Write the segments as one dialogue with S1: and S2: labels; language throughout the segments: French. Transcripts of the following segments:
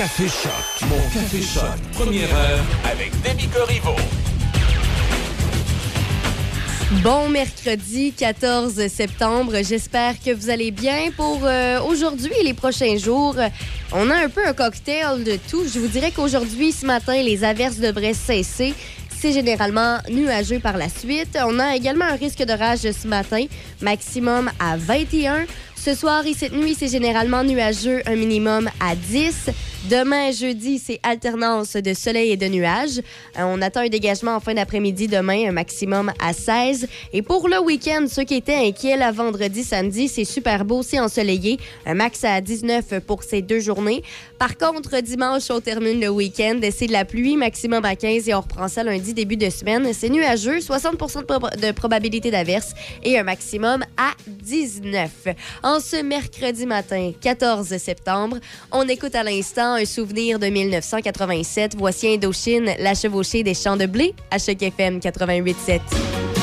S1: Café Choc. Mon Café Choc. Première heure avec Demi Corriveau.
S2: Bon mercredi 14 septembre. J'espère que vous allez bien pour euh, aujourd'hui et les prochains jours. On a un peu un cocktail de tout. Je vous dirais qu'aujourd'hui, ce matin, les averses devraient cesser. C'est généralement nuageux par la suite. On a également un risque d'orage ce matin, maximum à 21. Ce soir et cette nuit, c'est généralement nuageux, un minimum à 10. Demain, jeudi, c'est alternance de soleil et de nuages. Euh, on attend un dégagement en fin d'après-midi demain, un maximum à 16. Et pour le week-end, ceux qui étaient inquiets, la vendredi, samedi, c'est super beau, c'est ensoleillé, un max à 19 pour ces deux journées. Par contre, dimanche, on termine le week-end, c'est de la pluie, maximum à 15 et on reprend ça lundi, début de semaine. C'est nuageux, 60 de, prob- de probabilité d'averse et un maximum à 19. En ce mercredi matin, 14 septembre, on écoute à l'instant un souvenir de 1987. Voici Indochine, la chevauchée des champs de blé à Choc FM 88.7.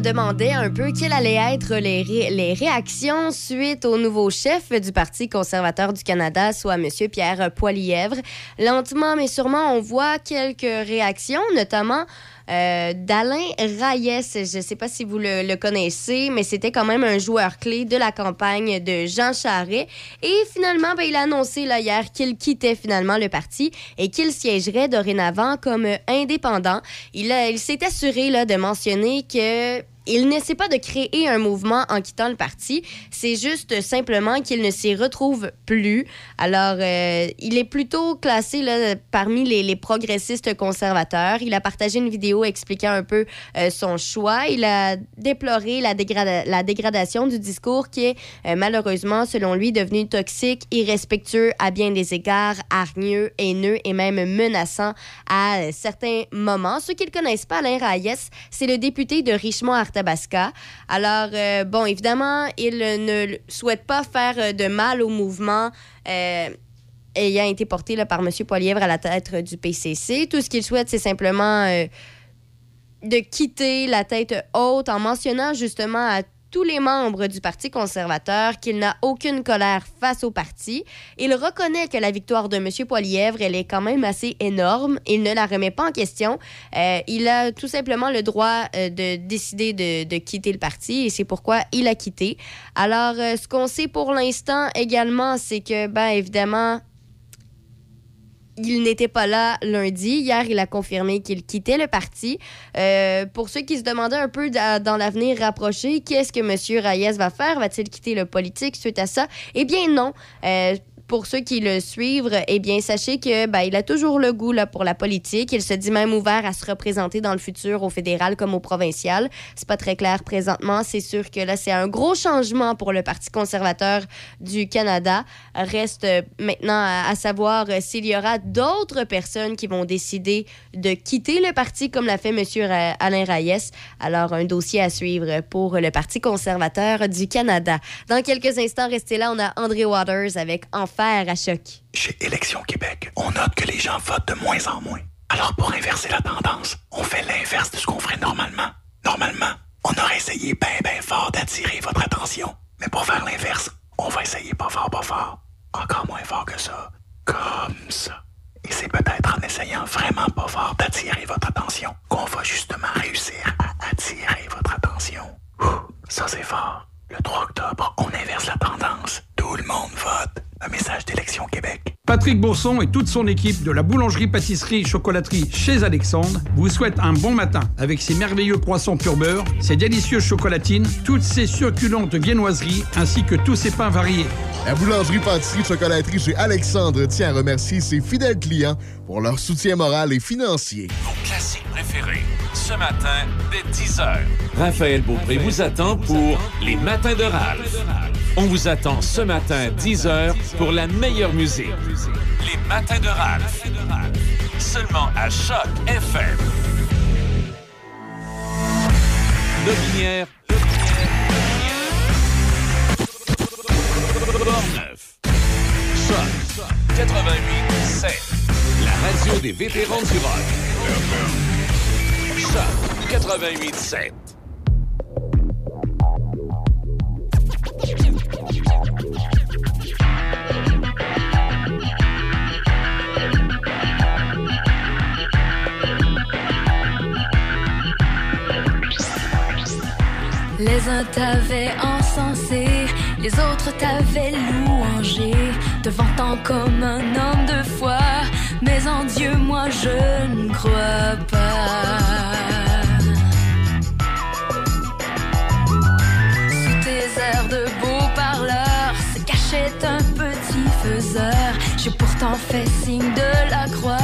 S2: Demandaient un peu quelles allaient être les, ré- les réactions suite au nouveau chef du Parti conservateur du Canada, soit M. Pierre Poilièvre. Lentement mais sûrement, on voit quelques réactions, notamment euh, d'Alain Reyes. Je ne sais pas si vous le, connaissez, mais c'était quand même un joueur clé de la campagne de Jean Charest. Et finalement, ben, il a annoncé hier qu'il quittait finalement le parti et qu'il siégerait dorénavant comme indépendant. Il, s'est assuré de mentionner que il n'essaie pas de créer un mouvement en quittant le parti. C'est juste simplement qu'il ne s'y retrouve plus. Alors, euh, il est plutôt classé là, parmi les, progressistes conservateurs. Il a partagé une vidéo expliquant un peu euh, son choix. Il a déploré la, dégrada- la dégradation du discours qui est euh, malheureusement, selon lui, devenu toxique, irrespectueux à bien des égards, hargneux, haineux et même menaçant à certains moments. Ceux qui ne connaissent pas, Alain c'est le député de Alors, euh, bon, évidemment, il ne souhaite pas faire euh, de mal au mouvement. euh, ayant été porté là, par M. Poilièvre à la tête du PCC. Tout ce qu'il souhaite, c'est simplement de quitter la tête haute en mentionnant justement à tous les membres du Parti conservateur qu'il n'a aucune colère face au parti. Il reconnaît que la victoire de M. Poilièvre, elle est quand même assez énorme. Il ne la remet pas en question. Euh, il a tout simplement le droit euh, de décider de, quitter le parti et c'est pourquoi il a quitté. Alors, euh, ce qu'on sait pour l'instant également, c'est que, ben évidemment, il n'était pas là lundi. Hier, il a confirmé qu'il quittait le parti. Euh, pour ceux qui se demandaient un peu da- dans l'avenir rapproché, qu'est-ce que M. Reyes va faire? Va-t-il quitter le politique suite à ça? Eh bien, non. Euh, pour ceux qui le suivent, eh bien, sachez que ben, il a toujours le goût là, pour la politique. Il se dit même ouvert à se représenter dans le futur au fédéral comme au provincial. C'est pas très clair présentement. C'est sûr que là, c'est un gros changement pour le Parti conservateur du Canada. Reste euh, maintenant à, à savoir euh, s'il y aura d'autres personnes qui vont décider de quitter le parti comme l'a fait M. Alain Reyes. Alors, un dossier à suivre pour le Parti conservateur du Canada. Dans quelques instants, restez là. On a André Waters avec À choc.
S3: Chez Élections Québec, on note que les gens votent de moins en moins. Alors pour inverser la tendance, on fait l'inverse de ce qu'on ferait normalement. Normalement, on aurait essayé bien bien fort d'attirer votre attention. Mais pour faire l'inverse, on va essayer pas fort pas fort. Encore moins fort que ça. Comme ça. Et c'est peut-être en essayant vraiment pas fort d'attirer votre attention qu'on va justement réussir à attirer votre attention. Ça c'est fort. Le 3 octobre, on inverse la tendance. Tout le monde vote. Un message d'Élection Québec.
S4: Patrick Bourson et toute son équipe de la boulangerie-pâtisserie-chocolaterie chez Alexandre vous souhaitent un bon matin avec ses merveilleux croissants pur beurre, ses délicieuses chocolatines, toutes ses succulentes viennoiseries ainsi que tous ses pains variés.
S5: La boulangerie-pâtisserie-chocolaterie chez Alexandre tient à remercier ses fidèles clients pour leur soutien moral et financier.
S1: Vos classiques préférés. Ce matin, dès 10h. Raphaël Beaupré vous attend pour Les Matins de Ralph. On vous attend ce matin, 10h, pour la meilleure musique. Les Matins de Ralph. Seulement à Choc FM. Lobinière. Portneuf. Choc 88 7. La radio des vétérans du rock. Choc 88 7.
S6: Les uns t'avaient encensé, les autres t'avaient louangé, te vantant comme un homme de foi. Mais en Dieu, moi je ne crois pas. Sous tes airs de beau parleur se cachait un petit faiseur. J'ai pourtant fait signe de la croix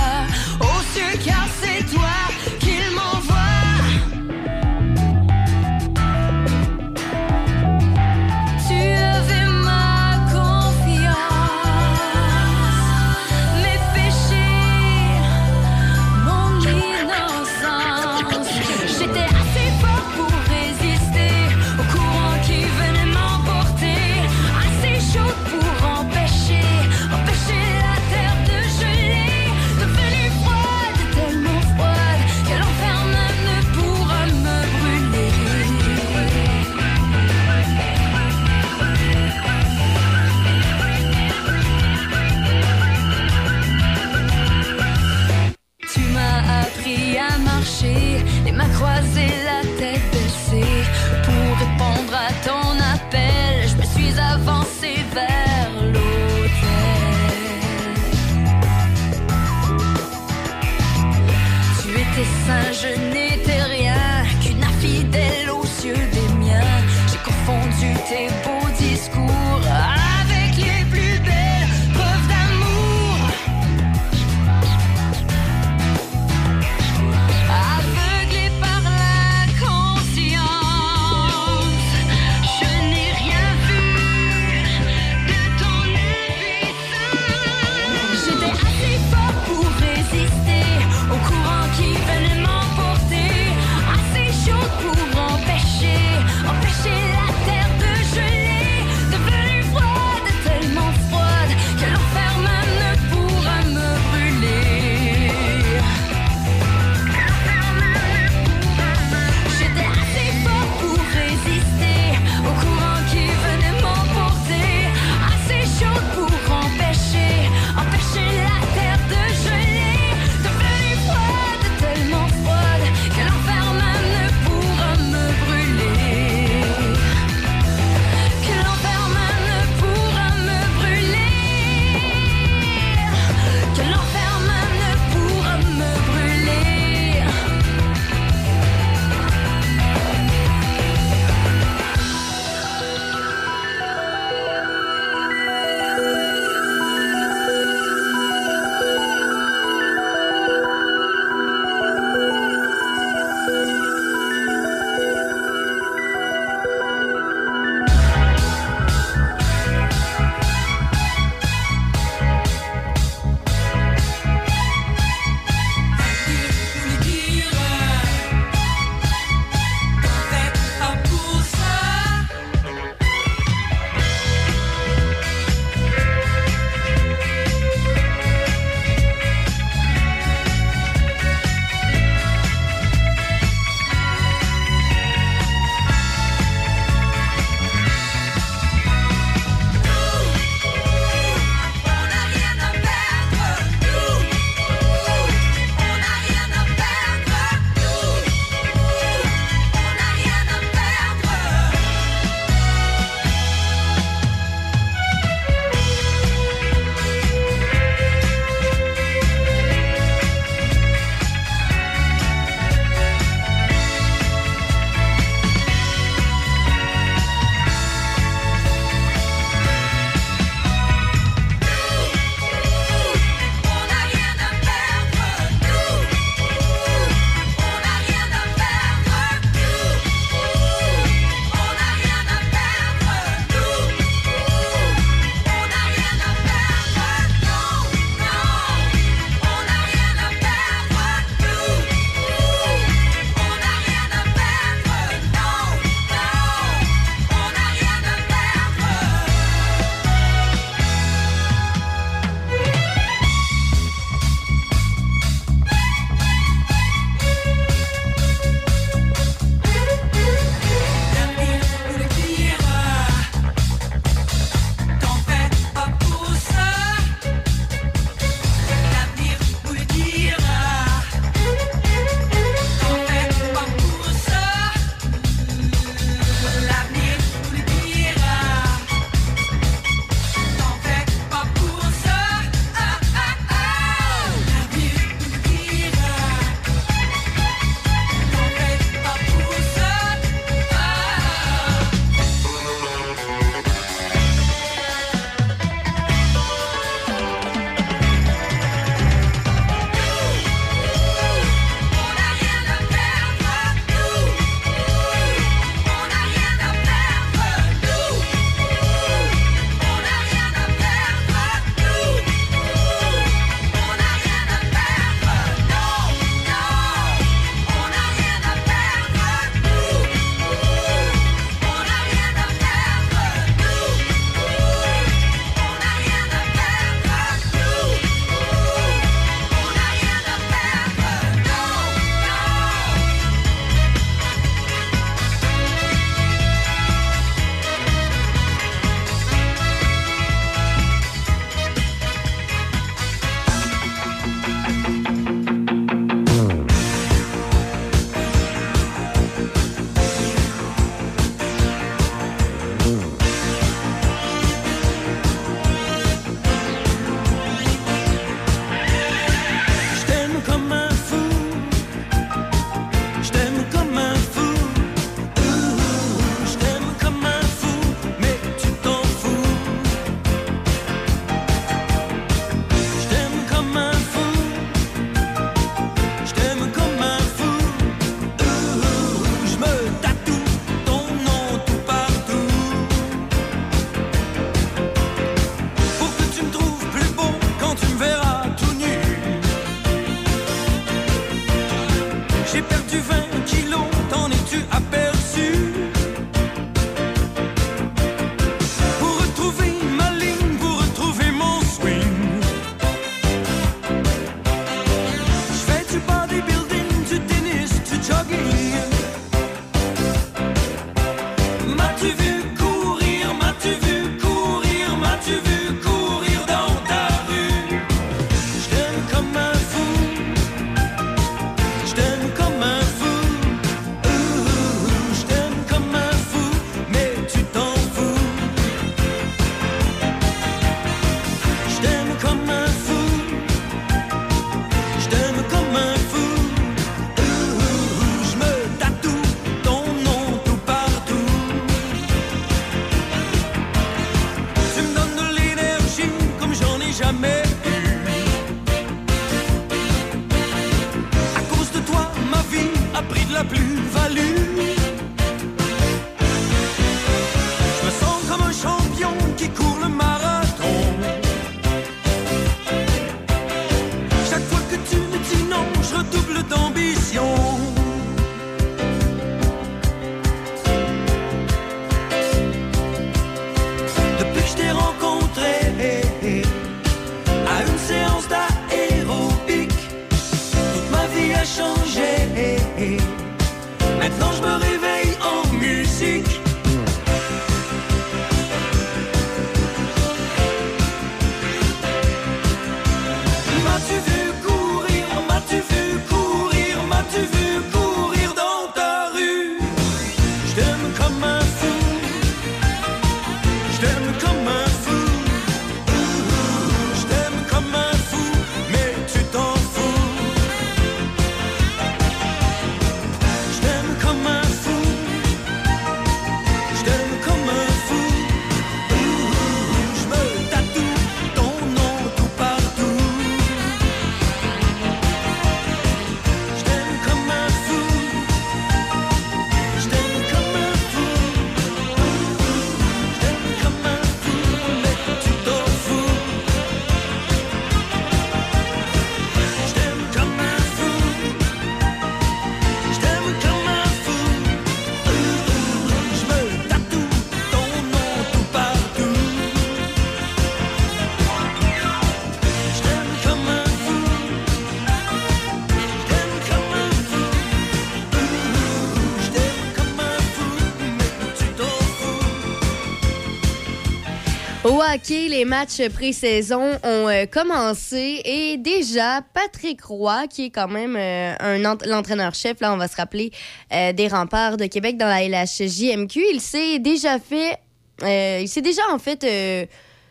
S2: Au les matchs pré-saison ont euh, commencé et déjà Patrick Roy, qui est quand même euh, l'entraîneur-chef, là on va se rappeler, euh, des remparts de Québec dans la LHJMQ, il s'est déjà fait, il s'est déjà en fait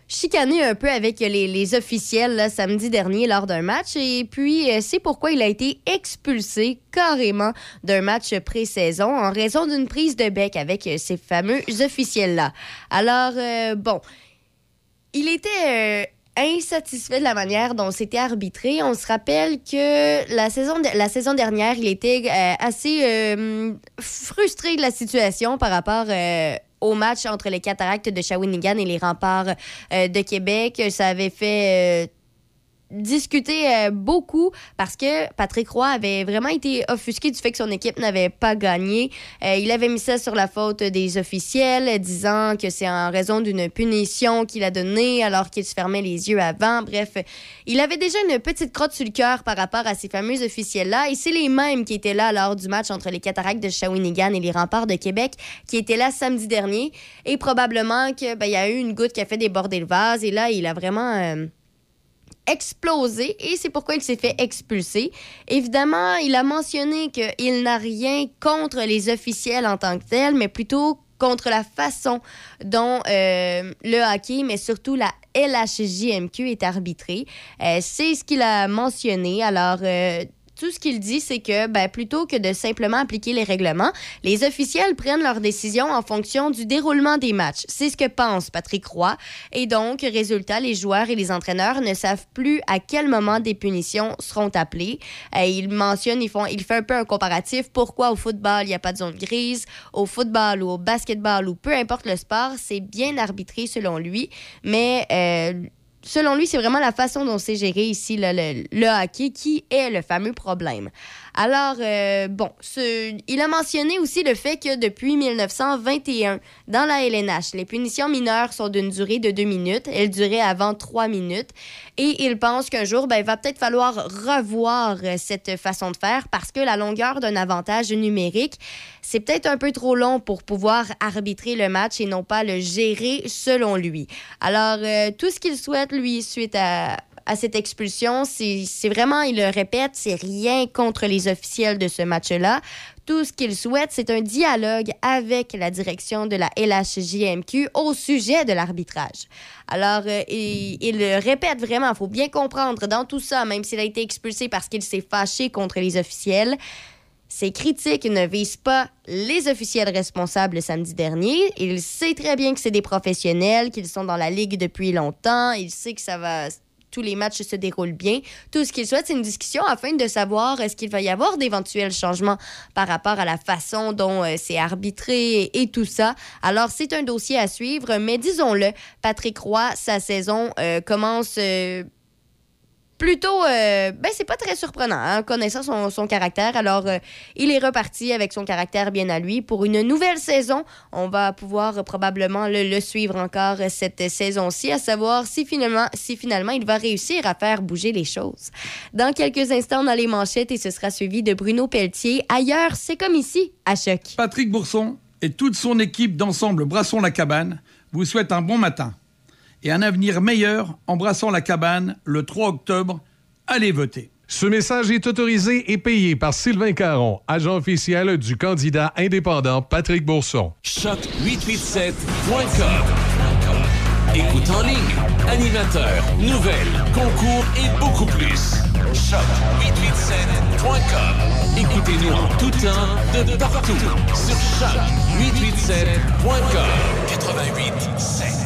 S2: chicané un peu avec les, officiels là, samedi dernier lors d'un match et puis c'est pourquoi il a été expulsé carrément d'un match pré-saison en raison d'une prise de bec avec ces fameux officiels-là. Alors, bon, il était euh, insatisfait de la manière dont c'était arbitré. On se rappelle que la saison, la saison dernière, il était euh, assez euh, frustré de la situation par rapport au match entre les cataractes de Shawinigan et les remparts de Québec. Ça avait fait... discuter euh, beaucoup parce que Patrick Roy avait vraiment été offusqué du fait que son équipe n'avait pas gagné. Euh, il avait mis ça sur la faute des officiels, disant que c'est en raison d'une punition qu'il a donnée alors qu'il se fermait les yeux avant. Bref, il avait déjà une petite crotte sur le cœur par rapport à ces fameux officiels-là et c'est les mêmes qui étaient là lors du match entre les Cataractes de Shawinigan et les Remparts de Québec qui étaient là samedi dernier et probablement que ben, y a eu une goutte qui a fait déborder le vase et là il a vraiment euh, explosé et c'est pourquoi il s'est fait expulser. Évidemment, il a mentionné qu'il n'a rien contre les officiels en tant que tels, mais plutôt contre la façon dont euh, le hockey, mais surtout la LHJMQ est arbitré. Euh, c'est ce qu'il a mentionné. Alors, euh, tout ce qu'il dit, c'est que ben, plutôt que de simplement appliquer les règlements, les officiels prennent leurs décisions en fonction du déroulement des matchs. C'est ce que pense Patrick Roy. Et donc, résultat, les joueurs et les entraîneurs ne savent plus à quel moment des punitions seront appelées. Euh, il mentionne, il fait un peu un comparatif. Pourquoi au football, il n'y a pas de zone grise? Au football ou au basketball ou peu importe le sport, c'est bien arbitré selon lui. Mais euh, selon lui, c'est vraiment la façon dont c'est géré ici le, le hockey qui est le fameux problème. Alors, euh, bon, il a mentionné aussi le fait que depuis 1921, dans la LNH, les punitions mineures sont d'une durée de deux minutes. Elles duraient avant trois minutes. Et il pense qu'un jour, ben, il va peut-être falloir revoir euh, cette façon de faire parce que la longueur d'un avantage numérique, c'est peut-être un peu trop long pour pouvoir arbitrer le match et non pas le gérer selon lui. Alors, euh, tout ce qu'il souhaite, lui, suite à, à cette expulsion, c'est vraiment, il le répète, c'est rien contre les officiels de ce match-là. Tout ce qu'il souhaite, c'est un dialogue avec la direction de la LHJMQ au sujet de l'arbitrage. Alors, euh, il, il le répète vraiment, il faut bien comprendre dans tout ça, même s'il a été expulsé parce qu'il s'est fâché contre les officiels, ces critiques ne visent pas les officiels responsables le samedi dernier. Il sait très bien que c'est des professionnels, qu'ils sont dans la ligue depuis longtemps. Il sait que ça va tous les matchs se déroulent bien. Tout ce qu'il souhaite, c'est une discussion afin de savoir est-ce qu'il va y avoir d'éventuels changements par rapport à la façon dont euh, c'est arbitré et, tout ça. Alors, c'est un dossier à suivre, mais disons-le, Patrick Roy, sa saison euh, commence... plutôt, euh, ben c'est pas très surprenant, hein, connaissant son, caractère. Alors, euh, il est reparti avec son caractère bien à lui pour une nouvelle saison. On va pouvoir probablement le, suivre encore cette saison-ci, à savoir si finalement, si finalement il va réussir à faire bouger les choses. Dans quelques instants, on a les manchettes et ce sera suivi de Bruno Pelletier. Ailleurs, c'est comme ici, à Choc.
S4: Patrick Bourson et toute son équipe d'ensemble Brasson la Cabane vous souhaitent un bon matin et un avenir meilleur en brassant la cabane le 3 octobre. Allez voter.
S7: Ce message est autorisé et payé par Sylvain Caron, agent officiel du candidat indépendant Patrick Bourson.
S1: Choc887.com. Écoute en ligne, animateur, nouvelles, concours et beaucoup plus. Choc887.com. Écoutez-nous en tout temps, de partout, sur choc887.com. 88.7.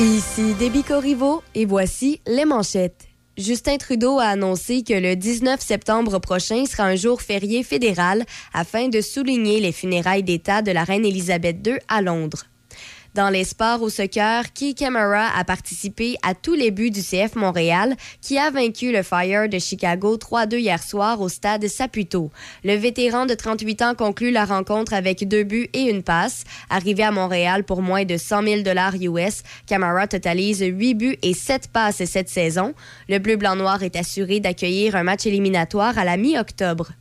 S2: Ici Déby Corriveau et voici les manchettes. Justin Trudeau a annoncé que le 19 septembre prochain sera un jour férié fédéral afin de souligner les funérailles d'État de la reine Élisabeth II à Londres. Dans les sports au soccer, Key Camara a participé à tous les buts du CF Montréal qui a vaincu le Fire de Chicago 3-2 hier soir au stade Saputo. Le vétéran de 38 ans conclut la rencontre avec deux buts et une passe. Arrivé à Montréal pour moins de 100 000 dollars US, Camara totalise 8 buts et 7 passes cette saison. Le bleu-blanc-noir est assuré d'accueillir un match éliminatoire à la mi-octobre.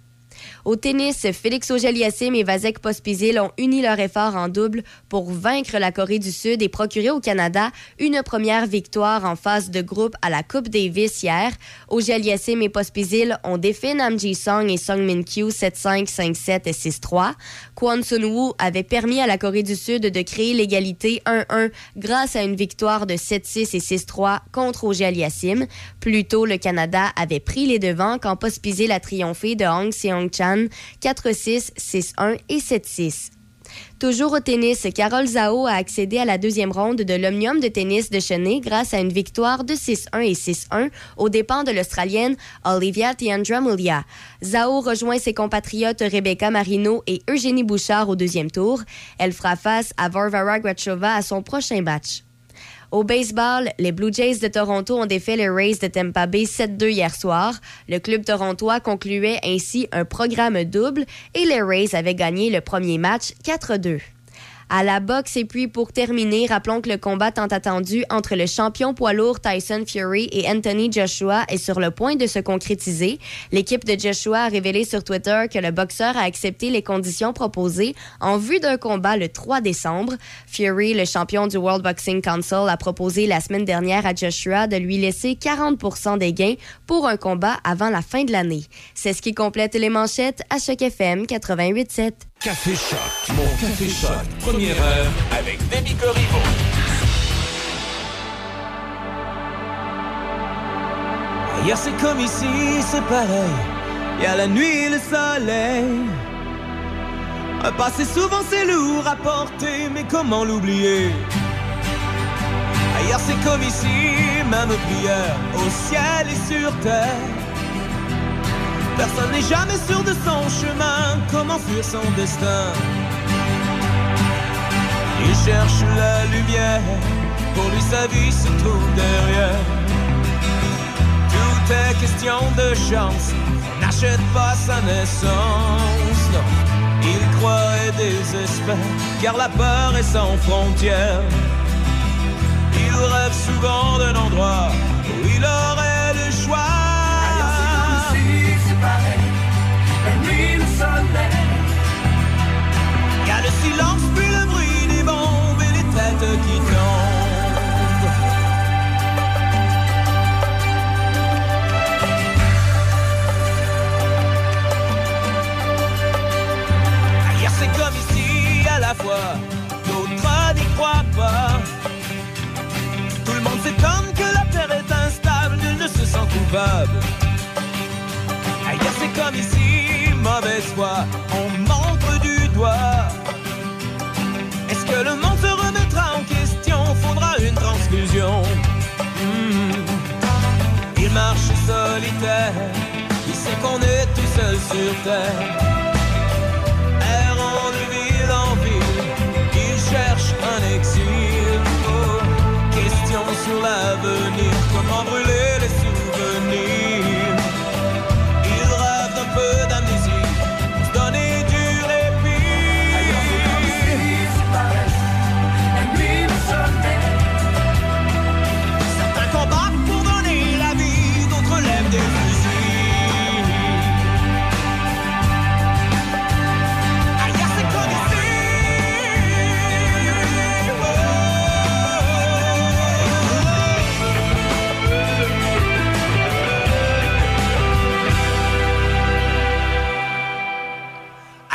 S2: Au tennis, Félix Auger-Aliassime et Vasek Pospisil ont uni leurs efforts en double pour vaincre la Corée du Sud et procurer au Canada une première victoire en phase de groupe à la Coupe Davis hier. Auger-Aliassime et Pospisil ont défait Nam Ji-sung et Sung Min Kyu 7-5, 5-7 et 6-3. Kwon Sun-woo avait permis à la Corée du Sud de créer l'égalité 1-1 grâce à une victoire de 7-6 et 6-3 contre Auger-Aliassime. Plus tôt, le Canada avait pris les devants quand Pospisil a triomphé de Hong Seong-chan 4-6, 6-1 et 7-6. Toujours au tennis, Carole Zhao a accédé à la deuxième ronde de l'Omnium de tennis de Cheney grâce à une victoire de 6-1 et 6-1 aux dépens de l'Australienne Olivia Tiandra-Mulia. Zhao rejoint ses compatriotes Rebecca Marino et Eugénie Bouchard au deuxième tour. Elle fera face à Varvara Grachova à son prochain match. Au baseball, les Blue Jays de Toronto ont défait les Rays de Tampa Bay 7-2 hier soir. Le club torontois concluait ainsi un programme double et les Rays avaient gagné le premier match 4-2 à la boxe. Et puis, pour terminer, rappelons que le combat tant attendu entre le champion poids lourd Tyson Fury et Anthony Joshua est sur le point de se concrétiser. L'équipe de Joshua a révélé sur Twitter que le boxeur a accepté les conditions proposées en vue d'un combat le 3 décembre. Fury, le champion du World Boxing Council, a proposé la semaine dernière à Joshua de lui laisser 40% des gains pour un combat avant la fin de l'année. C'est ce qui complète les manchettes à Choc FM 88.7.
S1: Café Choc, mon Café Choc, première heure avec Demi Corriveau.
S8: Ailleurs c'est comme ici, c'est pareil. Y a la nuit et le soleil. Un passé souvent c'est lourd à porter, mais comment l'oublier? Ailleurs c'est comme ici, même prière au ciel et sur terre. Personne n'est jamais sûr de son chemin, comment fuir son destin? Il cherche la lumière, pour lui sa vie se trouve derrière. Tout est question de chance, n'achète pas sa naissance, non. Il croit et désespère, car la peur est sans frontières. Il rêve souvent d'un endroit où il aurait qui tombent. Ailleurs c'est comme ici à la fois, d'autres n'y croient pas. Tout le monde s'étonne que la terre est instable, nul ne se sent coupable. Ailleurs c'est comme ici, mauvaise foi, on montre du doigt. Solitaire, il sait qu'on est tout seul sur terre.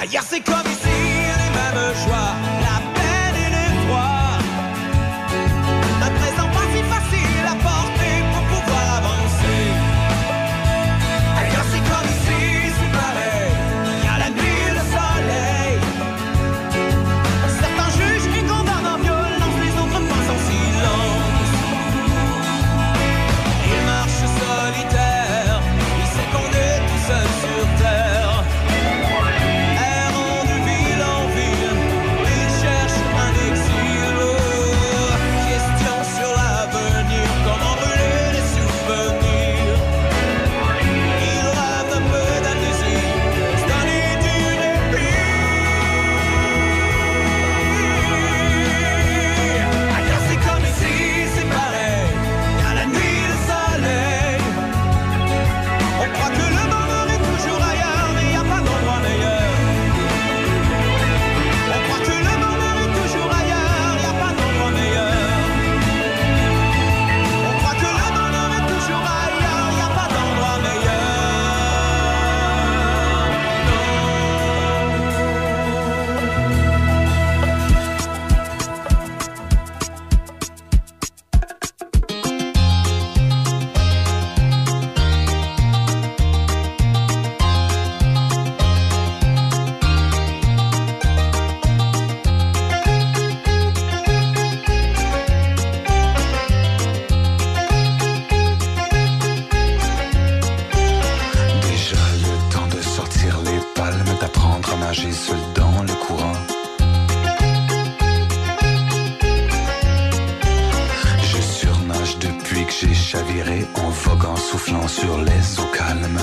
S8: Yes, it comes. chavirer en
S9: voguant, soufflant sur les eaux calmes.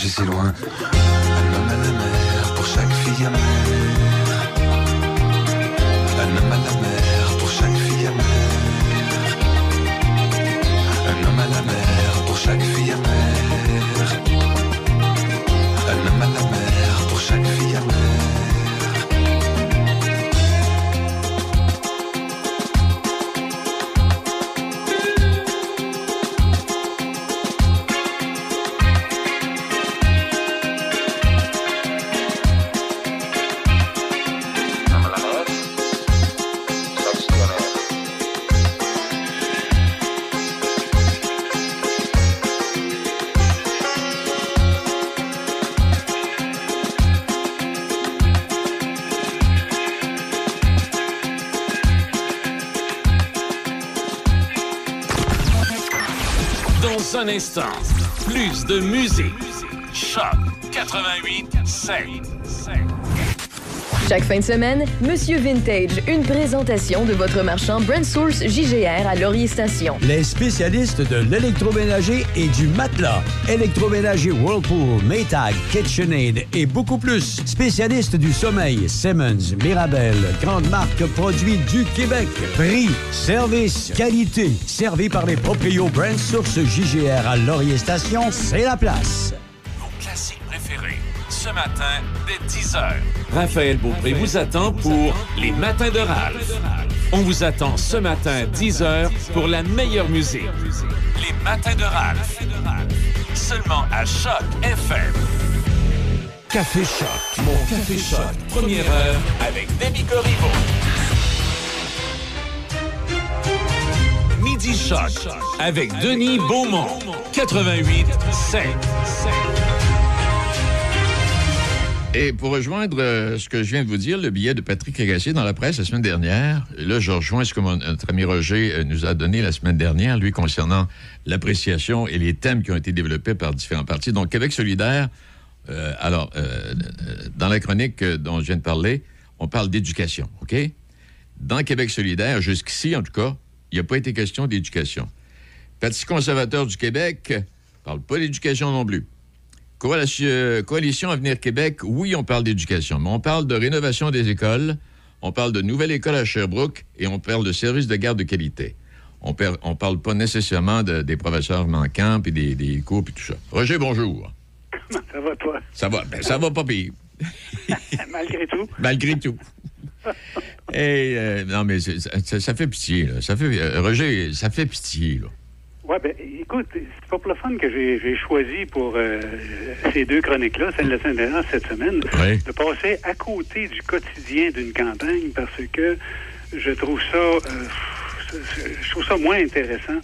S9: voyage loin.
S1: Instant, plus de musique. Choc 88 7.
S10: Chaque fin de semaine, Monsieur Vintage, une présentation de votre marchand Brand Source JGR à Laurier Station.
S11: Les spécialistes de l'électroménager et du matelas. Électroménager Whirlpool, Maytag, KitchenAid et beaucoup plus. Spécialistes du sommeil, Simmons, Mirabel, grande marque produits du Québec. Prix, service, qualité. Servi par les proprios Brand Source JGR à Laurier Station, c'est la place.
S1: Vos classiques préférés. Ce matin, dès 10h. Raphaël Beaupré vous attend pour Les Matins de Ralph. On vous attend ce matin, 10h, pour la meilleure musique. Les Matins de Ralph. Seulement à Choc FM. Café Choc. Mon Café Choc. Première heure avec Demi Corriveau. Midi Choc avec Denis Beaumont. 88 5.
S12: Et pour rejoindre euh, ce que je viens de vous dire, le billet de Patrick Lagacé dans la presse la semaine dernière, là, je rejoins ce que mon- notre ami Roger euh, nous a donné la semaine dernière, lui, concernant l'appréciation et les thèmes qui ont été développés par différents partis. Donc, Québec solidaire, euh, alors, dans la chronique dont je viens de parler, on parle d'éducation, OK? Dans Québec solidaire, jusqu'ici, en tout cas, il n'y a pas été question d'éducation. Parti conservateur du Québec ne parle pas d'éducation non plus. Coalition, euh, Coalition Avenir Québec, oui, on parle d'éducation, mais on parle de rénovation des écoles, on parle de nouvelles écoles à Sherbrooke et on parle de services de garde de qualité. On ne parle pas nécessairement de- des professeurs manquants puis des, des cours puis tout ça. Roger, bonjour.
S13: Ça va, toi?
S12: Ça va, ben, ça va pas pire,
S13: Malgré tout.
S12: malgré tout. Et, euh, non, mais ça fait pitié, là. Ça fait, euh, Roger, ça fait pitié, là.
S13: Ouais, ben, écoute, c'est pas pour le fun que j'ai choisi pour euh, ces deux chroniques-là, celle de la semaine dernière, cette semaine,
S12: Oui.
S13: de passer à côté du quotidien d'une campagne parce que je trouve ça, euh, je trouve ça moins intéressant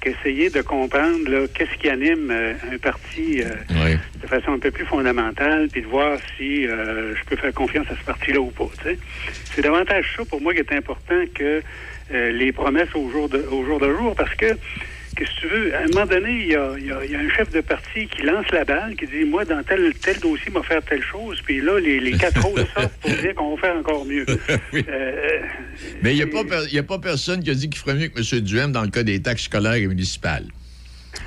S13: qu'essayer de comprendre là, qu'est-ce qui anime euh, un parti euh,
S12: Oui.
S13: de façon un peu plus fondamentale, puis de voir si euh, je peux faire confiance à ce parti-là ou pas. tu sais. C'est davantage ça pour moi qui est important que les promesses au jour de, au jour, de jour, parce que Qu'est-ce que tu veux? À un moment donné, il y a, il y a- il y a un chef de parti qui lance la balle, qui dit Moi, dans tel, tel dossier, va faire telle chose. Puis là, les, les quatre autres sortent pour dire qu'on va faire encore mieux. Euh,
S12: Mais il n'y a, a pas personne qui a dit qu'il ferait mieux que M. Duhem dans le cas des taxes scolaires et municipales.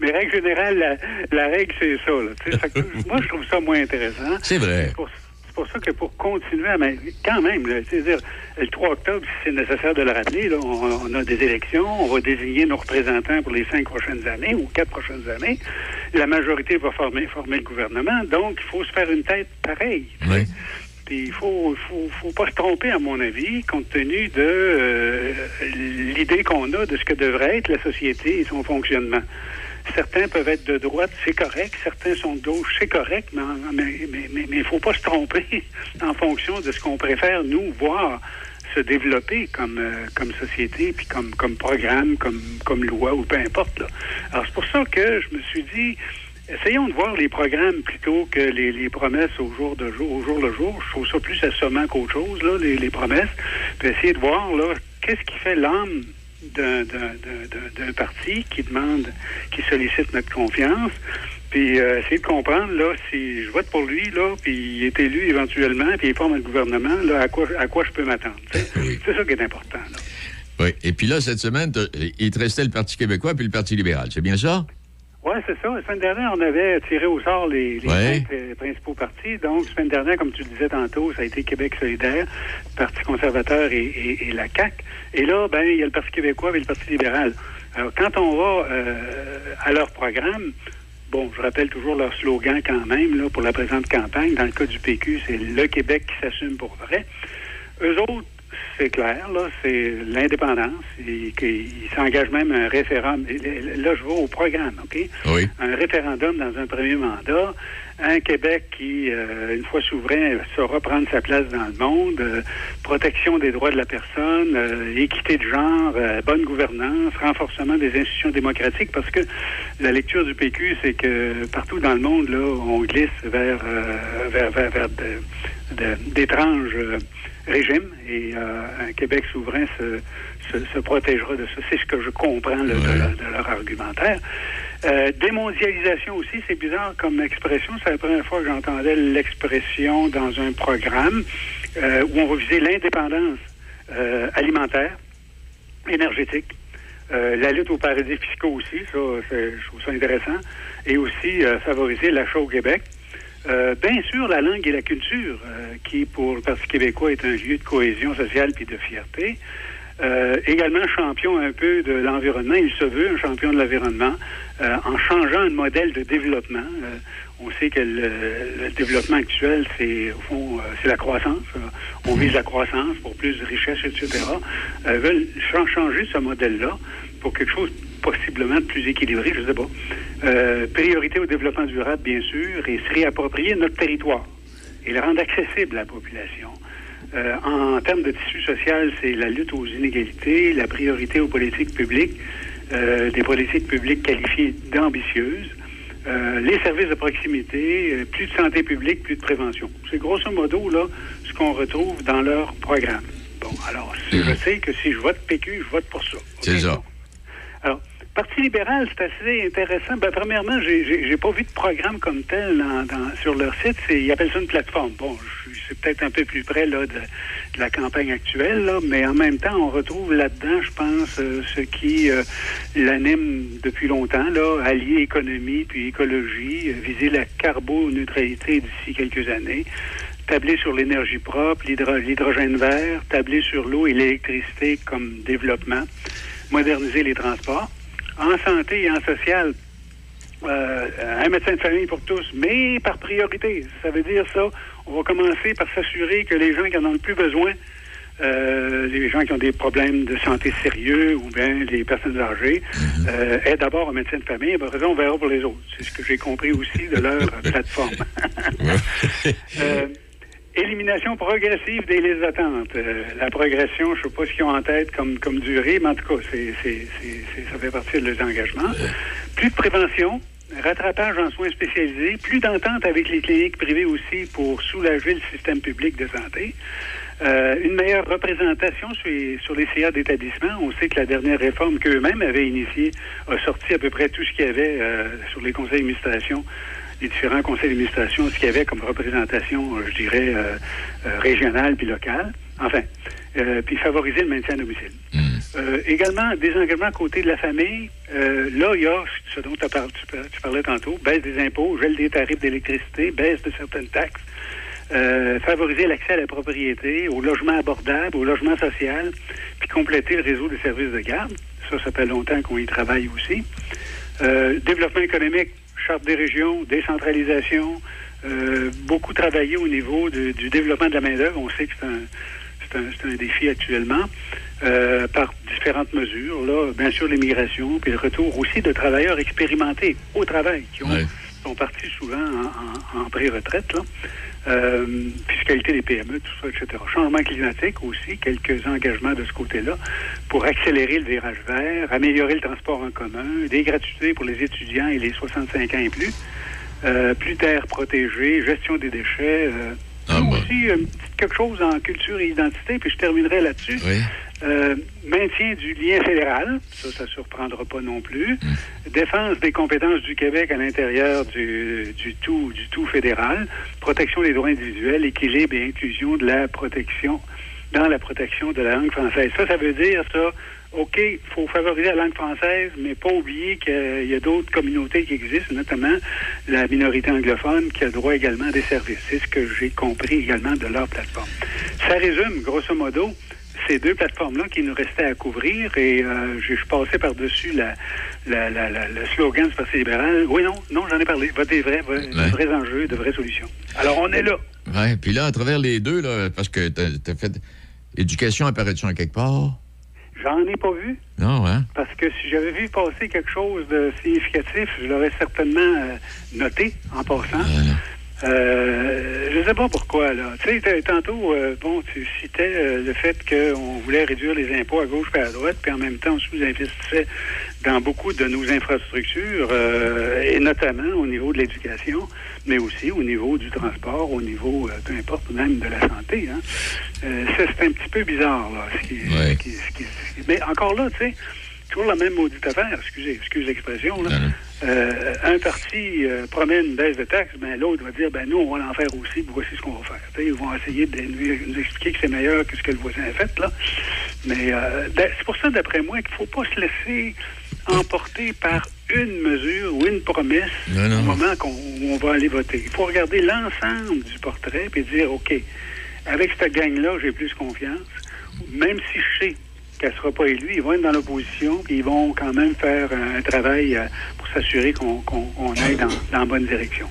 S13: mais règle générale, la, la règle, c'est ça. là. Fait que moi, je trouve ça moins intéressant.
S12: C'est vrai.
S13: C'est pour, c'est pour ça que pour continuer à... quand même, c'est-à-dire, le 3 octobre, si c'est nécessaire de le rappeler, là, on, on a des élections, on va désigner nos représentants pour les cinq prochaines années ou quatre prochaines années. La majorité va former, former le gouvernement, donc il faut se faire une tête pareille.
S12: Oui.
S13: Puis il faut, faut, faut pas se tromper, à mon avis, compte tenu de euh, l'idée qu'on a de ce que devrait être la société et son fonctionnement. Certains peuvent être de droite, c'est correct. Certains sont de gauche, c'est correct, mais il mais, mais, mais, faut pas se tromper en fonction de ce qu'on préfère, nous, voir se développer comme, euh, société, puis comme, programme, comme, loi, ou peu importe. Alors, c'est pour ça que je me suis dit, essayons de voir les programmes plutôt que les, promesses au jour, le jour. Je trouve ça plus assommant qu'autre chose, là, les, les promesses. Puis de voir, qu'est-ce qui fait l'âme d'un, parti qui demande, qui sollicite notre confiance. Puis euh, essayer de comprendre, là, si je vote pour lui, là, puis il est élu éventuellement, puis il forme un gouvernement, là, à quoi, à quoi je peux m'attendre. C'est ça qui est important. Là.
S12: Oui. Et puis là, cette semaine, il te restait le Parti québécois puis le Parti libéral. C'est bien ça?
S13: Oui, c'est ça. La semaine dernière, on avait tiré au sort les, les
S12: Ouais.
S13: cinq euh, principaux partis. Donc, la semaine dernière, comme tu le disais tantôt, ça a été Québec solidaire, Parti conservateur et, et- et la CAQ. Et là, ben, il y a le Parti québécois et le Parti libéral. Alors, quand on va euh, à leur programme, bon, je rappelle toujours leur slogan quand même, là, pour la présente campagne. Dans le cas du PQ, c'est le Québec qui s'assume pour vrai. Eux autres, c'est clair, là, c'est l'indépendance. et qu'ils s'engagent même à un référendum. Là, je vais au programme, OK?
S12: Oui.
S13: Un référendum dans un premier mandat. Un Québec qui, euh, une fois souverain, saura prendre sa place dans le monde. euh, protection des droits de la personne, euh, équité de genre, bonne gouvernance, renforcement des institutions démocratiques. Parce que la lecture du PQ, c'est que partout dans le monde, là, on glisse vers, vers, vers, vers de- de- d'étranges... euh, régime et euh, un Québec souverain se, se, se protégera de ça. C'est ce que je comprends là, de, leur, de leur argumentaire. Euh, démondialisation aussi, c'est bizarre comme expression. C'est la première fois que j'entendais l'expression dans un programme euh, où on va viser l'indépendance euh, alimentaire, énergétique, euh, la lutte aux paradis fiscaux aussi, ça, c'est- je trouve ça intéressant, et aussi euh, favoriser l'achat au Québec. Euh, bien sûr, la langue et la culture, euh, qui pour le Parti québécois est un lieu de cohésion sociale puis de fierté. Euh, également champion un peu de l'environnement. Il se veut un champion de l'environnement euh, en changeant un modèle de développement. Euh, on sait que le, le développement actuel, c'est au fond, euh, c'est la croissance. On vise la croissance pour plus de richesses, etc. Veulent chan- changer ce modèle-là pour quelque chose possiblement de plus équilibré, je ne sais pas. Euh, priorité au développement durable, bien sûr, et se réapproprier notre territoire et le rendre accessible à la population. Euh, en termes de tissu social, c'est la lutte aux inégalités, la priorité aux politiques publiques, euh, des politiques publiques qualifiées d'ambitieuses, euh, les services de proximité, plus de santé publique, plus de prévention. C'est grosso modo là ce qu'on retrouve dans leur programme. Bon, alors, si je sais que si je vote PQ, je vote pour ça.
S12: C'est ça.
S13: Alors, Parti libéral, c'est assez intéressant. Ben, premièrement, j'ai- pas vu de programme comme tel dans- dans- sur leur site. Ils appellent ça une plateforme. Bon, c'est peut-être un peu plus près là, de, la campagne actuelle, là, mais en même temps, on retrouve là-dedans, je pense, euh, ce qui euh, l'anime depuis longtemps, là, allier économie puis écologie, euh, viser la carboneutralité d'ici quelques années tabler sur l'énergie propre, l'hydro- l'hydrogène vert, tabler sur l'eau et l'électricité comme développement, moderniser les transports. En santé et en social, euh, un médecin de famille pour tous, mais par priorité. Ça veut dire ça, on va commencer par s'assurer que les gens qui en ont le plus besoin, euh, les gens qui ont des problèmes de santé sérieux ou bien les personnes âgées, euh, aient d'abord un médecin de famille, et après ça, on verra pour les autres. C'est ce que j'ai compris aussi de leur plateforme. Élimination progressive des listes d'attente. Euh, la progression, je ne sais pas ce qu'ils ont en tête comme, comme durée, mais en tout cas, c'est- c'est- c'est- ça fait partie de leurs engagements. Plus de prévention, rattrapage en soins spécialisés, plus d'entente avec les cliniques privées aussi pour soulager le système public de santé. Euh, une meilleure représentation sur les, sur les CA d'établissement. On sait que la dernière réforme qu'eux-mêmes avaient initiée a sorti à peu près tout ce qu'il y avait euh, sur les conseils d'administration, les différents conseils d'administration, ce qu'il y avait comme représentation, euh, je dirais, euh, euh, régionale puis locale. Enfin, puis favoriser le maintien à domicile. Euh, également, désengagement côté de la famille. Là, il y a ce dont tu, par- tu parlais tantôt, baisse des impôts, gel des tarifs d'électricité, baisse de certaines taxes, favoriser l'accès à la propriété, au logement abordable, au logement social, puis compléter le réseau des services de garde. Ça, ça fait longtemps qu'on y travaille aussi. Euh, développement économique, charte des régions, décentralisation, euh, beaucoup travaillé au niveau de- du développement de la main-d'œuvre. On sait que c'est un, c'est un, c'est un défi actuellement euh, par différentes mesures. Là, bien sûr, l'immigration, puis le retour aussi de travailleurs expérimentés au travail qui ont, sont partis souvent en, en- en pré-retraite. là. Euh, fiscalité des PME, tout ça, etc. Changement climatique aussi, quelques engagements de ce côté-là pour accélérer le virage vert, améliorer le transport en commun, des gratuités pour les étudiants et les 65 ans et plus, euh, plus d'air protégé, gestion des déchets. Euh, aussi, une petite quelque chose en culture et identité, puis je terminerai là-dessus. Euh, maintien du lien fédéral, ça, ça surprendra pas non plus. Défense des compétences du Québec à l'intérieur du, du tout du tout fédéral. Protection des droits individuels, équilibre et inclusion de la protection dans la protection de la langue française. Ça, ça veut dire ça. OK, il faut favoriser la langue française, mais pas oublier qu'il y a d'autres communautés qui existent, notamment la minorité anglophone qui a droit également à des services. C'est ce que j'ai compris également de leur plateforme. Ça résume, grosso modo, ces deux plateformes-là qui nous restaient à couvrir et euh, je je passé par-dessus la, la, la- le slogan du Parti libéral. Oui, non, non, j'en ai parlé. Va des vrais, vrais, de vrais enjeux, de vraies solutions. Alors, on est là.
S12: Ouais, puis là, à travers les deux, là, parce que t'as as fait éducation apparaît-tu en quelque part?
S13: J'en ai pas vu.
S12: Non, hein?
S13: Parce que si j'avais vu passer quelque chose de significatif, je l'aurais certainement euh, noté en passant. Euh, je ne sais pas pourquoi, là. Tu sais, tantôt, euh, bon, tu citais euh, le fait qu'on voulait réduire les impôts à gauche et à droite, puis en même temps, on sous-investissait dans beaucoup de nos infrastructures, euh, et notamment au niveau de l'éducation, mais aussi au niveau du transport, au niveau, peu importe, même de la santé. Hein. Euh, c'est un petit peu bizarre, là. ce qui- ce qui- ce qui- ce qui- mais encore là, tu sais, toujours la même maudite affaire, excusez, excusez l'expression, là. Euh, un parti euh, promet une baisse de taxes, ben, l'autre va dire ben nous, on va en faire aussi, puis voici ce qu'on va faire. Ils vont essayer de nous, nous expliquer que c'est meilleur que ce que le voisin a fait, là. Mais euh, ben, c'est pour ça, d'après moi, qu'il ne faut pas se laisser emporter par une mesure ou une promesse
S12: Non, non.
S13: au moment qu'on où on va aller voter. Il faut regarder l'ensemble du portrait et dire OK, avec cette gang-là, j'ai plus confiance, même si je sais qu'elle ne sera pas élue, ils vont être dans l'opposition, puis ils vont quand même faire un travail euh, pour s'assurer qu'on aille dans, dans la bonne direction.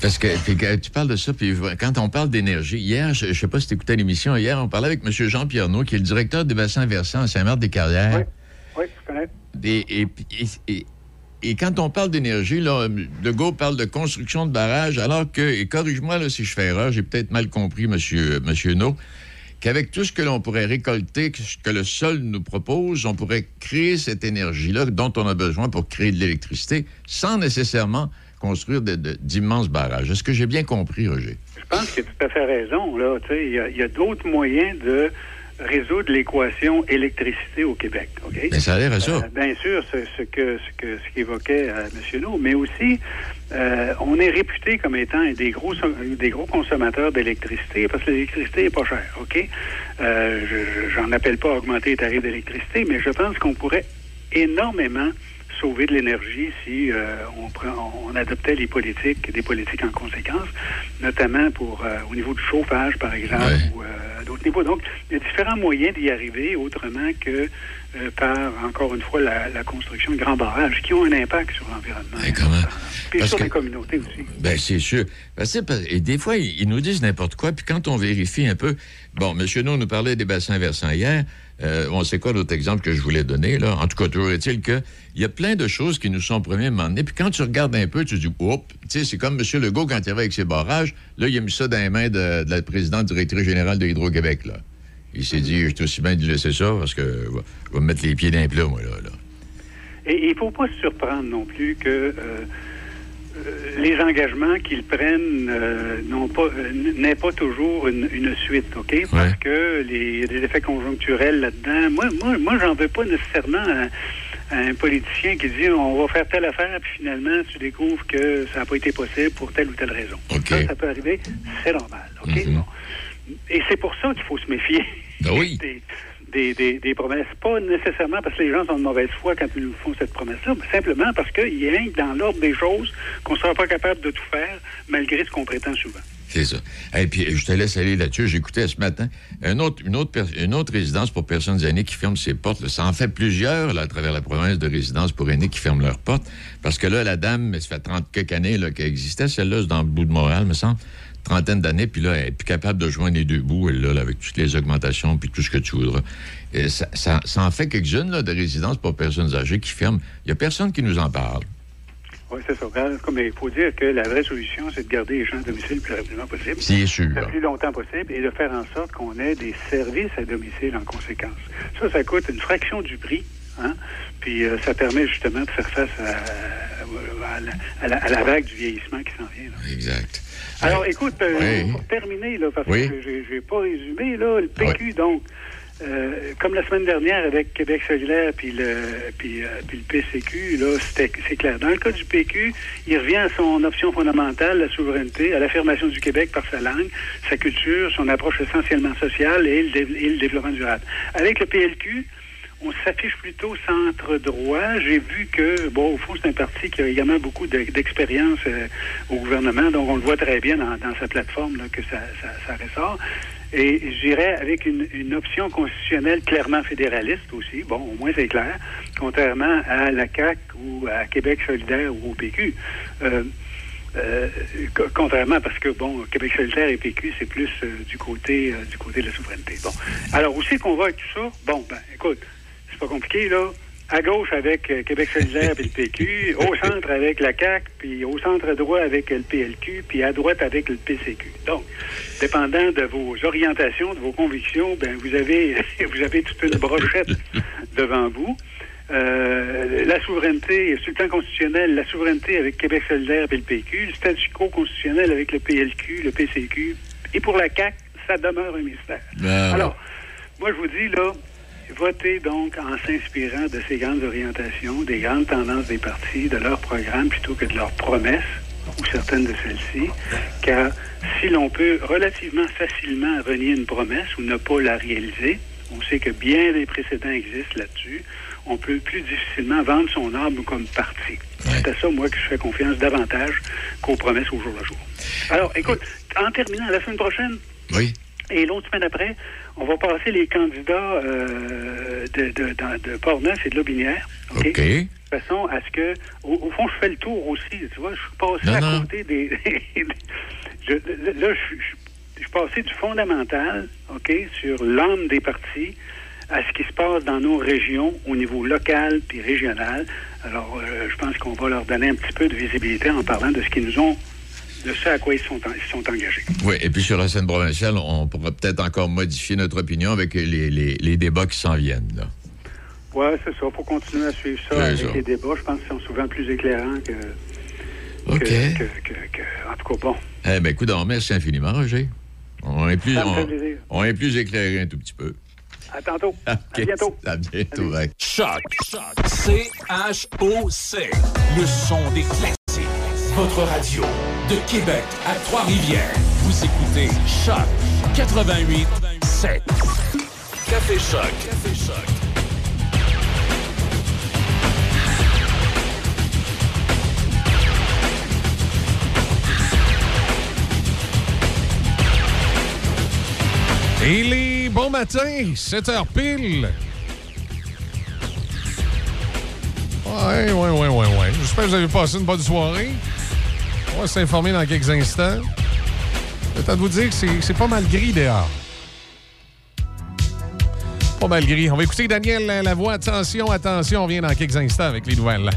S12: Parce que puis, tu parles de ça, puis quand on parle d'énergie, hier, je ne sais pas si tu écoutais l'émission, hier, on parlait avec M. Jean Pierneau, qui est le directeur des bassins versants à Saint-Marc-des-Carrières.
S13: Oui, je connais.
S12: Et, et, et- et- et quand on parle d'énergie, là, Legault parle de construction de barrages, alors que, et corrige-moi là, si je fais erreur, j'ai peut-être mal compris, monsieur, monsieur No, qu'avec tout ce que l'on pourrait récolter, que ce que le sol nous propose, on pourrait créer cette énergie-là dont on a besoin pour créer de l'électricité sans nécessairement construire d'immenses barrages. Est-ce que j'ai bien compris, Roger?
S13: Je pense que tu as tout à fait raison. Il y a d'autres moyens de résoudre l'équation électricité au Québec. OK?
S12: Mais ça a l'air à ça.
S13: Euh, bien sûr, ce, ce que ce que ce qu'évoquait euh, M. No, mais aussi euh, on est réputé comme étant des gros des gros consommateurs d'électricité parce que l'électricité est pas chère, OK? Je- je- J'en appelle pas à augmenter les tarifs d'électricité, mais je pense qu'on pourrait énormément sauver de l'énergie si euh, on, prend- on adoptait les politiques, des politiques en conséquence, notamment pour euh, au niveau du chauffage, par exemple, ou euh, d'autres niveaux. Donc, il y a différents moyens d'y arriver autrement que euh, par, encore une fois, la, la construction de grands barrages qui ont un impact sur l'environnement. Puis
S12: Parce
S13: sur
S12: que-
S13: les communautés aussi.
S12: Ben, c'est sûr. Parce- et des fois, ils, ils nous disent n'importe quoi, puis quand on vérifie un peu... Bon, M. No nous parlait des bassins versants hier. Euh, on sait quoi l'autre exemple que je voulais donner, là? En tout cas, toujours est-il que il y a plein de choses qui nous sont moment donné, puis quand tu regardes un peu, tu dis, oups, tu sais, c'est comme M. Legault quand il arrive avec ses barrages, là, il a mis ça dans les mains de, la présidente directrice générale de Hydro-Québec, là. Il s'est dit, je suis aussi bien de laisser ça, parce que vais- je me mettre les pieds dans les plats, moi, là.
S13: Et il ne faut pas se surprendre non plus que euh, les engagements qu'ils prennent euh, n'ont pas euh, n'aient pas toujours une, une suite, OK? Parce que les, il y a des effets conjoncturels là-dedans. Moi, moi, moi j'en veux pas nécessairement à, à un politicien qui dit on va faire telle affaire, puis finalement, tu découvres que ça n'a pas été possible pour telle ou telle raison. Ça, ça peut arriver, c'est normal, OK? Bon. Et c'est pour ça qu'il faut se méfier
S12: oui.
S13: des, des, des, des promesses. Pas nécessairement parce que les gens sont de mauvaise foi quand ils nous font cette promesse-là, mais simplement parce qu'il y a dans l'ordre des choses qu'on ne sera pas capable de tout faire, malgré ce qu'on prétend souvent.
S12: C'est ça. Et puis, je te laisse aller là-dessus. J'écoutais ce matin une, autre, résidence pour personnes aînées qui ferme ses portes. Ça en fait plusieurs à travers la province de résidences pour aînés qui ferment leurs portes. Parce que là, la dame, ça fait 30 quelques années qu'elle existait. Celle-là, c'est dans le bout de Montréal, me semble. Trentaine d'années, puis là, elle est plus capable de joindre les deux bouts, elle, là, avec toutes les augmentations, puis tout ce que tu voudras. Ça, ça, en fait quelques-unes de résidences pour personnes âgées qui ferment. Il n'y a personne qui nous en parle.
S13: Oui, c'est ça. Comme il faut dire que la vraie solution, c'est de garder les gens à domicile le plus rapidement possible.
S12: C'est sûr.
S13: Le plus longtemps possible et de faire en sorte qu'on ait des services à domicile en conséquence. Ça, ça coûte une fraction du prix. Hein? Puis euh, ça permet justement de faire face à, à la, à la- à la vague du vieillissement qui s'en vient. là.
S12: Exact.
S13: Alors, écoute, euh,
S12: Oui.
S13: pour terminer, là, parce
S12: Oui.
S13: que j'ai- pas résumé, là, le PQ, donc, euh, comme la semaine dernière avec Québec solidaire puis le, puis, euh, puis le PCQ, là, c'est clair. Dans le cas du PQ, il revient à son option fondamentale, la souveraineté, à l'affirmation du Québec par sa langue, sa culture, son approche essentiellement sociale et le, et le développement durable. Avec le PLQ, on s'affiche plutôt centre-droit. J'ai vu que, bon, au fond, c'est un parti qui a également beaucoup de- d'expérience euh, au gouvernement, donc on le voit très bien dans, dans sa plateforme là, que ça, ça, ça ressort. Et je dirais avec une, une option constitutionnelle clairement fédéraliste aussi, bon, au moins c'est clair, contrairement à la CAQ ou à Québec solidaire ou au PQ. Euh, euh, co- contrairement parce que bon Québec solidaire et PQ c'est plus euh, du côté euh, du côté de la souveraineté. Bon, alors où c'est qu'on va avec tout ça? Bon, ben écoute, c'est pas compliqué là. À gauche avec euh, Québec solidaire et le PQ, au centre avec la CAQ, puis au centre droit avec le PLQ, puis à droite avec le PCQ. Donc, dépendant de vos orientations, de vos convictions, ben vous avez vous avez toute une brochette devant vous. Euh, la souveraineté, sur le plan constitutionnel, la souveraineté avec Québec solidaire et le PQ, le statu quo constitutionnel avec le PLQ, le PCQ, et pour la CAQ, ça demeure un mystère.
S12: Ben,
S13: Alors, moi, je vous dis, là, votez donc en s'inspirant de ces grandes orientations, des grandes tendances des partis, de leurs programmes plutôt que de leurs promesses, ou certaines de celles-ci, car si l'on peut relativement facilement renier une promesse ou ne pas la réaliser, on sait que bien des précédents existent là-dessus, on peut plus difficilement vendre son arme comme parti. C'est à ça, moi, que je fais confiance davantage qu'aux promesses au jour le jour. Alors, écoute, en terminant, la semaine prochaine,
S12: Oui.
S13: et l'autre semaine après, on va passer les candidats euh, de, de, de Port-Neuf et de Lobinière. OK? De façon à ce que, au, au fond, je fais le tour aussi. Tu vois, je suis passé
S12: Non,
S13: à
S12: non.
S13: côté des. je, là, je, je- je suis passé du fondamental, OK, sur l'âme des partis, à ce qui se passe dans nos régions au niveau local puis régional. Alors, euh, je pense qu'on va leur donner un petit peu de visibilité en parlant de ce qu'ils nous ont, de ce à quoi ils sont, ils sont engagés.
S12: Oui, et puis sur la scène provinciale, on pourra peut-être encore modifier notre opinion avec les, les- les débats qui s'en viennent. Là.
S13: Oui, c'est ça. Il faut continuer à suivre ça avec
S12: ça.
S13: les débats. Je pense qu'ils sont souvent plus éclairants que.
S12: OK.
S13: que- que- que- que- en tout cas, bon.
S12: Eh bien, écoute, merci infiniment, Roger. On est plus, on, est plus éclairé un tout petit peu.
S13: À tantôt. À bientôt.
S12: À bientôt. ouais.
S1: Choc. C-H-O-C. Le son des classiques. Votre radio de Québec à Trois-Rivières. Vous écoutez Choc 88 7. Café Choc. Café Choc.
S7: Il est bon matin, 7 h pile. Ouais, ouais, ouais, ouais, ouais. J'espère que vous avez passé une bonne soirée. On va s'informer dans quelques instants. Le temps de vous dire que c'est pas mal gris dehors. Pas mal gris. On va écouter Daniel la, la voix. Attention, attention, on vient dans quelques instants avec les nouvelles.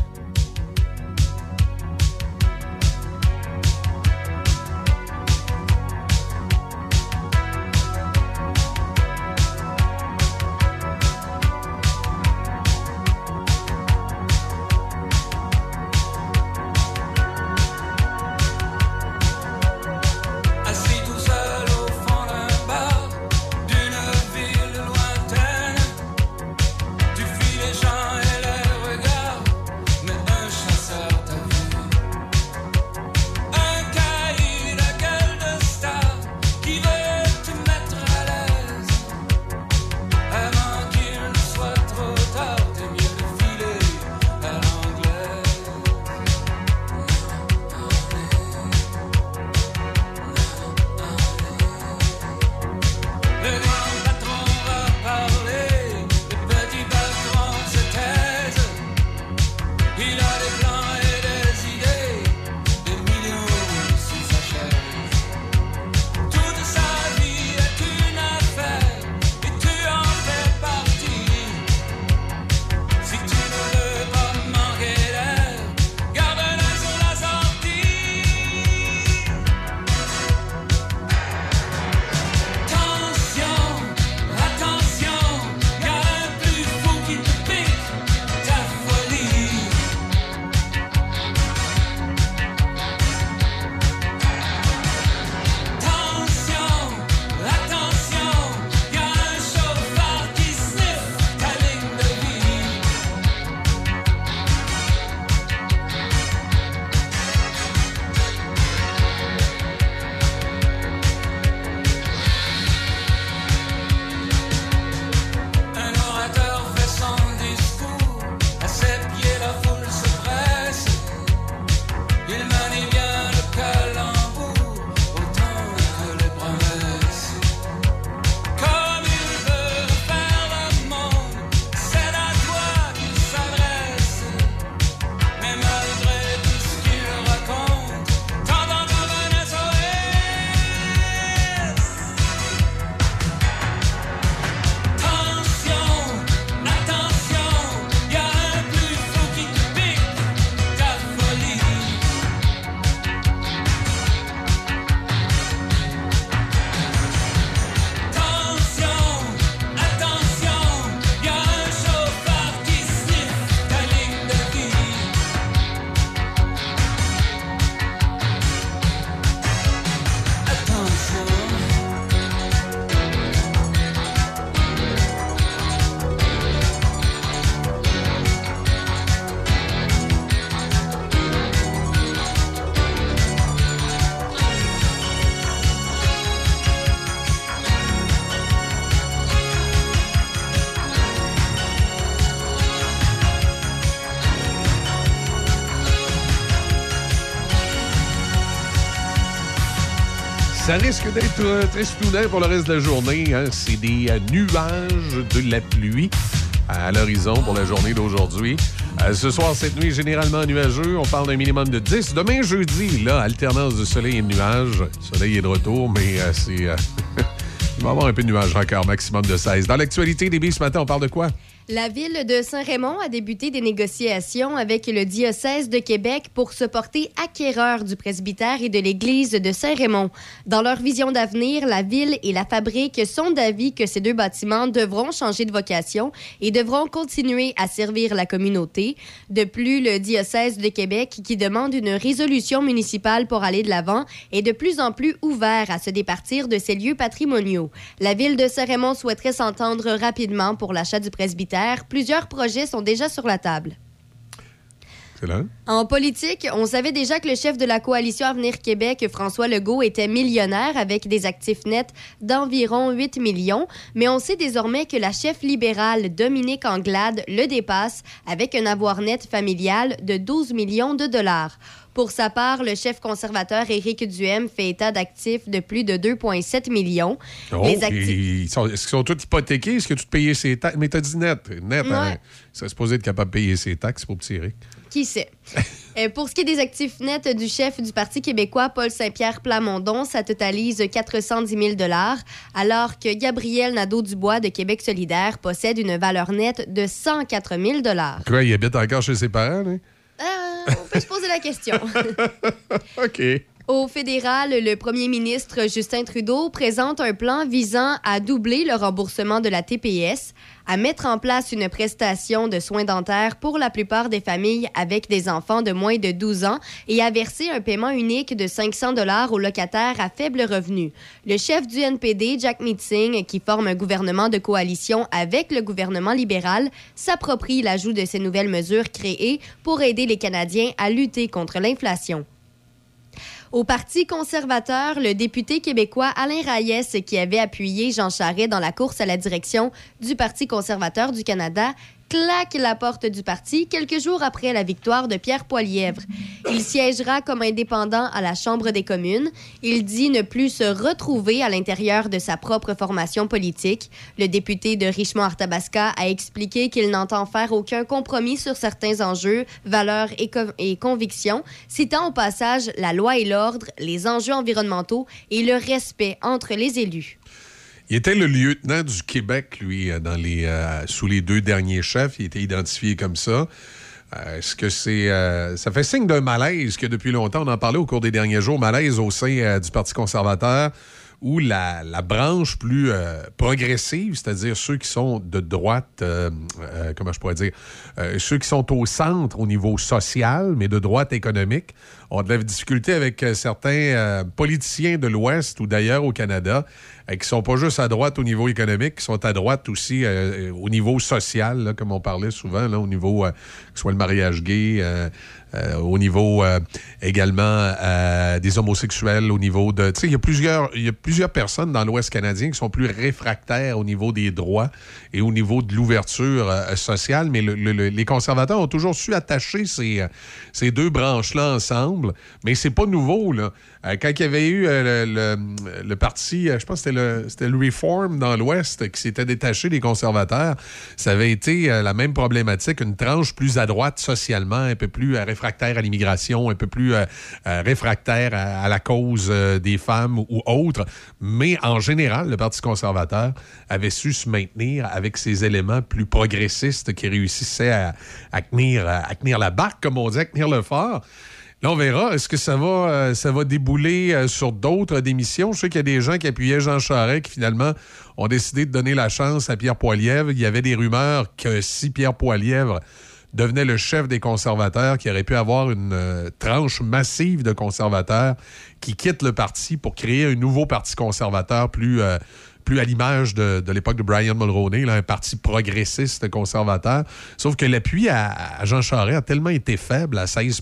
S7: Risque d'être euh, très soudain pour le reste de la journée. hein. C'est des euh, nuages, de la pluie à l'horizon pour la journée d'aujourd'hui. Euh, ce soir, cette nuit, généralement nuageux. On parle d'un minimum de 10. Demain, jeudi, là, alternance de soleil et de nuages. Le soleil est de retour, mais c'est... Il va y avoir un peu de nuages encore, maximum de 16. Dans l'actualité, début ce matin, on parle de quoi?
S2: La ville de Saint-Raymond a débuté des négociations avec le diocèse de Québec pour se porter acquéreur du presbytère et de l'église de Saint-Raymond. Dans leur vision d'avenir, la ville et la fabrique sont d'avis que ces deux bâtiments devront changer de vocation et devront continuer à servir la communauté. De plus, le diocèse de Québec, qui demande une résolution municipale pour aller de l'avant, est de plus en plus ouvert à se départir de ces lieux patrimoniaux. La ville de Saint-Raymond souhaiterait s'entendre rapidement pour l'achat du presbytère. Plusieurs projets sont déjà sur la table. En politique, on savait déjà que le chef de la coalition Avenir Québec, François Legault, était millionnaire avec des actifs nets d'environ 8 millions, mais on sait désormais que la chef libérale Dominique Anglade le dépasse avec un avoir net familial de 12 millions de dollars. Pour sa part, le chef conservateur Éric Duhem fait état d'actifs de plus de 2,7 millions.
S7: Oh,
S2: Les actifs-
S7: ils sont- Est-ce qu'ils sont tous hypothéqués? Est-ce que tu payes ses taxes? Mais t'as dit net. Net, hein?
S2: Ouais.
S7: Serait supposé être capable de payer ses taxes pour petit Rick.
S2: Qui sait? Euh, pour ce qui est des actifs nets du chef du Parti québécois, Paul Saint-Pierre Plamondon, ça totalise 410 000 alors que Gabriel Nadeau-Dubois de Québec solidaire possède une valeur nette de 104 000
S7: Quoi, il habite encore chez ses parents, hein?
S2: Euh, On peut se poser la question.
S7: OK.
S2: Au fédéral, le premier ministre Justin Trudeau présente un plan visant à doubler le remboursement de la TPS, à mettre en place une prestation de soins dentaires pour la plupart des familles avec des enfants de moins de 12 ans et à verser un paiement unique de 500 dollars aux locataires à faible revenu. Le chef du NPD, Jack Meeting, qui forme un gouvernement de coalition avec le gouvernement libéral, s'approprie l'ajout de ces nouvelles mesures créées pour aider les Canadiens à lutter contre l'inflation. Au Parti conservateur, le député québécois Alain Reyes, qui avait appuyé Jean Charest dans la course à la direction du Parti conservateur du Canada, claque la porte du parti quelques jours après la victoire de Pierre Poilièvre. Il siégera comme indépendant à la Chambre des communes. Il dit ne plus se retrouver à l'intérieur de sa propre formation politique. Le député de Richmond-Arthabasca a expliqué qu'il n'entend faire aucun compromis sur certains enjeux, valeurs et, et convictions, citant au passage la loi et l'ordre, les enjeux environnementaux et le respect entre les élus.
S7: Il était le lieutenant du Québec, lui, euh, dans les, euh, sous les deux derniers chefs. Il était identifié comme ça. Euh, Est-ce que c'est. ça fait signe d'un malaise que depuis longtemps, on en parlait au cours des derniers jours, malaise au sein du Parti conservateur, où la, branche plus progressive, c'est-à-dire ceux qui sont de droite, comment je pourrais dire, ceux qui sont au centre au niveau social, mais de droite économique, ont de la difficulté avec certains politiciens de l'Ouest ou d'ailleurs au Canada, euh, qui sont pas juste à droite au niveau économique, qui sont à droite aussi euh, au niveau social, comme on parlait souvent, là, au niveau, euh, que ce soit le mariage gay, euh, euh, au niveau euh, également euh, des homosexuels, au niveau de... Tu sais, il y a plusieurs, personnes dans l'Ouest canadien qui sont plus réfractaires au niveau des droits et au niveau de l'ouverture euh, sociale, mais le- le- le- les conservateurs ont toujours su attacher ces, euh, ces deux branches-là ensemble, mais c'est pas nouveau, là. Euh, quand il y avait eu euh, le, parti, euh, je pense que c'était le, c'était le Reform dans l'Ouest qui s'était détaché des conservateurs, ça avait été la même problématique, une tranche plus à droite socialement, un peu plus réfractaire à l'immigration, un peu plus réfractaire à, la cause des femmes ou autres. Mais en général, le Parti conservateur avait su se maintenir avec ses éléments plus progressistes qui réussissaient à tenir, à tenir la barque, comme on dit, à tenir le fort. Là, on verra. Est-ce que ça va, euh, ça va débouler euh, sur d'autres démissions? Je sais qu'il y a des gens qui appuyaient Jean Charest qui, finalement, ont décidé de donner la chance à Pierre Poilièvre. Il y avait des rumeurs que si Pierre Poilièvre devenait le chef des conservateurs, qu'il aurait pu avoir une euh, tranche massive de conservateurs qui quittent le parti pour créer un nouveau parti conservateur plus... plus à l'image de, de l'époque de Brian Mulroney, un parti progressiste conservateur. Sauf que l'appui à, à Jean Charest a tellement été faible, à 16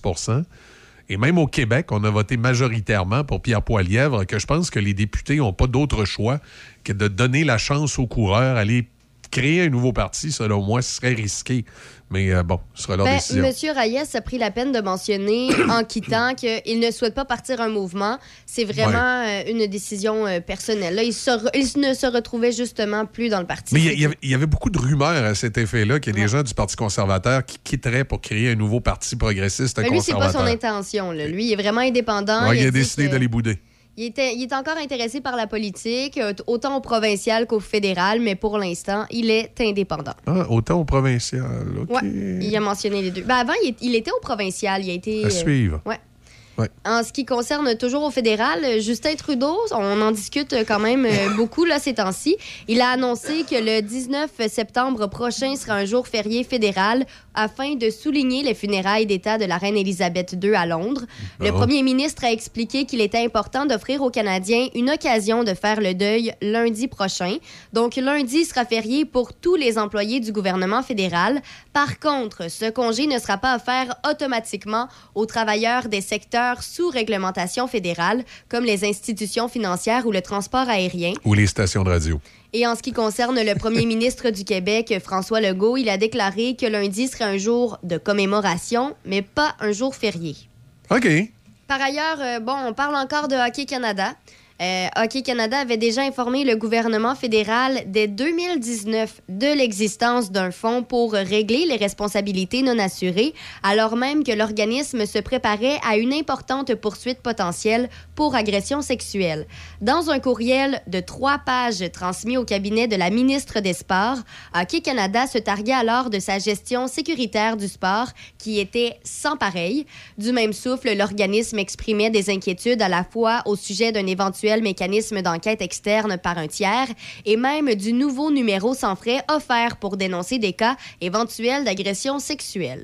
S7: et même au Québec, on a voté majoritairement pour Pierre Poilièvre, que je pense que les députés n'ont pas d'autre choix que de donner la chance aux coureurs, aller créer un nouveau parti, selon moi, ce serait risqué. Mais euh, bon, ce sera leur
S2: Ben,
S7: décision.
S2: Monsieur Reyes a pris la peine de mentionner en quittant qu'il ne souhaite pas partir un mouvement. C'est vraiment euh, une décision euh, personnelle. Là, il, se re- il ne se retrouvait justement plus dans le parti.
S7: Mais il y avait, il y avait beaucoup de rumeurs à cet effet-là qu'il y a des gens du Parti conservateur qui quitteraient pour créer un nouveau parti progressiste
S2: Mais lui, c'est pas son intention. là. Lui, il est vraiment indépendant.
S7: Ouais, il a décidé
S2: que-
S7: d'aller bouder.
S2: Il, était, il est encore intéressé par la politique, euh, autant au provincial qu'au fédéral, mais pour l'instant, il est indépendant.
S7: Ah, autant au provincial. OK.
S2: Ouais, il a mentionné les deux. Ben, avant, il, était au provincial. Il a été.
S7: À
S2: euh,
S7: suivre.
S2: ouais.
S7: Ouais.
S2: En ce qui concerne toujours au fédéral, Justin Trudeau, on en discute quand même euh, beaucoup là, ces temps-ci. Il a annoncé que le 19 septembre prochain sera un jour férié fédéral afin de souligner les funérailles d'État de la reine Élisabeth II à Londres. Le
S14: Bon.
S2: premier ministre a expliqué qu'il était important d'offrir aux Canadiens une occasion de faire le deuil lundi prochain. Donc lundi sera férié pour tous les employés du gouvernement fédéral. Par contre, ce congé ne sera pas offert automatiquement aux travailleurs des secteurs sous réglementation fédérale, comme les institutions financières ou le transport aérien.
S7: Ou les stations de radio.
S2: Et en ce qui concerne le premier ministre du Québec, François Legault, il a déclaré que lundi serait un jour de commémoration, mais pas un jour férié.
S7: OK.
S2: Par ailleurs, euh, bon, on parle encore de Hockey Canada. Euh, Hockey Canada avait déjà informé le gouvernement fédéral dès 2019 de l'existence d'un fonds pour régler les responsabilités non assurées, alors même que l'organisme se préparait à une importante poursuite potentielle pour agression sexuelle. Dans un courriel de trois pages transmis au cabinet de la ministre des Sports, Hockey Canada se targuait alors de sa gestion sécuritaire du sport qui était sans pareil. Du même souffle, l'organisme exprimait des inquiétudes à la fois au sujet d'un éventuel mécanisme d'enquête externe par un tiers et même du nouveau numéro sans frais offert pour dénoncer des cas éventuels d'agression sexuelle.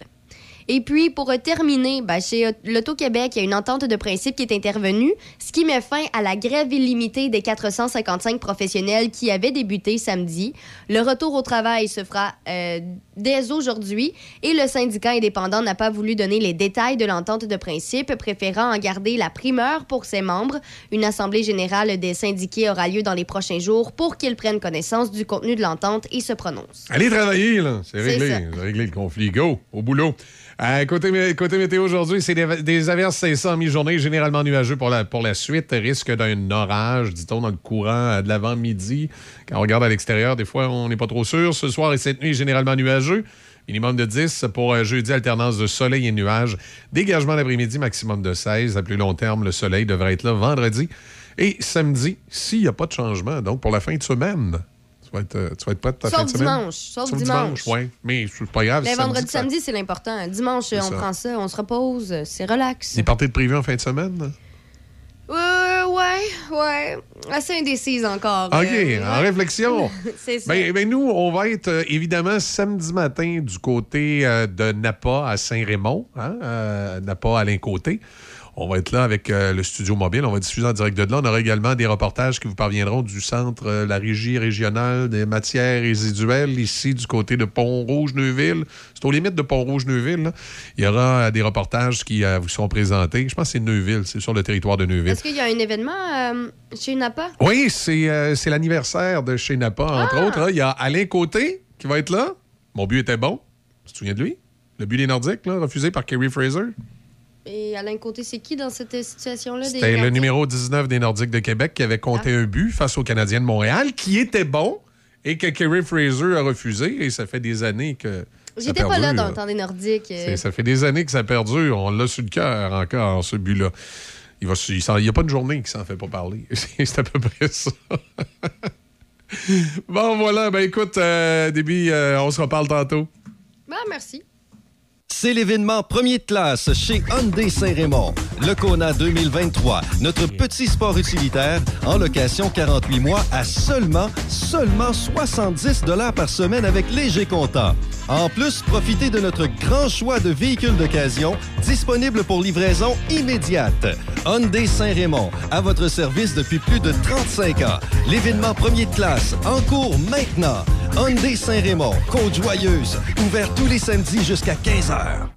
S2: Et puis, pour terminer, ben, chez l'Auto-Québec, il y a une entente de principe qui est intervenue, ce qui met fin à la grève illimitée des 455 professionnels qui avait débuté samedi. Le retour au travail se fera euh, dès aujourd'hui et le syndicat indépendant n'a pas voulu donner les détails de l'entente de principe, préférant en garder la primeur pour ses membres. Une assemblée générale des syndiqués aura lieu dans les prochains jours pour qu'ils prennent connaissance du contenu de l'entente et se prononcent.
S7: Allez travailler, là. C'est réglé. C'est réglé le conflit. Go, au boulot. Euh, côté, mé- côté météo aujourd'hui, c'est des, averses 500 en mi-journée, généralement nuageux pour la, pour la suite. Risque d'un orage, dit-on, dans le courant euh, de l'avant-midi. Quand on regarde à l'extérieur, des fois, on n'est pas trop sûr. Ce soir et cette nuit, généralement nuageux. Minimum de 10 pour euh, jeudi, alternance de soleil et nuages. Dégagement l'après-midi, maximum de 16. À plus long terme, le soleil devrait être là vendredi et samedi, s'il n'y a pas de changement. Donc, pour la fin de semaine, tu vas être, euh, tu vas être prête ta
S2: Sauf
S7: fin de semaine?
S2: dimanche, sauf dimanche.
S7: oui. Mais c'est pas grave.
S2: Mais
S7: samedi,
S2: vendredi, samedi, c'est l'important. Dimanche, on
S7: ça.
S2: prend ça, on se repose, c'est relax.
S7: Des parties de prévues en fin de semaine?
S2: Euh, ouais, ouais. Assez indécise encore.
S7: OK,
S2: Euh,
S7: en
S2: ouais.
S7: réflexion.
S2: c'est ça.
S7: Ben, ben, nous, on va être euh, évidemment samedi matin du côté euh, de Napa à Saint-Raymond, hein, euh, Napa à l'un-côté. On va être là avec euh, le studio mobile. On va diffuser en direct de là. On aura également des reportages qui vous parviendront du centre, euh, la régie régionale des matières résiduelles, ici du côté de Pont-Rouge-Neuville. C'est aux limites de Pont-Rouge-Neuville. Il y aura euh, des reportages qui vous seront présentés. Je pense que c'est Neuville, c'est sur le territoire de Neuville.
S2: Est-ce qu'il y a un événement chez Napa?
S7: Oui, c'est c'est l'anniversaire de chez Napa, entre autres. hein. Il y a Alain Côté qui va être là. Mon but était bon. Tu te souviens de lui? Le but des Nordiques, là, refusé par Kerry Fraser?
S2: Et Alain Côté, c'est qui dans cette situation-là?
S7: C'était le numéro 19 des Nordiques de Québec qui avait compté
S2: Ah.
S7: un but face aux Canadiens de Montréal, qui était bon et que Kerry Fraser a refusé. Et ça fait des années que.
S2: J'étais pas là dans le temps des Nordiques. euh.
S7: Ça fait des années que ça perdure. On l'a sur le cœur encore, ce but-là. Il n'y a pas de journée qui s'en fait pas parler. C'est à peu près ça. bon, voilà. Ben écoute, euh, Déby, euh, on se reparle tantôt.
S2: Ben, merci.
S15: C'est l'événement premier de classe chez Hyundai Saint-Raymond. Le Kona 2023, notre petit sport utilitaire en location 48 mois à seulement, seulement 70 par semaine avec léger comptant. En plus, profitez de notre grand choix de véhicules d'occasion disponibles pour livraison immédiate. Hyundai Saint-Raymond, à votre service depuis plus de 35 ans. L'événement premier de classe en cours maintenant. Hyundai Saint-Raymond, Côte-Joyeuse, ouvert tous les samedis jusqu'à 15h.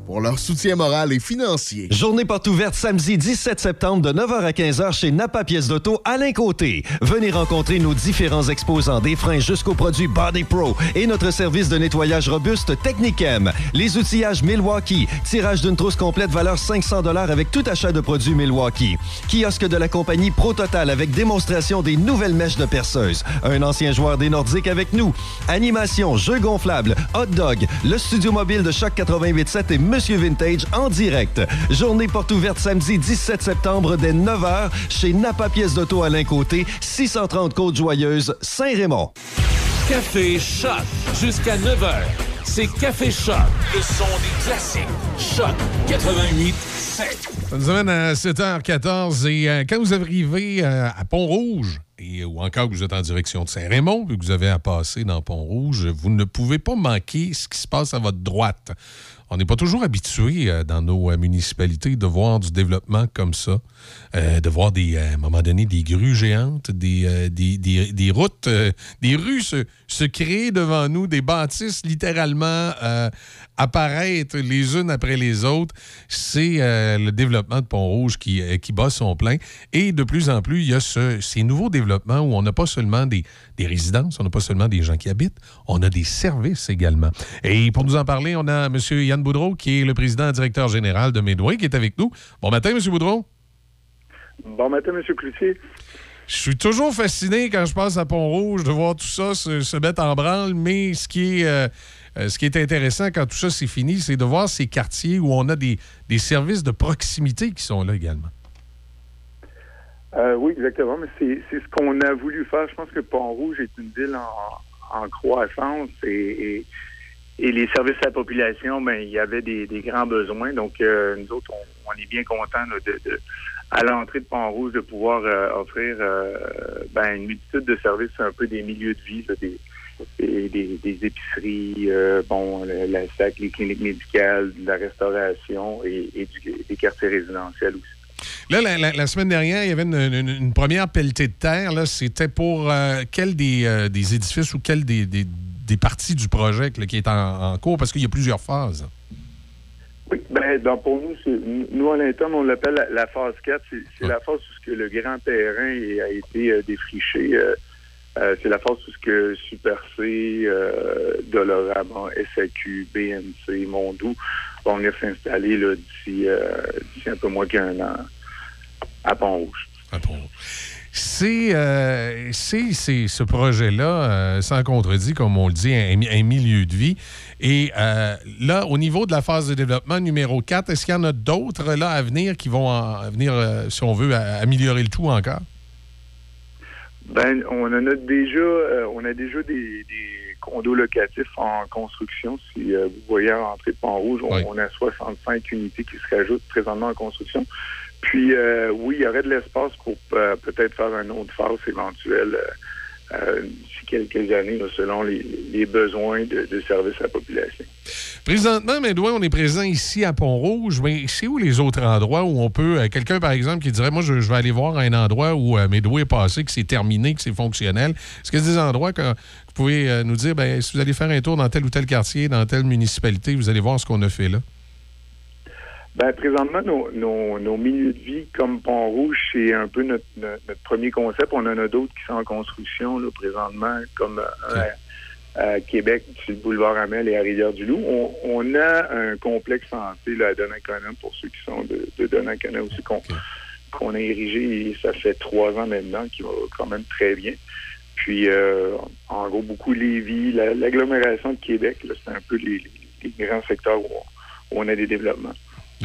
S5: pour leur soutien moral et financier.
S15: Journée porte ouverte samedi 17 septembre de 9h à 15h chez Napa Pièces d'Auto Alain Côté. Venez rencontrer nos différents exposants des freins jusqu'aux produits Body Pro et notre service de nettoyage robuste Technichem. Les outillages Milwaukee. Tirage d'une trousse complète valeur 500 avec tout achat de produits Milwaukee. Kiosque de la compagnie Pro Total avec démonstration des nouvelles mèches de perceuse. Un ancien joueur des Nordiques avec nous. Animation, jeux gonflables, hot dog, le studio mobile de Choc 88.7 et Vintage en direct. Journée porte ouverte samedi 17 septembre dès 9h chez Napa Pièces d'Auto Alain Côté, 630 Côte-Joyeuse, Saint-Raymond.
S1: Café Choc jusqu'à 9h. C'est Café Choc, le son des classiques. Choc 88 7.
S7: Ça nous amène à 7h14 et euh, quand vous arrivez euh, à Pont-Rouge, et, ou encore que vous êtes en direction de Saint-Raymond, que vous avez à passer dans Pont-Rouge, vous ne pouvez pas manquer ce qui se passe à votre droite. On n'est pas toujours habitué euh, dans nos euh, municipalités de voir du développement comme ça, euh, de voir des, à un moment donné des grues géantes, des, des, routes, des rues se, se créer devant nous, des bâtisses littéralement apparaître les unes après les autres. C'est euh, le développement de Pont-Rouge qui, euh, qui bat son plein. Et de plus en plus, il y a ce- ces nouveaux développements où on n'a pas seulement des, des résidences, on n'a pas seulement des gens qui habitent, on a des services également. Et pour nous en parler, on a M. Yann Boudreau, qui est le président et directeur général de Medway, qui est avec nous. Bon matin, M. Boudreau.
S14: Bon matin, M. Cloutier.
S7: Je suis toujours fasciné quand je passe à Pont-Rouge de voir tout ça se, se mettre en branle, mais ce qui est, euh, euh, ce qui est intéressant quand tout ça c'est fini, c'est de voir ces quartiers où on a des, des services de proximité qui sont là également.
S14: Euh, oui, exactement. Mais c'est ce qu'on a voulu faire. Je pense que Pont-Rouge est une ville en, en croissance et, et, les services à la population, ben, il y avait des, des grands besoins. Donc, euh, nous autres, on, est bien contents de, à l'entrée de Pont-Rouge de pouvoir offrir ben, une multitude de services, un peu des milieux de vie, des, des, épiceries, euh, bon, la SAC, les cliniques médicales, de la restauration et, et du- des quartiers résidentiels aussi.
S7: Là, la, la- la semaine dernière, il y avait une, une- une première pelletée de terre. C'était pour euh, quel des, euh, des édifices ou quelle des, des- des parties du projet là, qui est en, en cours? Parce qu'il y a plusieurs phases.
S14: Oui, ben, donc pour nous, nous, à l'interne, on l'appelle la, la phase 4. C'est c'est la phase où le grand terrain a été euh, défriché. Euh, euh, c'est la phase où ce que Super C, euh, Dolorama, SAQ, BNC, Mondou vont venir s'installer d'ici euh, un peu moins qu'un an à Pont-Rouge.
S7: C'est euh, c'est- c'est ce projet-là, euh, sans contredit, comme on le dit, un, milieu de vie. Et euh, là, au niveau de la phase de développement numéro 4, est-ce qu'il y en a d'autres là à venir qui vont en- venir, euh, si on veut, à- améliorer le tout encore?
S14: Ben, on en a déjà, euh, on a déjà des, des condos locatifs en construction. Si euh, vous voyez à l'entrée de Pont-Rouge, on, on a 65 unités qui se rajoutent présentement en construction. Puis, euh, oui, il y aurait de l'espace pour euh, peut-être faire un autre phase éventuelle euh, d'ici quelques années, selon les, besoins de, de services à la population.
S7: Présentement, Medway, on est présent ici à Pont-Rouge, mais c'est où les autres endroits où on peut. euh, Quelqu'un, par exemple, qui dirait Moi, je, vais aller voir un endroit où euh, Medway est passé, que c'est terminé, que c'est fonctionnel. Est-ce y a des endroits que vous pouvez euh, nous dire ben, si vous allez faire un tour dans tel ou tel quartier, dans telle municipalité, vous allez voir ce qu'on a fait là?
S14: Ben, présentement, nos, nos, nos milieux de vie comme Pont-Rouge, c'est un peu notre, notre, notre premier concept. On en a d'autres qui sont en construction là, présentement, comme euh, un à, Québec, sur le boulevard Amel et à Rivière-du-Loup. On, on a un complexe santé là, à Donnacona, pour ceux qui sont de, de Donnacona aussi, qu'on a érigé, et ça fait trois ans maintenant, qui va quand même très bien. Puis, euh, en gros, beaucoup Lévis, la- l'agglomération de Québec, c'est un peu les, les- les grands secteurs où on- où on a des développements.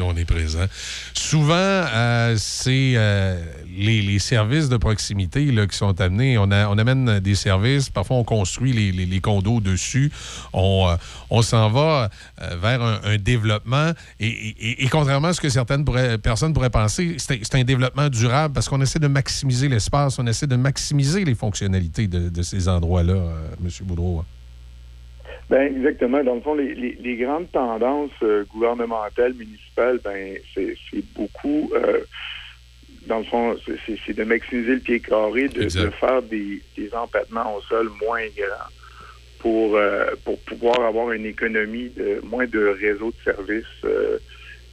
S7: On est présent. Souvent, euh, c'est euh, les, services de proximité là, qui sont amenés. On, amène des services. Parfois, on construit les, condos dessus. On, euh, s'en va vers un, développement. Et, contrairement à ce que certaines personnes pourraient penser, c'est un- développement durable parce qu'on essaie de maximiser l'espace. On essaie de maximiser les fonctionnalités de, de ces endroits-là, M. Boudreau.
S14: Ben exactement. Dans le fond, les, les- les grandes tendances euh, gouvernementales, municipales, ben c'est c'est beaucoup. euh, dans le fond, c'est- c'est c'est de maximiser le pied carré, de, de faire des, des empattements au sol moins grands pour euh, pour pouvoir avoir une économie de moins de réseaux de services euh,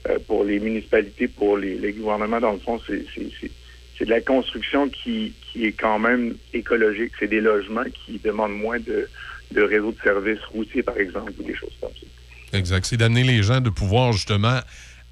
S14: euh, pour les municipalités, pour les, les gouvernements. Dans le fond, c'est c'est- c'est- c'est de la construction qui, qui est quand même écologique. C'est des logements qui demandent moins de, de réseaux de services routiers, par exemple, ou des choses comme ça.
S7: Exact. C'est d'amener les gens de pouvoir justement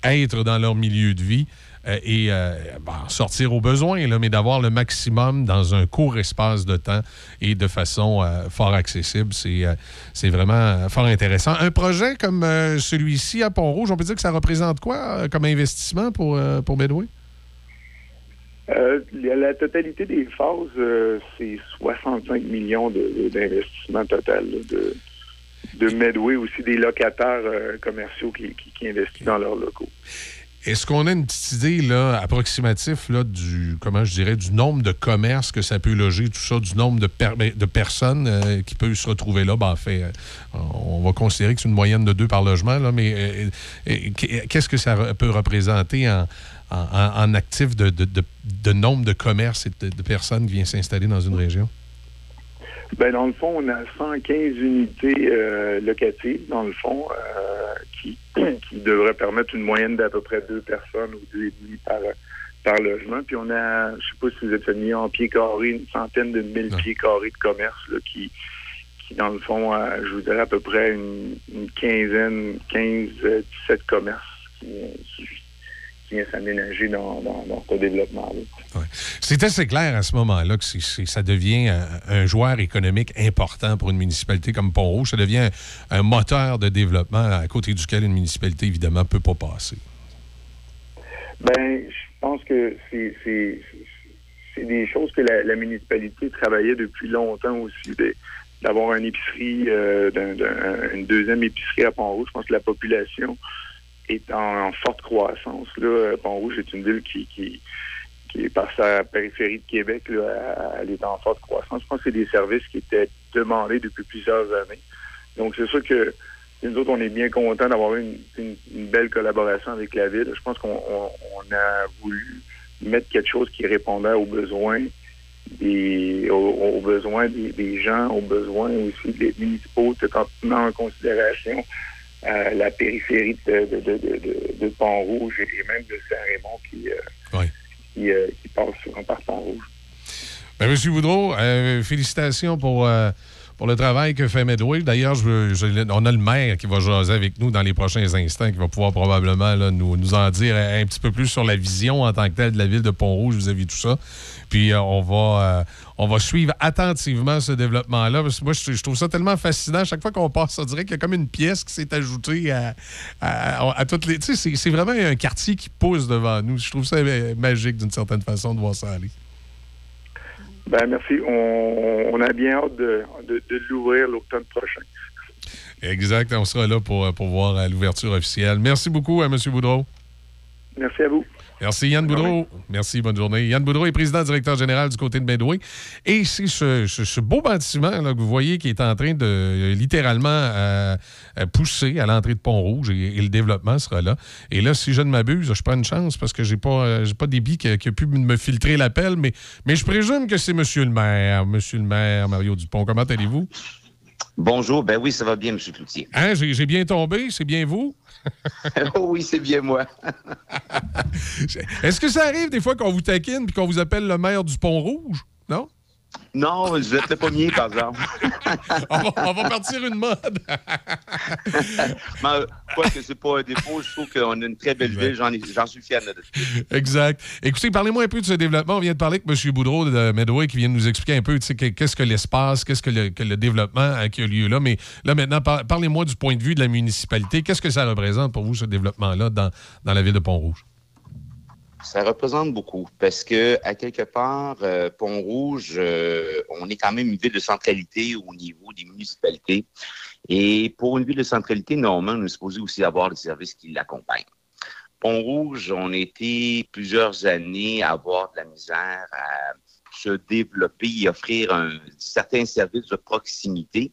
S7: être dans leur milieu de vie euh, et euh, bon, sortir au besoin, là, mais d'avoir le maximum dans un court espace de temps et de façon euh, fort accessible. C'est vraiment fort intéressant. Un projet comme celui-ci à Pont-Rouge, on peut dire que ça représente quoi comme investissement pour, pour Medway?
S14: Euh, la, totalité des phases, euh, c'est 65 millions d'investissement total de, de Medway, aussi des locataires euh, commerciaux qui, investissent dans leurs locaux.
S7: Est-ce qu'on a une petite idée là, approximative là, du comment je dirais du nombre de commerces que ça peut loger, tout ça, du nombre de, de personnes qui peuvent se retrouver là? Ben, en fait, on va considérer que c'est une moyenne de deux par logement, là, mais qu'est-ce que ça peut représenter en, en, actif de, de- de- de nombre de commerces et de, personnes qui viennent s'installer dans une région?
S14: Ben, dans le fond, on a 115 unités euh, locatives, dans le fond, euh, qui, qui devraient permettre une moyenne d'à peu près deux personnes ou deux et demi par, par logement. Puis on a, je sais pas si vous êtes familier, en pieds carrés, une centaine de mille pieds carrés de commerce là, qui, qui, dans le fond, euh, je vous dirais à peu près une, une quinzaine, 15, euh, 17 commerces qui, qui, qui s'aménager dans, dans, dans ce développement-là.
S7: C'est assez clair à ce moment-là que ça devient un, un joueur économique important pour une municipalité comme Pont-Rouge. Ça devient un, un moteur de développement à côté duquel une municipalité, évidemment, ne peut pas passer.
S14: Ben, je pense que c'est des choses que la, la municipalité travaillait depuis longtemps aussi, d'avoir une épicerie, euh, une deuxième épicerie à Pont-Rouge. Je pense que la population est en, forte croissance. Là, Pont-Rouge est une ville qui, qui, est par sa périphérie de Québec, là, elle est en forte croissance. Je pense que c'est des services qui étaient demandés depuis plusieurs années. Donc, c'est sûr que nous autres, on est bien contents d'avoir une, belle collaboration avec la ville. Je pense qu'on on- on a voulu mettre quelque chose qui répondait aux besoins des, aux, besoins des gens, aux besoins aussi des municipaux, tout en tenant en considération euh, la périphérie de, de, de, de, Pont-Rouge et même de Saint-Raymond qui, euh, qui, euh, qui passe souvent par Pont-Rouge.
S7: Ben, Monsieur Boudreau, euh, félicitations pour, pour le travail que fait Medway. D'ailleurs, je on a le maire qui va jaser avec nous dans les prochains instants, qui va pouvoir probablement là, nous, nous en dire un petit peu plus sur la vision en tant que telle de la ville de Pont-Rouge vis-à-vis de tout ça. Puis euh, on, va, euh, on va suivre attentivement ce développement-là. Parce que moi, je, je trouve ça tellement fascinant. Chaque fois qu'on passe, on dirait qu'il y a comme une pièce qui s'est ajoutée à, à- à toutes les. Tu sais, c'est- vraiment un quartier qui pousse devant nous. Je trouve ça euh, magique d'une certaine façon de voir ça aller.
S14: Ben merci. On, on a bien hâte de, de, de l'ouvrir l'automne prochain.
S7: Exact. On sera là pour, pour voir l'ouverture officielle. Merci beaucoup à M. Boudreau.
S14: Merci à vous.
S7: Merci Yann Boudreau. Merci, bonne journée. Yann Boudreau est président directeur général du côté de Medway. Et c'est ce, ce- ce beau bâtiment là, que vous voyez qui est en train de euh, littéralement euh, euh, pousser à l'entrée de Pont-Rouge et, et le développement sera là. Et là, si je ne m'abuse, je prends une chance parce que j'ai pas, euh, j'ai pas débit qui, a- qui a pu me filtrer l'appel, mais, mais je présume que c'est Monsieur le maire. Monsieur le maire, Mario Dupont, comment allez-vous?
S16: Bonjour, ben oui, ça va bien, M. Cloutier.
S7: Hein, j'ai bien tombé, c'est bien vous?
S16: Oh oui, c'est bien moi.
S7: Est-ce que ça arrive des fois qu'on vous taquine puis qu'on vous appelle le maire du Pont-Rouge? Non?
S16: Non, vous êtes le premier, par exemple.
S7: on, va, on va partir une mode.
S16: Mais, quoi que c'est pas un défaut, je trouve qu'on a une très belle ville, j'en suis fier de
S7: Exact. Écoutez, parlez-moi un peu de ce développement. On vient de parler avec M. Boudreau de Medway qui vient de nous expliquer un peu qu'est-ce que l'espace, qu'est-ce que le, que le développement euh, qui a lieu là. Mais là, maintenant, par- parlez-moi du point de vue de la municipalité. Qu'est-ce que ça représente pour vous, ce développement-là, dans, dans la ville de Pont-Rouge?
S16: Ça représente beaucoup parce que, à quelque part, euh, Pont-Rouge, euh, on est quand même une ville de centralité au niveau des municipalités. Et pour une ville de centralité, normalement, on est supposé aussi avoir des services qui l'accompagnent. Pont-Rouge, on a été plusieurs années à avoir de la misère à se développer et offrir un, certains services de proximité.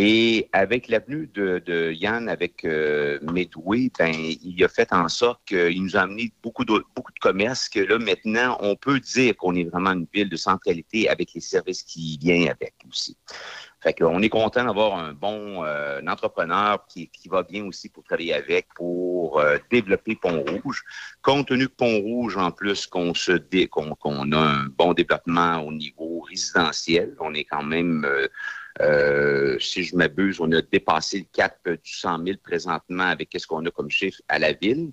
S16: Et avec l'avenue de, de Yann avec euh, Medway, ben, il a fait en sorte qu'il nous a amené beaucoup de, beaucoup de commerces que là, maintenant, on peut dire qu'on est vraiment une ville de centralité avec les services qui viennent avec aussi. Fait qu'on est content d'avoir un bon euh, un entrepreneur qui, qui va bien aussi pour travailler avec, pour euh, développer Pont-Rouge. Compte tenu que Pont-Rouge, en plus, qu'on se qu'on, qu'on a un bon développement au niveau résidentiel, on est quand même, euh, si je m'abuse, on a dépassé le cap du 100 000 présentement avec ce qu'on a comme chiffre à la ville.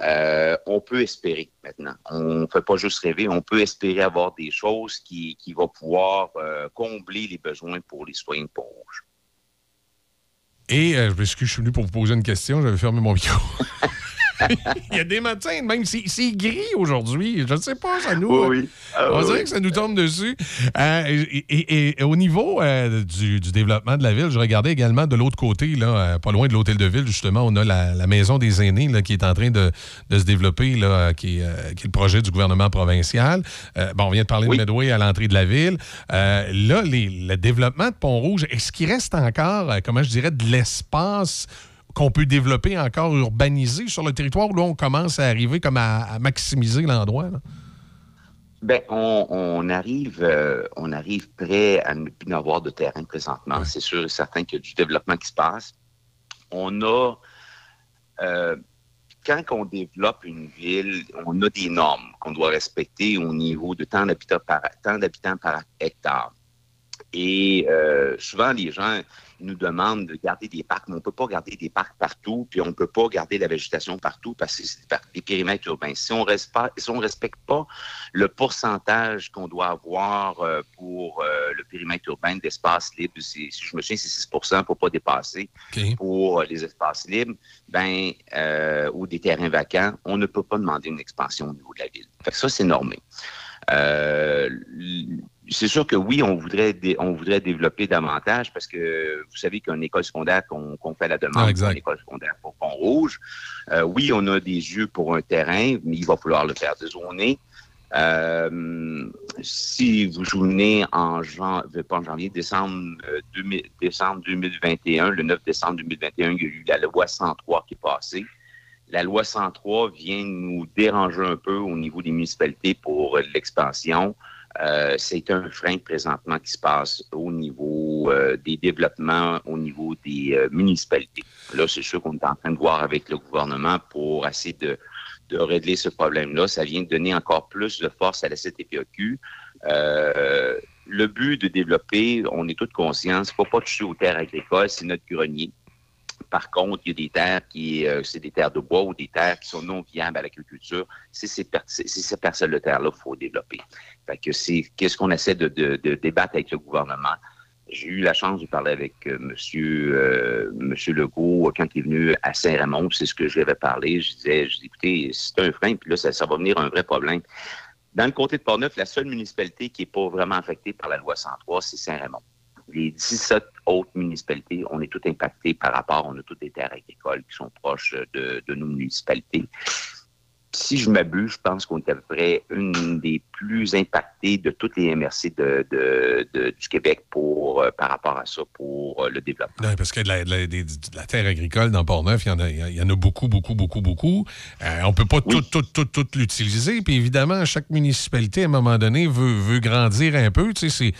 S16: Euh, on peut espérer maintenant. On ne peut pas juste rêver, on peut espérer avoir des choses qui, qui vont pouvoir euh, combler les besoins pour les citoyens de Pont-Rouge.
S7: Et euh, je m'excuse, je suis venu pour vous poser une question, j'avais fermé mon micro. Il y a des matins, même c'est c'est gris aujourd'hui. Je ne sais pas, ça nous.
S16: Oui, oui. Ah,
S7: on
S16: oui,
S7: dirait que ça nous tombe dessus. Euh, et, et- et au niveau euh, du, du développement de la ville, je regardais également de l'autre côté, là, euh, pas loin de l'hôtel de ville, justement, on a la, la maison des aînés là, qui est en train de, de se développer, là, euh, qui, est, euh, qui est le projet du gouvernement provincial. Euh, bon, on vient de parler de Medway à l'entrée de la ville. Euh, là, les- le développement de Pont-Rouge, est-ce qu'il reste encore, euh, comment je dirais, de l'espace qu'on peut développer encore urbanisé sur le territoire où là, on commence à arriver comme à, à maximiser l'endroit?
S16: Ben, on, on arrive, euh, on arrive près à ne plus avoir de terrain présentement. C'est sûr et certain qu'il y a du développement qui se passe. On a, euh, quand on développe une ville, on a des normes qu'on doit respecter au niveau de temps d'habitants par, temps d'habitants par hectare. Et euh, souvent, les gens nous demandent de garder des parcs, mais on ne peut pas garder des parcs partout, puis on ne peut pas garder la végétation partout parce que c'est des périmètres urbains. Si on ne respecte pas le pourcentage qu'on doit avoir euh, pour euh, le périmètre urbain d'espace libre, si je me souviens, c'est 6 pour ne pas dépasser pour euh, les espaces libres, ben, euh, ou des terrains vacants, on ne peut pas demander une expansion au niveau de la ville. Fait que ça, c'est normé. Euh, c'est sûr que oui, on voudrait, on voudrait développer davantage parce que vous savez qu'une école secondaire qu'on fait la demande
S7: Ah,
S16: une école secondaire pour Pont-Rouge. Euh, oui, on a des yeux pour un terrain, mais il va falloir le faire dézoner. Euh, si vous souvenez, en, jan- euh, pas en janvier, décembre, euh, 2000 décembre 2021, le 9 décembre 2021, il y a eu la loi 103 qui est passée. La loi 103 vient nous déranger un peu au niveau des municipalités pour l'expansion. Euh, c'est un frein présentement qui se passe au niveau euh, des développements, au niveau des euh, municipalités. Là, c'est sûr qu'on est en train de voir avec le gouvernement pour essayer de, régler ce problème-là. Ça vient de donner encore plus de force à la CTPAQ. Euh, le but de développer, on est tous conscients, c'est pas pas toucher aux terres agricoles, c'est notre grenier. Par contre, il y a des terres qui, euh, c'est des terres de bois ou des terres qui sont non viables à l'agriculture. C'est ces, ces parcelles de terre-là qu'il faut développer. Fait que c'est qu'est-ce qu'on essaie de, débattre avec le gouvernement? J'ai eu la chance de parler avec euh, Monsieur, euh, Legault euh, quand il est venu à Saint-Raymond. C'est ce que je lui avais parlé. Je disais, je dis, écoutez, c'est un frein, puis là, ça, ça va venir un vrai problème. Dans le comté de Portneuf, la seule municipalité qui n'est pas vraiment affectée par la loi 103, c'est Saint-Raymond. Les 17 autres municipalités, on est toutes impactées par rapport, on a toutes des terres agricoles qui sont proches de, de nos municipalités. Si je m'abuse, je pense qu'on est à peu près une des plus impactées de toutes les MRC de, de- de- du Québec pour, euh, par rapport à ça pour euh, le développement.
S7: Non, parce que de la, terre agricole dans Port-Neuf, il y, en a- il y en a beaucoup, beaucoup, beaucoup, beaucoup. Euh, on peut pas tout, tout, tout, tout l'utiliser. Puis évidemment, chaque municipalité, à un moment donné, veut, veut grandir un peu. Tu sais,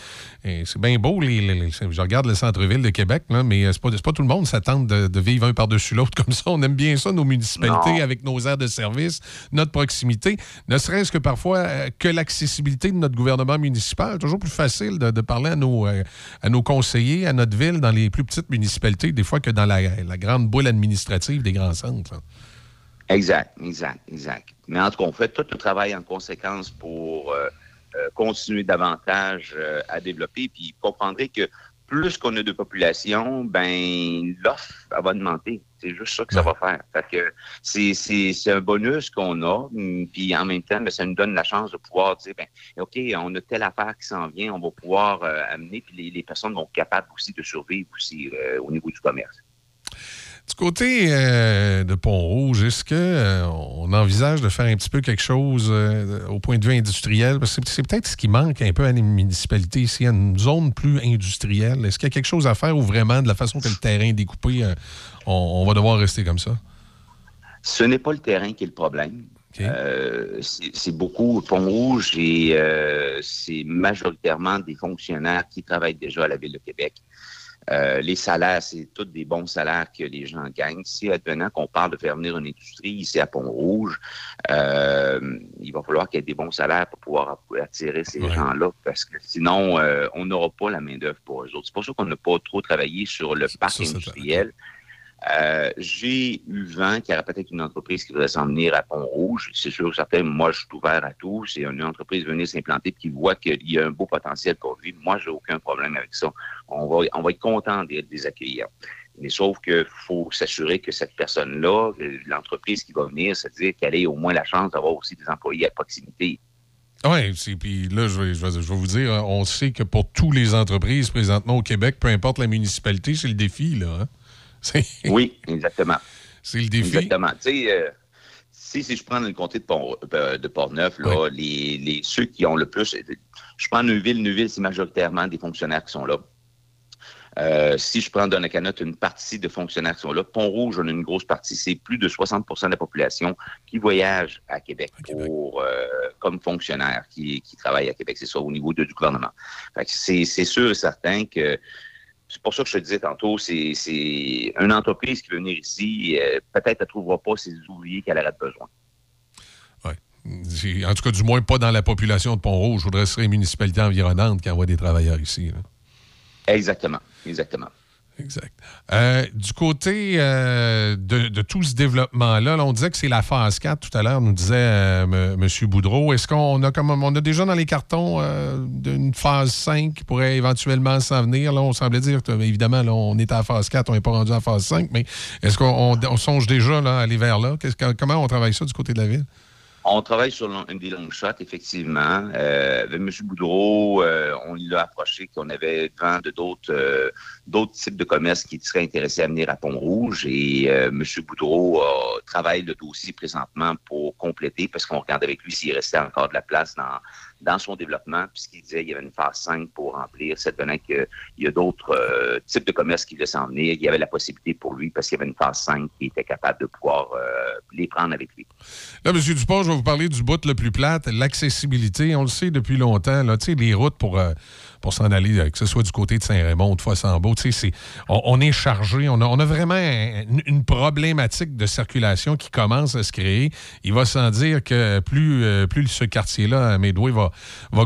S7: c'est, bien beau. Les, je regarde le centre-ville de Québec, là, mais euh, c'est pas, tout le monde s'attend de, de vivre un par-dessus l'autre comme ça. On aime bien ça, nos municipalités,
S16: Non.
S7: avec nos aires de service, notre proximité. Ne serait-ce que parfois euh, que l'accessibilité de notre gouvernement municipal. Toujours plus facile de, parler à nos, euh, à nos conseillers, à notre ville, dans les plus petites municipalités, des fois que dans la, grande boule administrative des grands centres.
S16: Exact, exact, exact. Mais en tout cas, on fait tout le travail en conséquence pour euh, continuer davantage à développer. Puis comprendrez que plus qu'on a de population, ben l'offre va augmenter. C'est juste ça que ça va faire. Fait que c'est, c'est, c'est un bonus qu'on a. hum, Puis en même temps, ben, ça nous donne la chance de pouvoir dire ben OK, on a telle affaire qui s'en vient, on va pouvoir euh, amener, puis les, les personnes vont être capables aussi de survivre aussi euh, au niveau du commerce.
S7: Du côté euh, de Pont-Rouge, est-ce qu'on envisage de faire un petit peu quelque chose euh, au point de vue industriel? Parce que c'est- peut-être ce qui manque un peu à les municipalités ici, il y a une zone plus industrielle. Est-ce qu'il y a quelque chose à faire ou vraiment, de la façon que le terrain est découpé, on, on va devoir rester comme ça?
S16: Ce n'est pas le terrain qui est le problème. Euh, c'est beaucoup Pont-Rouge et euh, c'est majoritairement des fonctionnaires qui travaillent déjà à la Ville de Québec. Euh, les salaires, c'est tous des bons salaires que les gens gagnent. Si advenant qu'on parle de faire venir une industrie ici à Pont-Rouge, il va falloir qu'il y ait des bons salaires pour pouvoir attirer ces gens-là, parce que sinon, on n'aura pas la main-d'œuvre pour eux autres. C'est pour ça qu'on n'a pas trop travaillé sur le parc industriel. Euh, j'ai eu vent qu'il y aurait peut-être une entreprise qui voudrait s'en venir à Pont-Rouge. C'est sûr certain, moi, je suis ouvert à tout. C'est une entreprise venir s'implanter qui voit qu'il y a un beau potentiel pour lui. Moi, j'ai aucun problème avec ça. On va, on va être content de, les accueillir. Mais sauf qu'il faut s'assurer que cette personne-là, euh, l'entreprise qui va venir, c'est-à-dire qu'elle ait au moins la chance d'avoir aussi des employés à proximité.
S7: Oui, puis là, je vais, je, vais, je vais vous dire, hein, on sait que pour toutes les entreprises présentement au Québec, peu importe la municipalité, c'est le défi, là. hein.
S16: Oui, exactement.
S7: C'est le défi.
S16: Exactement. Tu sais, euh, si, si je prends le comté de, Pont, euh, de Portneuf, là, les, les, ceux qui ont le plus. Je prends Neuville. Neuville, c'est majoritairement des fonctionnaires qui sont là. Euh, si je prends Donnacana, une partie de fonctionnaires qui sont là. Pont-Rouge, on a une grosse partie. C'est plus de 60% de la population qui voyage à Québec, Pour, euh, comme fonctionnaires qui, qui travaillent à Québec. C'est ça, au niveau de- du gouvernement. C'est sûr et certain que c'est pour ça que je te disais tantôt, c'est une entreprise qui veut venir ici, euh, peut-être elle ne trouvera pas ses ouvriers qu'elle aurait besoin.
S7: C'est- En tout cas, du moins pas dans la population de Pont-Rouge. Je voudrais que ce serait les municipalités environnantes qui envoient des travailleurs ici. là.
S16: Exactement, exactement.
S7: Exact. Euh, du côté euh, de, tout ce développement-là, là, on disait que c'est la phase 4 tout à l'heure, nous disait euh, M. Boudreau. Est-ce qu'on a comme on a déjà dans les cartons d'une phase 5 qui pourrait éventuellement s'en venir? Là, on semblait dire, évidemment, là, on est à la phase 4, on n'est pas rendu à la phase 5, mais est-ce qu'on on- on songe déjà là, à aller vers là? Comment on travaille ça du côté de la ville?
S16: On travaille sur des long shots, effectivement. Euh, avec M. Boudreau, euh, on l'a approché qu'on avait vent de d'autres euh, d'autres types de commerces qui seraient intéressés à venir à Pont-Rouge. Et euh, M. Boudreau travaille le dossier présentement pour compléter, parce qu'on regarde avec lui s'il restait encore de la place dans, dans son développement, puisqu'il disait qu'il y avait une phase 5 pour remplir. C'est devenant qu'il y a d'autres euh, types de commerces qui voulaient s'en venir. Il y avait la possibilité pour lui, parce qu'il y avait une phase 5 qui était capable de pouvoir euh, les prendre avec lui.
S7: Là, M. Dupont, je vais vous parler du bout le plus plate, l'accessibilité. On le sait depuis longtemps. Là, les routes pour, euh, pour s'en aller, euh, que ce soit du côté de Saint-Raymond, de Fossambeau, on, est chargé. On a, vraiment une, problématique de circulation qui commence à se créer. Il va sans dire que plus, euh, ce quartier-là, Médoué, va,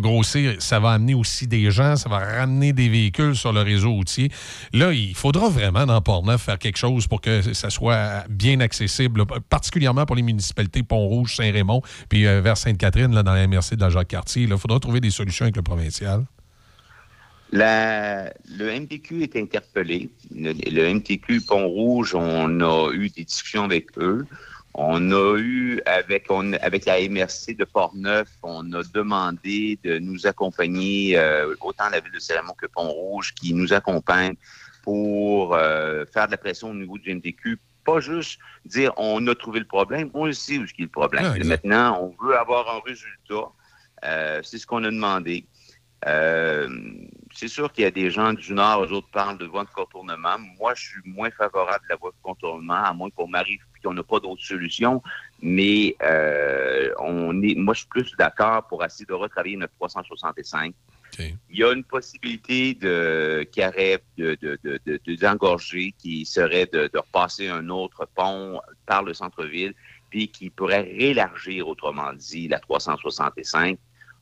S7: grossir, ça va amener aussi des gens, ça va ramener des véhicules sur le réseau routier. Là, il faudra vraiment dans Port-Neuf faire quelque chose pour que ça soit bien accessible, particulièrement pour les municipalités Pont-Rouge, Saint-Raymond, puis euh, vers Sainte-Catherine, dans la MRC de la Jacques-Cartier. Il faudra trouver des solutions avec le provincial.
S16: La- le MTQ est interpellé. Le, le MTQ Pont-Rouge, on a eu des discussions avec eux. On a eu avec, on- avec la MRC de Port-Neuf, on a demandé de nous accompagner, euh, autant la ville de Saint-Raymond que Pont-Rouge, qui nous accompagnent pour euh, faire de la pression au niveau du MTQ. Pas juste dire on a trouvé le problème, on sait où est le problème.
S8: Ah.
S16: Maintenant, on veut avoir un résultat. Euh, c'est ce qu'on a demandé. Euh, c'est sûr qu'il y a des gens du Nord, eux autres parlent de voie de contournement. Moi, je suis moins favorable à la voie de contournement, à moins qu'on m'arrive et qu'on n'a pas d'autre solution. Mais euh, on est, moi, je suis plus d'accord pour essayer de retravailler notre 365. Il y a une possibilité de carré de, de, de, de, de- d'engorger qui serait de, de repasser un autre pont par le centre-ville, puis qui pourrait réélargir, autrement dit, la 365.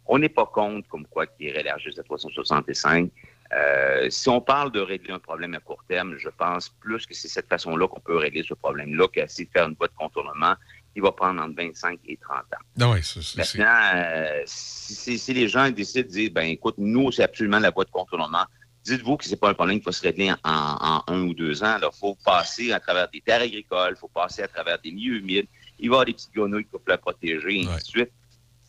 S16: On n'est pas contre comme quoi qu'il réélargisse la 365. Euh, si on parle de régler un problème à court terme, je pense plus que c'est cette façon-là qu'on peut régler ce problème-là qu'essayer de faire une voie de contournement qui va prendre entre 25 et 30 ans.
S7: Non, oui, c'est- c'est- c'est-
S16: Maintenant, euh, si, les gens décident de dire, ben écoute, nous, c'est absolument la voie de contournement, dites-vous que c'est pas un problème qui va se régler en, en un ou deux ans. Il faut passer à travers des terres agricoles, il faut passer à travers des milieux humides, il va y avoir des petites grenouilles qu'il faut la protéger, et ainsi de suite.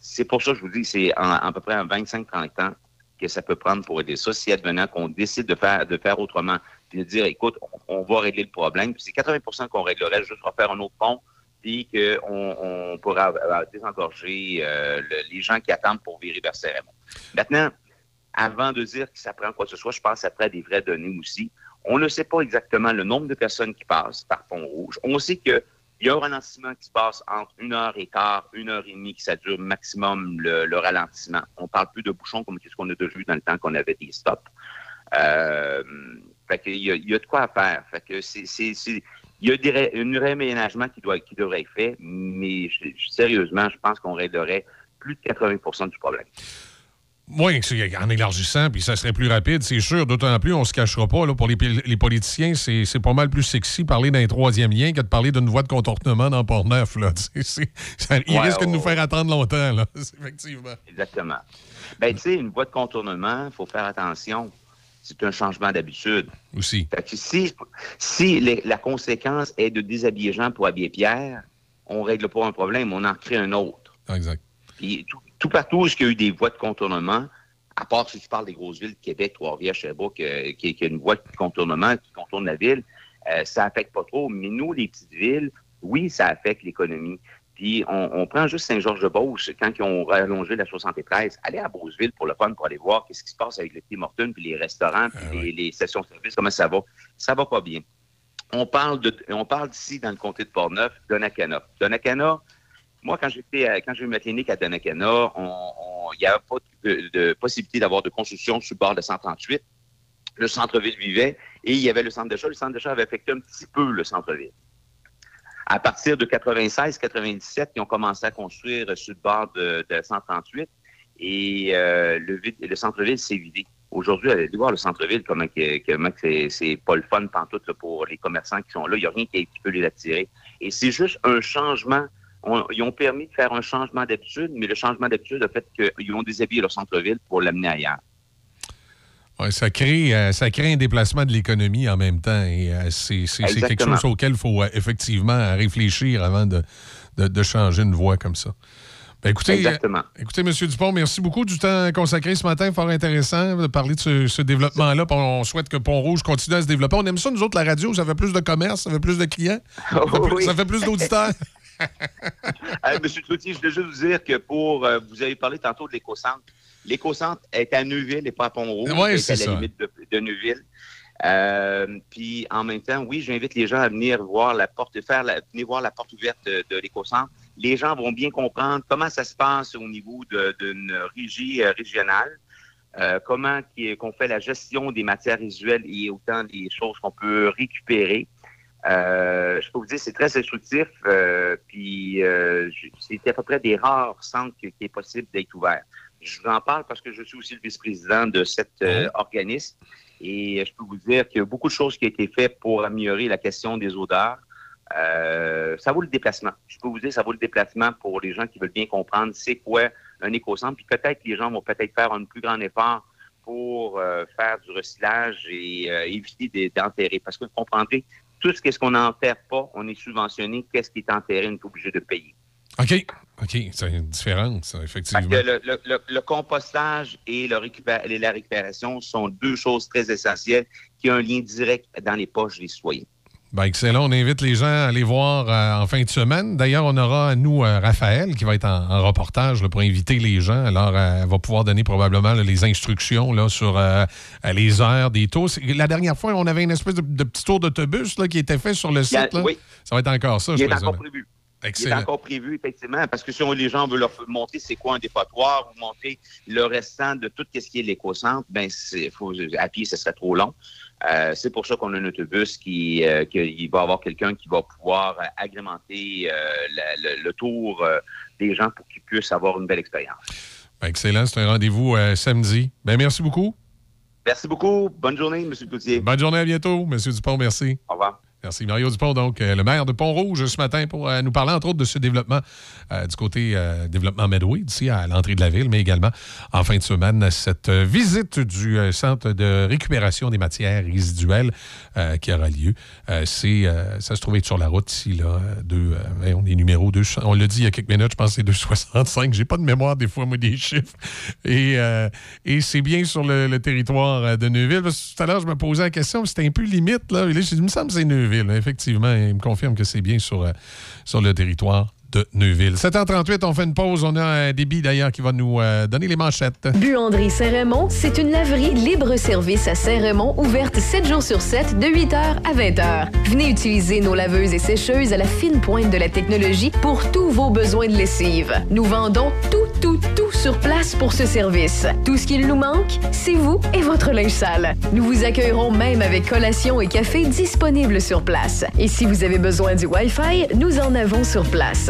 S16: C'est pour ça que je vous dis que c'est à peu près en 25-30 ans que ça peut prendre pour aider ça. Si advenant qu'on décide de faire, faire autrement, puis de dire, écoute, on, va régler le problème. Puis c'est 80% qu'on réglerait, juste refaire un autre pont, puis qu'on on pourra désengorger euh, le- les gens qui attendent pour virer vers Saint-Raymond. Maintenant, avant de dire que ça prend quoi que ce soit, je pense que ça prend des vraies données aussi. On ne sait pas exactement le nombre de personnes qui passent par Pont-Rouge. On sait qu'il y a un ralentissement qui se passe entre une heure et quart, une heure et demie, que ça dure maximum le, le ralentissement. On parle plus de bouchons comme ce qu'on a déjà vu dans le temps qu'on avait des stops. Euh, fait qu'il y, a- il y a de quoi à faire. Fait que c'est, il y a des un réaménagement qui, doit, qui devrait être fait, mais sérieusement, je pense qu'on réglerait plus de 80% du problème.
S7: Oui, en élargissant, puis ça serait plus rapide, c'est sûr. D'autant plus, on se cachera pas. Là, pour les, politiciens, c'est pas mal plus sexy parler d'un troisième lien que de parler d'une voie de contournement dans Port-Neuf. là. C'est- Il risque de nous faire attendre longtemps, là. effectivement.
S16: Exactement. Ben, tu sais, une voie de contournement, il faut faire attention. C'est un changement d'habitude.
S7: Aussi.
S16: Fait que si si les- la conséquence est de déshabiller Jean pour habiller Pierre, on règle pas un problème, on en crée un autre.
S7: Exact.
S16: Puis tout, tout partout où il y a eu des voies de contournement, à part si tu parles des grosses villes, Québec, Trois-Rivières, Sherbrooke, euh, qui, qui a une voie de contournement qui contourne la ville, euh, ça affecte pas trop. Mais nous, les petites villes, oui, ça affecte l'économie. Puis on, on prend juste Saint-Georges-de-Beauce, quand ils ont rallongé la 73, allez à Beauceville pour le fun, pour aller voir qu'est-ce qui se passe avec le Tim puis les restaurants, puis les, les stations-service, comment ça va. Ça va pas bien. On parle de, on parle d'ici dans le comté de Portneuf, Donnacana. Donnacana, moi, quand j'étais, à- quand j'ai eu ma clinique à on- il n'y avait pas de, possibilité d'avoir de construction sur le bord de 138. Le centre-ville vivait et il y avait le centre d'achat. Le centre d'achat avait affecté un petit peu le centre-ville. À partir de 96-97, ils ont commencé à construire sur le bord de, de 138 et euh, le, centre-ville s'est vidé. Aujourd'hui, allez voir le centre-ville, comment, comment c'est, pas le fun pantoute pour les commerçants qui sont là. Il n'y a rien qui peut les attirer. Et c'est juste un changement. On- ils ont permis de faire un changement d'habitude, mais le changement d'habitude a fait qu'ils ont déshabillé leur centre-ville pour l'amener ailleurs.
S7: Ouais, ça, crée, euh, ça crée un déplacement de l'économie en même temps. Et euh, c'est quelque chose auquel il faut euh, effectivement réfléchir avant de, de- de changer une voie comme ça. Ben, écoutez,
S16: Exactement.
S7: écoutez, M. Dupont, merci beaucoup du temps consacré ce matin. Fort intéressant de parler de ce, ce développement-là. On souhaite que Pont-Rouge continue à se développer. On aime ça, nous autres, la radio. Ça fait plus de commerce, ça fait plus de clients, ça fait plus,
S16: oui.
S7: ça fait plus d'auditeurs.
S16: Euh, Monsieur Cloutier, je voulais juste vous dire que pour. euh, vous avez parlé tantôt de l'éco-centre. L'éco-centre est à Neuville et pas à Pont-Rouge.
S7: C'est
S16: à la
S7: ça.
S16: limite de, de Neuville. Euh, puis en même temps, oui, j'invite les gens à venir voir la porte, faire la, venir voir la porte ouverte de, de l'éco-centre. Les gens vont bien comprendre comment ça se passe au niveau d'une régie euh, régionale. euh, comment qu'on fait la gestion des matières résiduelles et autant des choses qu'on peut récupérer. Euh, je peux vous dire, c'est très instructif. euh, puis euh, c'est à peu près des rares centres qui, qui est possible d'être ouvert. Je vous en parle parce que je suis aussi le vice-président de cet euh, organisme. Et je peux vous dire qu'il y a beaucoup de choses qui ont été faites pour améliorer la question des odeurs. Ça vaut le déplacement. Je peux vous dire, ça vaut le déplacement pour les gens qui veulent bien comprendre c'est quoi un éco-centre. Puis peut-être que les gens vont peut-être faire un plus grand effort pour euh, faire du recyclage et euh, éviter de- d'enterrer. Parce que vous comprendrez, tout ce qu'est-ce qu'on n'enterre pas, on est subventionné. Qu'est-ce qui est enterré, on est obligé de payer.
S7: OK. OK. C'est une différence, effectivement.
S16: le, le- le- le compostage et, et la récupération sont deux choses très essentielles qui ont un lien direct dans les poches des citoyens.
S7: Ben, excellent. On invite les gens à aller voir euh, en fin de semaine. D'ailleurs, on aura, nous, euh, Raphaël, qui va être en, en reportage là, pour inviter les gens. Alors, euh, elle va pouvoir donner probablement là, les instructions là, sur les heures des tours. C'est- La dernière fois, on avait une espèce de, de petit tour d'autobus qui était fait sur le
S16: a-
S7: site.
S16: oui.
S7: Ça va être encore ça,
S16: Il
S7: je
S16: est encore prévu. Il est
S7: Excellent.
S16: encore prévu, effectivement, parce que si on- les gens veulent leur montrer c'est quoi un dépotoir ou montrer le restant de tout ce qui est l'éco-centre, ben à pied, ce serait trop long. Euh, c'est pour ça qu'on a un autobus qui, euh, qui- va avoir quelqu'un qui va pouvoir euh, agrémenter la- le, le tour des gens pour qu'ils puissent avoir une belle expérience.
S7: Excellent. C'est un rendez-vous samedi. Ben, merci beaucoup.
S16: Merci beaucoup. Bonne journée, M. Coutier.
S7: Bonne journée. À bientôt. Monsieur Dupont, merci.
S16: Au revoir.
S7: Merci. Mario Dupont, donc, euh, le maire de Pont-Rouge ce matin, pour euh, nous parler, entre autres, de ce développement euh, du côté développement Medway, ici à l'entrée de la ville, mais également en fin de semaine, cette visite du centre de récupération des matières résiduelles qui aura lieu. C'est, ça se trouve être sur la route ici, là. ouais, on est numéro 2. On l'a dit il y a quelques minutes, je pense que c'est 265. J'ai pas de mémoire des fois, moi, des chiffres. Et, et c'est bien sur le, territoire de Neuville. Tout à l'heure, je me posais la question, c'était un peu limite. Là. Et là, il me semble que c'est Neuville. Effectivement, il me confirme que c'est bien sur, euh, sur le territoire de Neuville. 7h38, on fait une pause. On a un débit d'ailleurs qui va nous euh, donner les manchettes.
S10: Buanderie Saint-Raymond, c'est une laverie libre-service à Saint-Raymond, ouverte 7 jours sur 7, de 8h à 20h. Venez utiliser nos laveuses et sécheuses à la fine pointe de la technologie pour tous vos besoins de lessive. Nous vendons tout, tout, tout sur place pour ce service. Tout ce qu'il nous manque, c'est vous et votre linge sale. Nous vous accueillerons même avec collation et café disponibles sur place. Et si vous avez besoin du Wi-Fi, nous en avons sur place.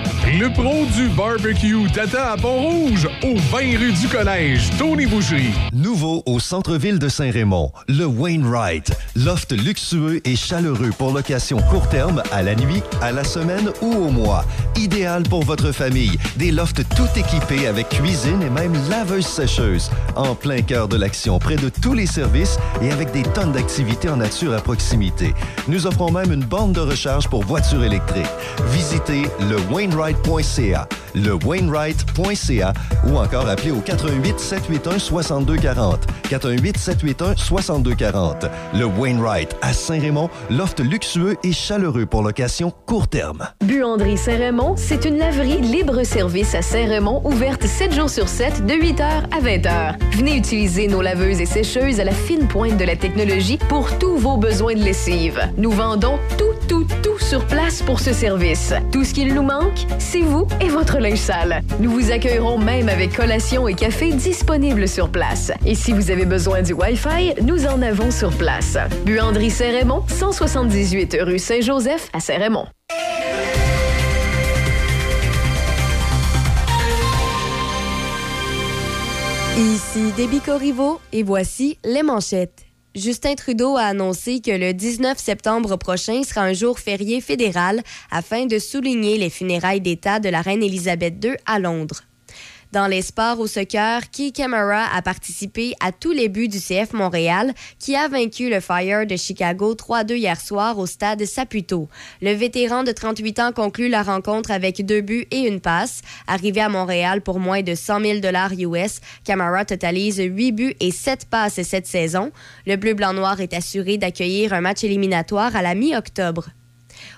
S7: Le pro du barbecue Tata à Pont-Rouge, au 20 rue du Collège, Tony Boucherie.
S15: Nouveau au centre-ville de Saint-Raymond, le Wainwright. Loft luxueux et chaleureux pour location court terme, à la nuit, à la semaine ou au mois. Idéal pour votre famille. Des lofts tout équipés avec cuisine et même laveuse sécheuse. En plein cœur de l'action, près de tous les services et avec des tonnes d'activités en nature à proximité. Nous offrons même une borne de recharge pour voitures électriques. Visitez le Wainwright.ca, le Wainwright.ca ou encore appelez au 88 781 6240. 418 781 6240. Le Wainwright à Saint-Raymond, loft luxueux et chaleureux pour location court terme.
S10: Buanderie Saint-Raymond, c'est une laverie libre-service à Saint-Raymond, ouverte 7 jours sur 7, de 8h à 20h. Venez utiliser nos laveuses et sécheuses à la fine pointe de la technologie pour tous vos besoins de lessive. Nous vendons tout, tout, tout sur place pour ce service. Tout ce qu'il nous manque, c'est vous et votre linge sale. Nous vous accueillerons même avec collation et café disponibles sur place. Et si vous avez besoin du Wi-Fi, nous en avons sur place. Buanderie Saint-Raymond, 178 rue Saint-Joseph à Saint-Raymond.
S2: Ici Déby Corriveau et voici les manchettes. Justin Trudeau a annoncé que le 19 septembre prochain sera un jour férié fédéral afin de souligner les funérailles d'État de la reine Élisabeth II à Londres. Dans les sports au soccer, Key Camara a participé à tous les buts du CF Montréal qui a vaincu le Fire de Chicago 3-2 hier soir au stade Saputo. Le vétéran de 38 ans conclut la rencontre avec deux buts et une passe. Arrivé à Montréal pour moins de 100 000 dollars US, Camara totalise 8 buts et 7 passes cette saison. Le bleu-blanc-noir est assuré d'accueillir un match éliminatoire à la mi-octobre.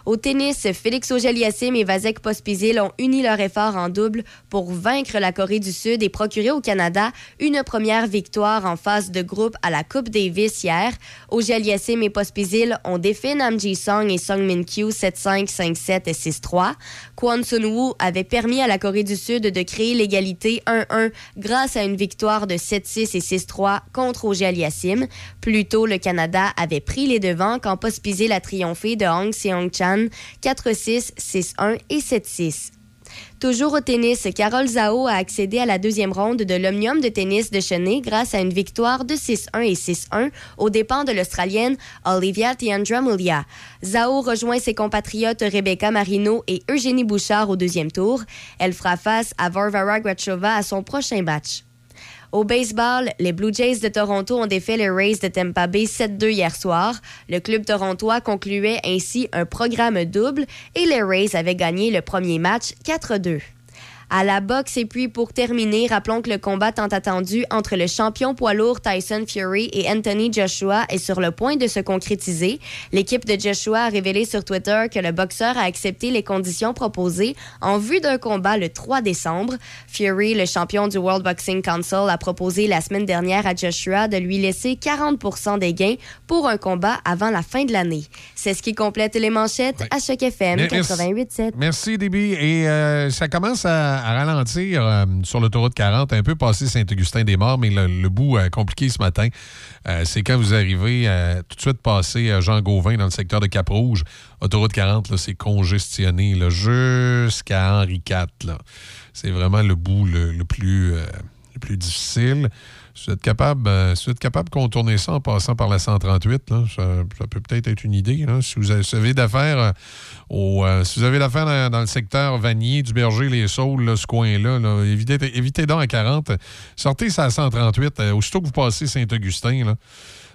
S2: Au tennis, Félix Auger-Aliassime et Vasek Pospisil ont uni leurs efforts en double pour vaincre la Corée du Sud et procurer au Canada une première victoire en phase de groupe à la Coupe Davis hier. Auger-Aliassime et Pospisil ont défait Nam Ji-sung et Sung Min Kyu 7-5, 5-7 et 6-3. Kwon Sun-woo avait permis à la Corée du Sud de créer l'égalité 1-1 grâce à une victoire de 7-6 et 6-3 contre Auger-Aliassime. Plus tôt, le Canada avait pris les devants quand Pospisil a triomphé de Hong Seong-chan 4-6, 6-1 et 7-6. Toujours au tennis, Carole Zhao a accédé à la deuxième ronde de l'Omnium de tennis de Cheney grâce à une victoire de 6-1 et 6-1 aux dépens de l'Australienne Olivia Tiandra-Mulia. Zhao rejoint ses compatriotes Rebecca Marino et Eugénie Bouchard au deuxième tour. Elle fera face à Varvara Grachova à son prochain match. Au baseball, les Blue Jays de Toronto ont défait les Rays de Tampa Bay 7-2 hier soir. Le club torontois concluait ainsi un programme double et les Rays avaient gagné le premier match 4-2. À la boxe. Et puis, pour terminer, rappelons que le combat tant attendu entre le champion poids lourd Tyson Fury et Anthony Joshua est sur le point de se concrétiser. L'équipe de Joshua a révélé sur Twitter que le boxeur a accepté les conditions proposées en vue d'un combat le 3 décembre. Fury, le champion du World Boxing Council, a proposé la semaine dernière à Joshua de lui laisser 40% des gains pour un combat avant la fin de l'année. C'est ce qui complète les manchettes à Choc FM
S7: Mais- merci-
S2: 88.7.
S7: Merci, Déby. Et euh, ça commence à, à ralentir euh, sur l'autoroute 40, un peu passé Saint-Augustin-des-Morts, mais le, le bout euh, compliqué ce matin, c'est quand vous arrivez tout de suite passer euh, Jean Gauvin dans le secteur de Cap-Rouge. Autoroute 40, là, c'est congestionné jusqu'à Henri IV. C'est vraiment le bout le, le plus, le plus difficile. Si vous êtes capable, euh, capable de contourner ça en passant par la 138, là, ça, ça peut peut-être être une idée. Si vous avez, d'affaires euh, euh, si vous avez d'affaires dans, dans le secteur Vanier, du Berger, les Saules, ce coin-là, là, évitez, évitez donc à 40. Sortez ça à 138. euh, aussitôt que vous passez Saint-Augustin,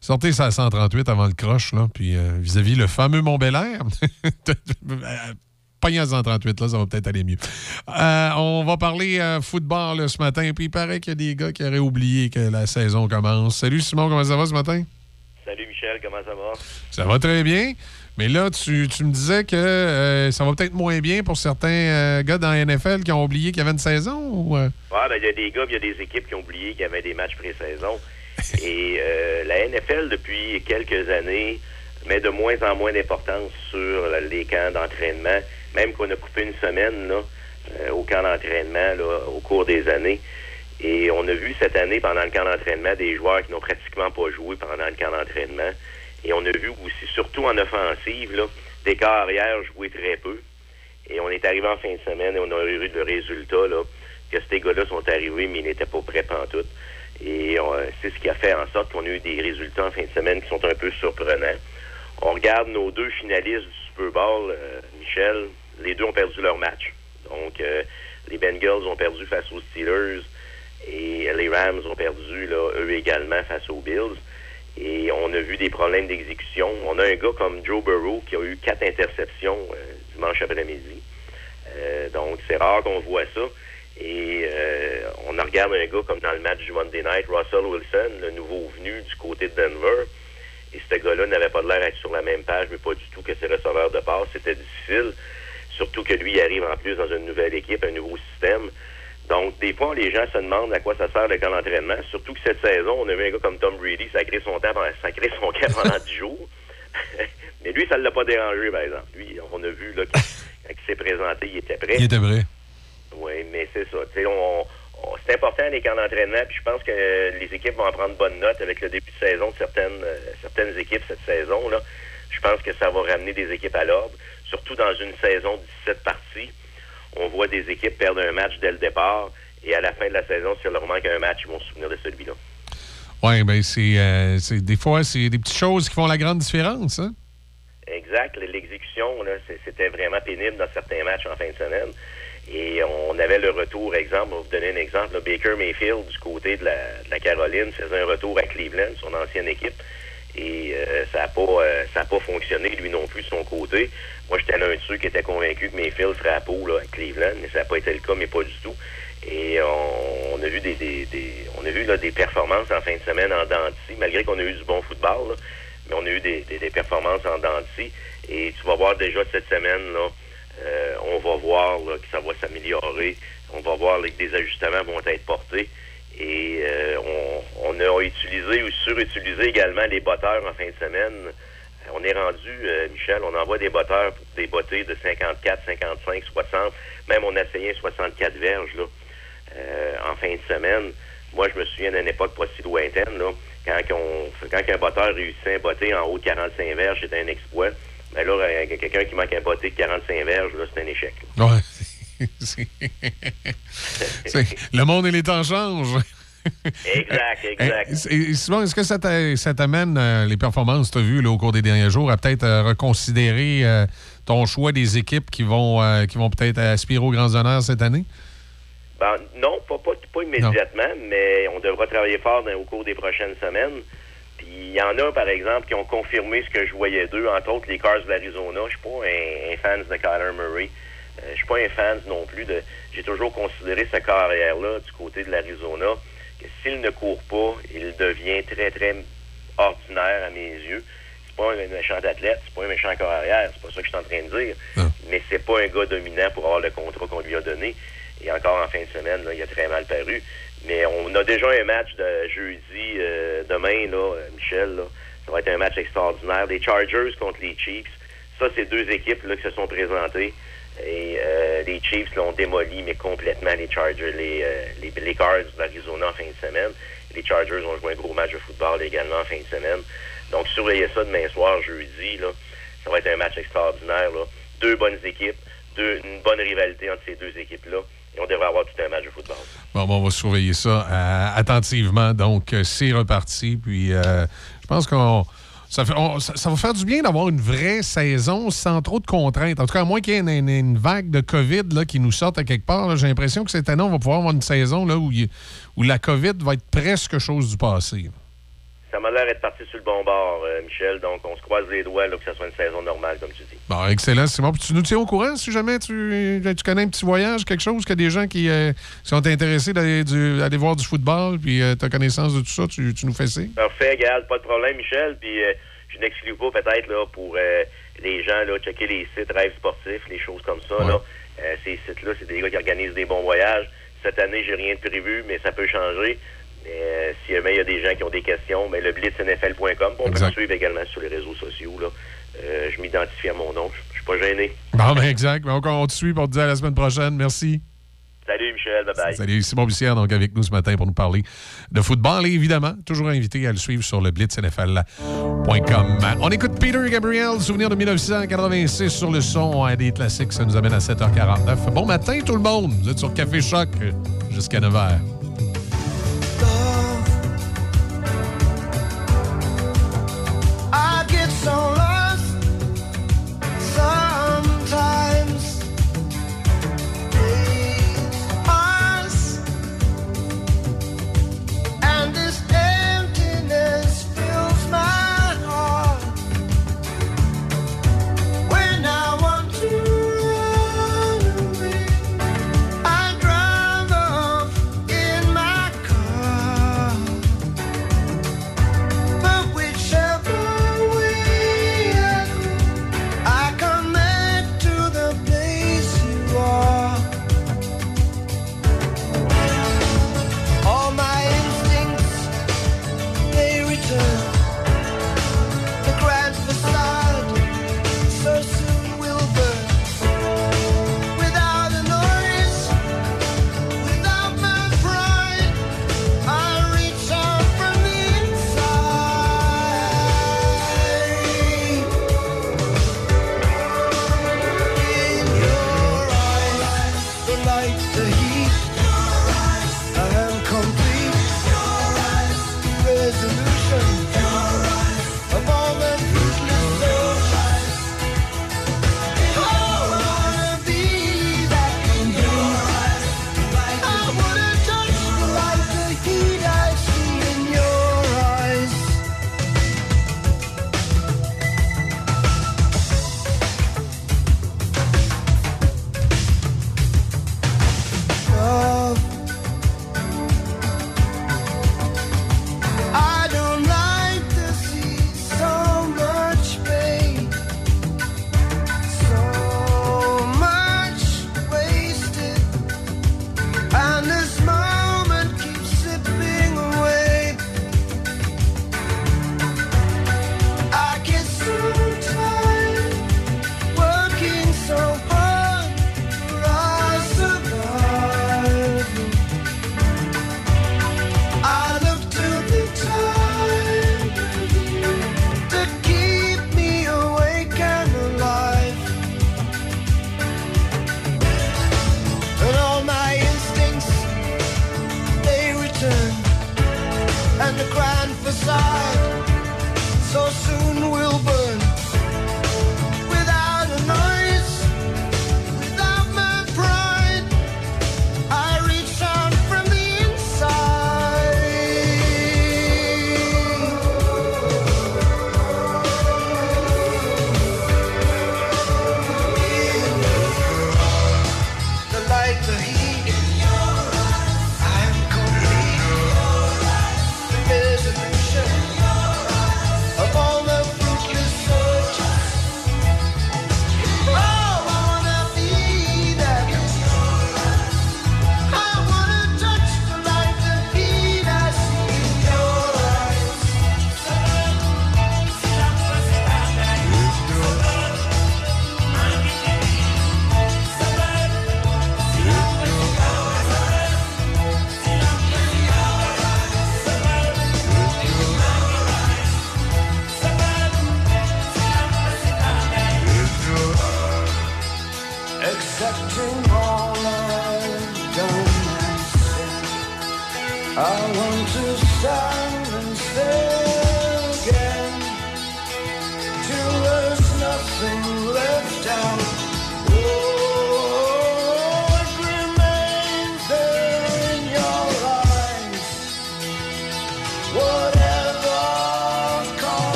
S7: sortez ça à 138 avant le croche, puis vis-à-vis le fameux Mont-Belair. Pogné à 138, là, ça va peut-être aller mieux. Euh, on va parler euh, football là, ce matin, puis il paraît qu'il y a des gars qui auraient oublié que la saison commence. Salut Simon, comment ça va ce matin?
S17: Salut Michel, comment ça va?
S7: Ça va très bien. Mais là, tu, tu me disais que euh, ça va peut-être moins bien pour certains gars dans la NFL qui ont oublié qu'il y avait une saison ou.
S17: ben, il y a des gars, il y a des équipes qui ont oublié qu'il y avait des matchs pré-saison. Et la NFL, depuis quelques années, met de moins en moins d'importance sur les camps d'entraînement. Même qu'on a coupé une semaine là, euh, au camp d'entraînement au cours des années. Et on a vu cette année, pendant le camp d'entraînement, des joueurs qui n'ont pratiquement pas joué pendant le camp d'entraînement. Et on a vu aussi, surtout en offensive, là, des carrières jouer très peu. Et on est arrivé en fin de semaine et on a eu le résultat là, que ces gars-là sont arrivés, mais ils n'étaient pas prêts pantoute. Et on- c'est ce qui a fait en sorte qu'on a eu des résultats en fin de semaine qui sont un peu surprenants. On regarde nos deux finalistes du Super Bowl, euh, Michel, les deux ont perdu leur match. Donc, euh, les Bengals ont perdu face aux Steelers et les Rams ont perdu, là, eux également, face aux Bills. Et on a vu des problèmes d'exécution. On a un gars comme Joe Burrow qui a eu quatre interceptions euh, dimanche après-midi. Euh, donc, c'est rare qu'on voit ça. Et euh, on regarde un gars comme dans le match du Monday Night, Russell Wilson, le nouveau venu du côté de Denver. Et ce gars-là n'avait pas l'air d'être sur la même page, mais pas du tout que ses receveurs de passe. C'était difficile. Surtout que lui il arrive en plus dans une nouvelle équipe, un nouveau système. Donc, des fois, les gens se demandent à quoi ça sert le camp d'entraînement. Surtout que cette saison, on a vu un gars comme Tom Brady sacrer son temps, sacrer son camp pendant 10 jours. Mais lui, ça ne l'a pas dérangé, par exemple. Lui, on a vu là, qu'il- quand il s'est présenté, il était prêt.
S7: Il était vrai.
S17: Oui, mais c'est ça. On, on- c'est important les camps d'entraînement, puis je pense que les équipes vont en prendre bonne note avec le début de saison de certaines, euh, certaines équipes cette saison-là. Je pense que ça va ramener des équipes à l'ordre, surtout dans une saison de 17 parties. On voit des équipes perdre un match dès le départ, et à la fin de la saison, si leur manque un match, ils vont se souvenir de celui-là.
S7: Oui, c'est, euh, c'est- des fois, c'est des petites choses qui font la grande différence. Hein?
S17: Exact. L'exécution, c'était vraiment pénible dans certains matchs en fin de semaine. Et on avait le retour, exemple, on va vous donner un exemple, là, Baker Mayfield du côté de la, de la Caroline faisait un retour à Cleveland, son ancienne équipe. Et euh, ça n'a pas, euh, ça a pas fonctionné, lui non plus, de son côté. Moi, j'étais l'un de ceux qui était convaincu que Mayfield ferait la peau là, à Cleveland, mais ça n'a pas été le cas, mais pas du tout. Et on, on a vu des, des- des- on a vu là, des performances en fin de semaine en dents de scie, malgré qu'on a eu du bon football, là, mais on a eu des, des- performances en dents de scie. Et tu vas voir déjà cette semaine, là, euh, on va voir là, que ça va s'améliorer. On va voir là, que des ajustements vont être portés. Et euh, on, on a utilisé ou surutilisé également les botteurs en fin de semaine. On est rendu, euh, Michel, on envoie des botteurs pour des bottées de 54, 55, 60. Même on a essayé un 64 verges là, euh, en fin de semaine. Moi, je me souviens d'une époque pas si lointaine, là, quand, quand un botteur réussissait un botté en haut de 45 verges, c'était un exploit. Mais là, euh, quelqu'un qui manque un botté de 45 verges, là, c'est un échec.
S7: le monde et les temps changent.
S17: Exact, exact.
S7: Eh, c'est- Simon, est-ce que ça t'a- ça t'amène, euh, les performances que tu as vues là, au cours des derniers jours, à peut-être euh, reconsidérer euh, ton choix des équipes qui vont, euh, qui vont peut-être aspirer aux grands honneurs cette année?
S17: Ben, non, pas, pas, pas immédiatement, mais on devra travailler fort dans- au cours des prochaines semaines. Puis il y en a, par exemple, qui ont confirmé ce que je voyais d'eux, entre autres les Cars de l'Arizona. Je suis pas un, un fan de Kyler Murray, Euh, je suis pas un fan non plus de. J'ai toujours considéré sa carrière-là du côté de l'Arizona s'il ne court pas, il devient très, très ordinaire à mes yeux. C'est pas un méchant athlète, c'est pas un méchant carrière, c'est pas ça que je suis en train de dire. Mais c'est pas un gars dominant pour avoir le contrat qu'on lui a donné. Et encore en fin de semaine, là, il a très mal paru. Mais on a déjà un match de jeudi euh, demain, là, Michel. Là. Ça va être un match extraordinaire. Les Chargers contre les Chiefs. Ça, c'est deux équipes là, qui se sont présentées. Et euh, les Chiefs l'ont démoli, mais complètement les Chargers, les, euh, les, les Cards d'Arizona en fin de semaine. Les Chargers ont joué un gros match de football également en fin de semaine. Donc, surveillez ça demain soir, jeudi. Là. Ça va être un match extraordinaire. Là. Deux bonnes équipes, deux, une bonne rivalité entre ces deux équipes-là. Et on devrait avoir tout un match de football.
S7: Bon, bon, on va surveiller ça euh, attentivement. Donc, euh, c'est reparti. Puis, euh, je pense qu'on. Ça, va faire du bien d'avoir une vraie saison sans trop de contraintes. En tout cas, à moins qu'il y ait une, vague de COVID qui nous sorte à quelque part, j'ai l'impression que cette année, on va pouvoir avoir une saison là, où la COVID va être presque chose du passé.
S17: Ça m'a l'air d'être parti sur le bon bord, euh, Michel. Donc, on se croise les doigts là, que ce soit une saison normale, comme tu dis.
S7: Bon, excellent, Simon. Puis tu nous tiens au courant si jamais tu, tu connais un petit voyage, quelque chose, que des gens qui euh, sont intéressés d'aller voir du football, puis tu as connaissance de tout ça, tu, tu nous fais signe.
S17: Parfait, Gal, pas de problème, Michel. Puis euh, je n'exclus pas peut-être là pour euh, les gens là, checker les sites rêves sportifs, les choses comme ça. Là. Euh, ces sites-là, c'est des gars qui organisent des bons voyages. Cette année, j'ai rien de prévu, mais ça peut changer. Mais euh, si jamais il y a des gens qui ont des questions, mais le blitznfl.com, on peut me suivre également sur les réseaux sociaux. Là. Euh, je m'identifie à mon nom. Je je suis pas gêné.
S7: Bon, ben exact. Ben, on, on te suit pour te dire à la semaine prochaine. Merci.
S17: Salut, Michel. Bye-bye.
S7: Salut, Simon Bussière, donc avec nous ce matin pour nous parler de football. Et évidemment, toujours invité à le suivre sur le blitznfl.com. On écoute Peter Gabriel, souvenir de 1986 sur le son à des classiques. Ça nous amène à 7h49. Bon matin, tout le monde. Vous êtes sur Café Choc euh, jusqu'à 9h.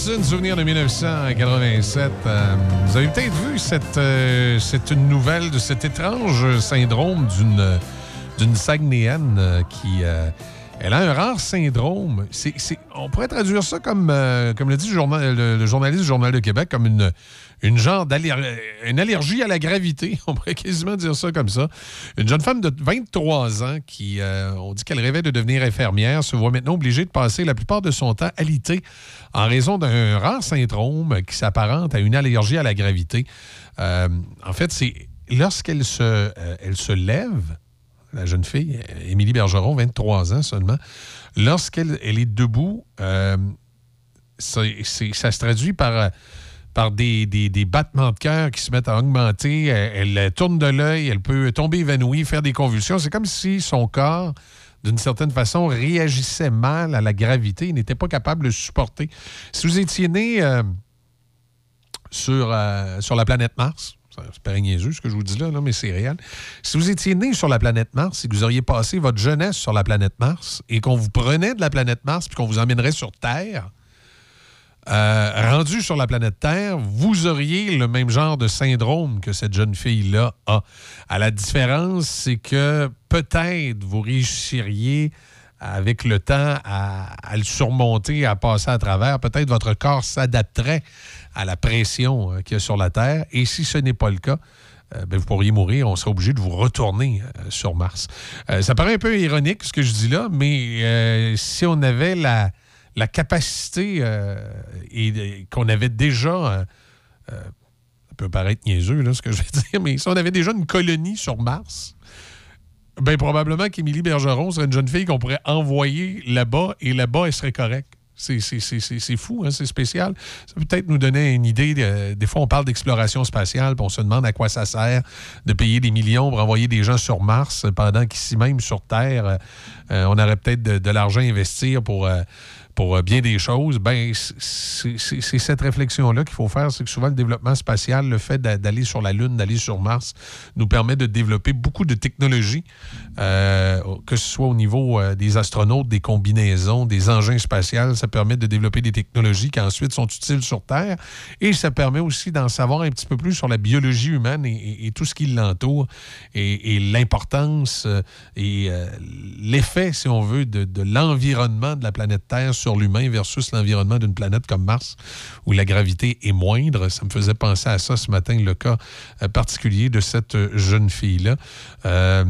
S7: George Harrison, souvenir de 1987. Euh, vous avez peut-être vu cette, euh, cette nouvelle de cet étrange syndrome d'une d'une Saguenéenne euh, qui. Elle a un rare syndrome. On pourrait traduire ça comme, euh, comme le dit le, journal- le- le journaliste du Journal de Québec, comme une, une genre allergie à la gravité. On pourrait quasiment dire ça comme ça. Une jeune femme de 23 ans qui, euh, on dit qu'elle rêvait de devenir infirmière, se voit maintenant obligée de passer la plupart de son temps alité en raison d'un rare syndrome qui s'apparente à une allergie à la gravité. Euh, en fait, c'est lorsqu'elle se, elle se lève, la jeune fille, Émilie Bergeron, 23 ans seulement, lorsqu'elle elle est debout, euh, ça se traduit par, des, battements de cœur qui se mettent à augmenter. Elle, tourne de l'œil, elle peut tomber évanouie, faire des convulsions. C'est comme si son corps, d'une certaine façon, réagissait mal à la gravité. Il n'était pas capable de supporter. Si vous étiez né euh, sur, euh, sur la planète Mars, c'est pas niaiseux ce que je vous dis là, là, mais c'est réel. Si vous étiez né sur la planète Mars et que vous auriez passé votre jeunesse sur la planète Mars et qu'on vous prenait de la planète Mars puis qu'on vous emmènerait sur Terre, euh, rendu sur la planète Terre, vous auriez le même genre de syndrome que cette jeune fille-là a. À la différence, c'est que peut-être vous réussiriez avec le temps à, à le surmonter, à passer à travers. Peut-être votre corps s'adapterait à la pression euh, qu'il y a sur la Terre. Et si ce n'est pas le cas, euh, ben, vous pourriez mourir, on serait obligé de vous retourner euh, sur Mars. Ça paraît un peu ironique ce que je dis là, mais si on avait la, capacité et qu'on avait déjà, ça peut paraître niaiseux ce que je vais dire, mais si on avait déjà une colonie sur Mars, ben probablement qu'Émilie Bergeron serait une jeune fille qu'on pourrait envoyer là-bas et là-bas, elle serait correcte. C'est- fou, hein, c'est spécial. Ça peut peut-être nous donner une idée. de- des fois, on parle d'exploration spatiale, puis on se demande à quoi ça sert de payer des millions pour envoyer des gens sur Mars, pendant qu'ici même, sur Terre, euh, on aurait peut-être de, de l'argent à investir pour, euh, pour euh, bien des choses. Ben, c'est cette réflexion-là qu'il faut faire. C'est que souvent, le développement spatial, le fait d'a- d'aller sur la Lune, d'aller sur Mars, nous permet de développer beaucoup de technologies, euh, que ce soit au niveau euh, des astronautes, des combinaisons, des engins spatials. Ça permet de développer des technologies qui ensuite sont utiles sur Terre. Et ça permet aussi d'en savoir un petit peu plus sur la biologie humaine et, tout ce qui l'entoure et, l'importance et l'effet, si on veut, de, de l'environnement de la planète Terre sur l'humain versus l'environnement d'une planète comme Mars, où la gravité est moindre. Ça me faisait penser à ça ce matin, le cas euh, particulier de cette euh, jeune fille-là. Euh,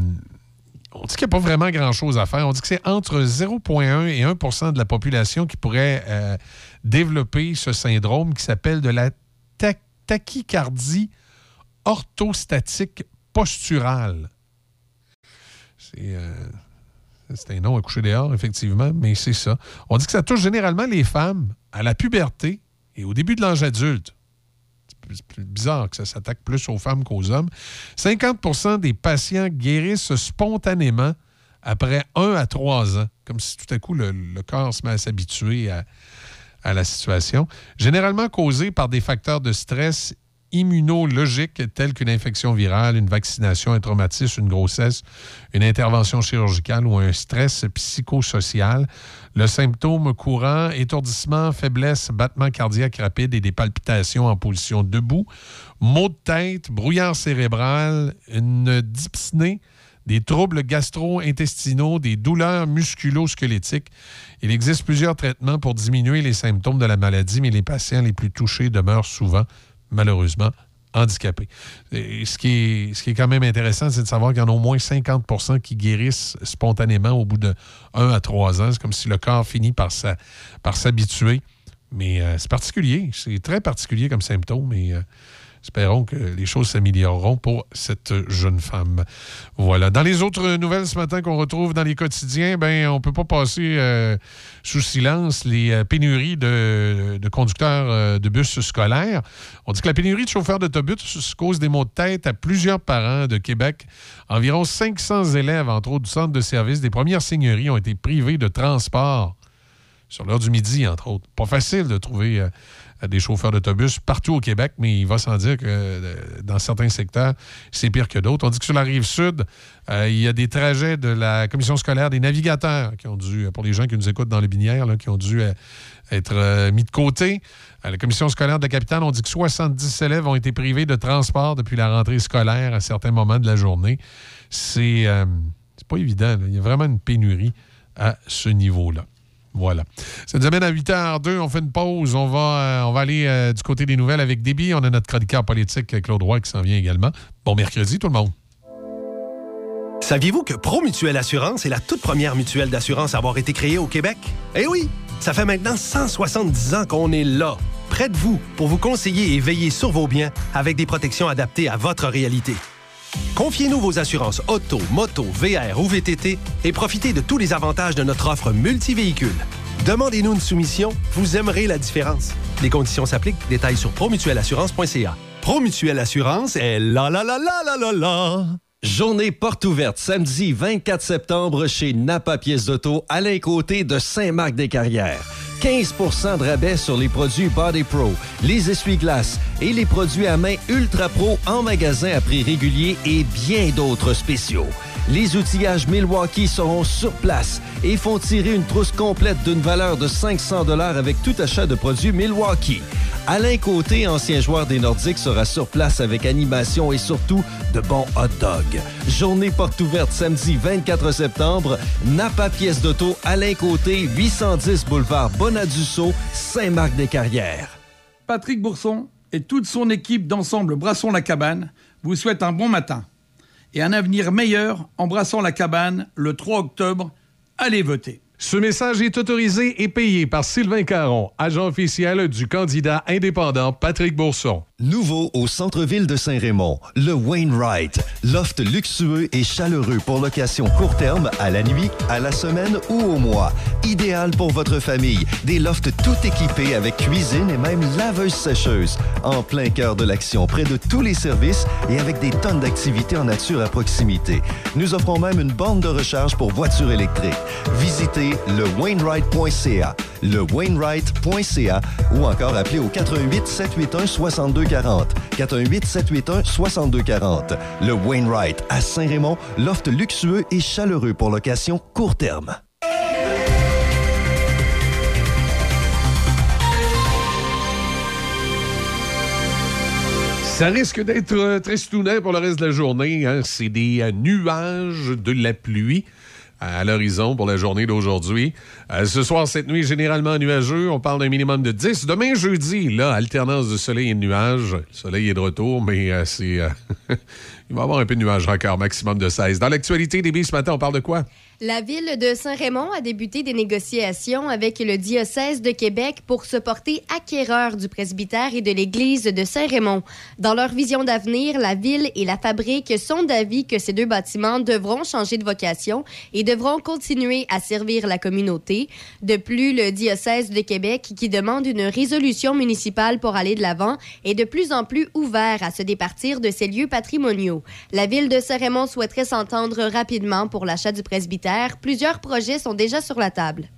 S7: on dit qu'il n'y a pas vraiment grand-chose à faire. On dit que c'est entre 0,1 et 1% de la population qui pourrait développer ce syndrome qui s'appelle de la ta- tachycardie orthostatique posturale. C'est un nom à coucher dehors, effectivement, mais c'est ça. On dit que ça touche généralement les femmes à la puberté et au début de l'âge adulte. C'est bizarre que ça s'attaque plus aux femmes qu'aux hommes. 50% des patients guérissent spontanément après un à trois ans, comme si tout à coup le, corps se met à s'habituer à, à la situation. Généralement causé par des facteurs de stress immunologiques tels qu'une infection virale, une vaccination, un traumatisme, une grossesse, une intervention chirurgicale ou un stress psychosocial. Le symptôme courant, étourdissement, faiblesse, battement cardiaque rapide et des palpitations en position debout, maux de tête, brouillard cérébral, une dyspnée, des troubles gastro-intestinaux, des douleurs musculo-squelettiques. Il existe plusieurs traitements pour diminuer les symptômes de la maladie, mais les patients les plus touchés demeurent souvent, malheureusement, handicapés. Ce, qui est, quand même intéressant, c'est de savoir qu'il y en a au moins 50% qui guérissent spontanément au bout de 1 à 3 ans. C'est comme si le corps finit par sa- s'habituer. Mais euh, c'est particulier. C'est très particulier comme symptôme. Et euh, espérons que les choses s'amélioreront pour cette jeune femme. Voilà. Dans les autres nouvelles ce matin qu'on retrouve dans les quotidiens, ben on peut pas passer euh, sous silence les euh, pénuries de, conducteurs euh, de bus scolaires. On dit que la pénurie de chauffeurs d'autobus cause des maux de tête à plusieurs parents de Québec. Environ 500 élèves, entre autres du centre de service des premières seigneuries, ont été privés de transport sur l'heure du midi, entre autres. Pas facile de trouver des chauffeurs d'autobus partout au Québec, mais il va sans dire que euh, dans certains secteurs, c'est pire que d'autres. On dit que sur la rive sud, euh, il y a des trajets de la commission scolaire des navigateurs qui ont dû, pour les gens qui nous écoutent dans le binière, là, qui ont dû euh, être euh, mis de côté. La commission scolaire de la capitale, on dit que 70 élèves ont été privés de transport depuis la rentrée scolaire à certains moments de la journée. C'est euh, pas évident. Il y a vraiment une pénurie à ce niveau-là. Voilà. Ça nous amène à 8h02. On fait une pause. On va, euh, on va aller euh, du côté des nouvelles avec Déby. On a notre chroniqueur politique, Claude Roy, qui s'en vient également. Bon mercredi, tout le monde.
S18: Saviez-vous que Promutuelle Assurance est la toute première mutuelle d'assurance à avoir été créée au Québec? Eh oui! Ça fait maintenant 170 ans qu'on est là, près de vous, pour vous conseiller et veiller sur vos biens avec des protections adaptées à votre réalité? Confiez-nous vos assurances auto, moto, VR ou VTT et profitez de tous les avantages de notre offre multivéhicule. Demandez-nous une soumission, vous aimerez la différence. Les conditions s'appliquent, détails sur promutuelleassurance.ca. Promutuelle Assurance est la la la la la la la.
S15: Journée porte ouverte samedi 24 septembre chez Napa Pièces d'Auto, Alain Côté de Saint-Marc-des-Carrières. 15% de rabais sur les produits Body Pro, les essuie-glaces et les produits à main Ultra Pro en magasin à prix régulier et bien d'autres spéciaux. Les outillages Milwaukee seront sur place et font tirer une trousse complète d'une valeur de 500 dollars avec tout achat de produits Milwaukee. Alain Côté, ancien joueur des Nordiques, sera sur place avec animation et surtout de bons hot dogs. Journée porte ouverte samedi 24 septembre. Napa Pièce d'auto, Alain Côté, 810 boulevard Bonadusseau, Saint-Marc-des-Carrières.
S4: Patrick Bourson et toute son équipe d'ensemble Brassons la cabane vous souhaitent un bon matin et un avenir meilleur en brassant la cabane le 3 octobre. Allez voter.
S7: Ce message est autorisé et payé par Sylvain Caron, agent officiel du candidat indépendant Patrick Bourson.
S15: Nouveau au centre-ville de Saint-Raymond, le Wainwright. Loft luxueux et chaleureux pour location court terme, à la nuit, à la semaine ou au mois. Idéal pour votre famille. Des lofts tout équipés avec cuisine et même laveuse sécheuse. En plein cœur de l'action, près de tous les services et avec des tonnes d'activités en nature à proximité. Nous offrons même une borne de recharge pour voitures électriques. Visitez le Wainwright.ca, le Wainwright.ca ou encore appelez au 88 781 6240. 418 781 6240. Le Wainwright à Saint-Raymond, loft luxueux et chaleureux pour location court terme.
S7: Ça risque d'être euh, très stounet pour le reste de la journée. hein. C'est des euh, nuages, de la pluie à l'horizon pour la journée d'aujourd'hui. Euh, ce soir, cette nuit, généralement nuageux. On parle d'un minimum de 10. Demain, jeudi, là, alternance de soleil et de nuages. Le soleil est de retour, mais euh, c'est... euh, Il va y avoir un peu de nuages encore, maximum de 16. Dans l'actualité des billes ce matin, on parle de quoi?
S2: La ville de Saint-Raymond a débuté des négociations avec le diocèse de Québec pour se porter acquéreur du presbytère et de l'église de Saint-Raymond. Dans leur vision d'avenir, la ville et la fabrique sont d'avis que ces deux bâtiments devront changer de vocation et devront continuer à servir la communauté. De plus, le diocèse de Québec, qui demande une résolution municipale pour aller de l'avant, est de plus en plus ouvert à se départir de ces lieux patrimoniaux. La ville de Saint-Raymond souhaiterait s'entendre rapidement pour l'achat du presbytère. Plusieurs projets sont déjà sur la table.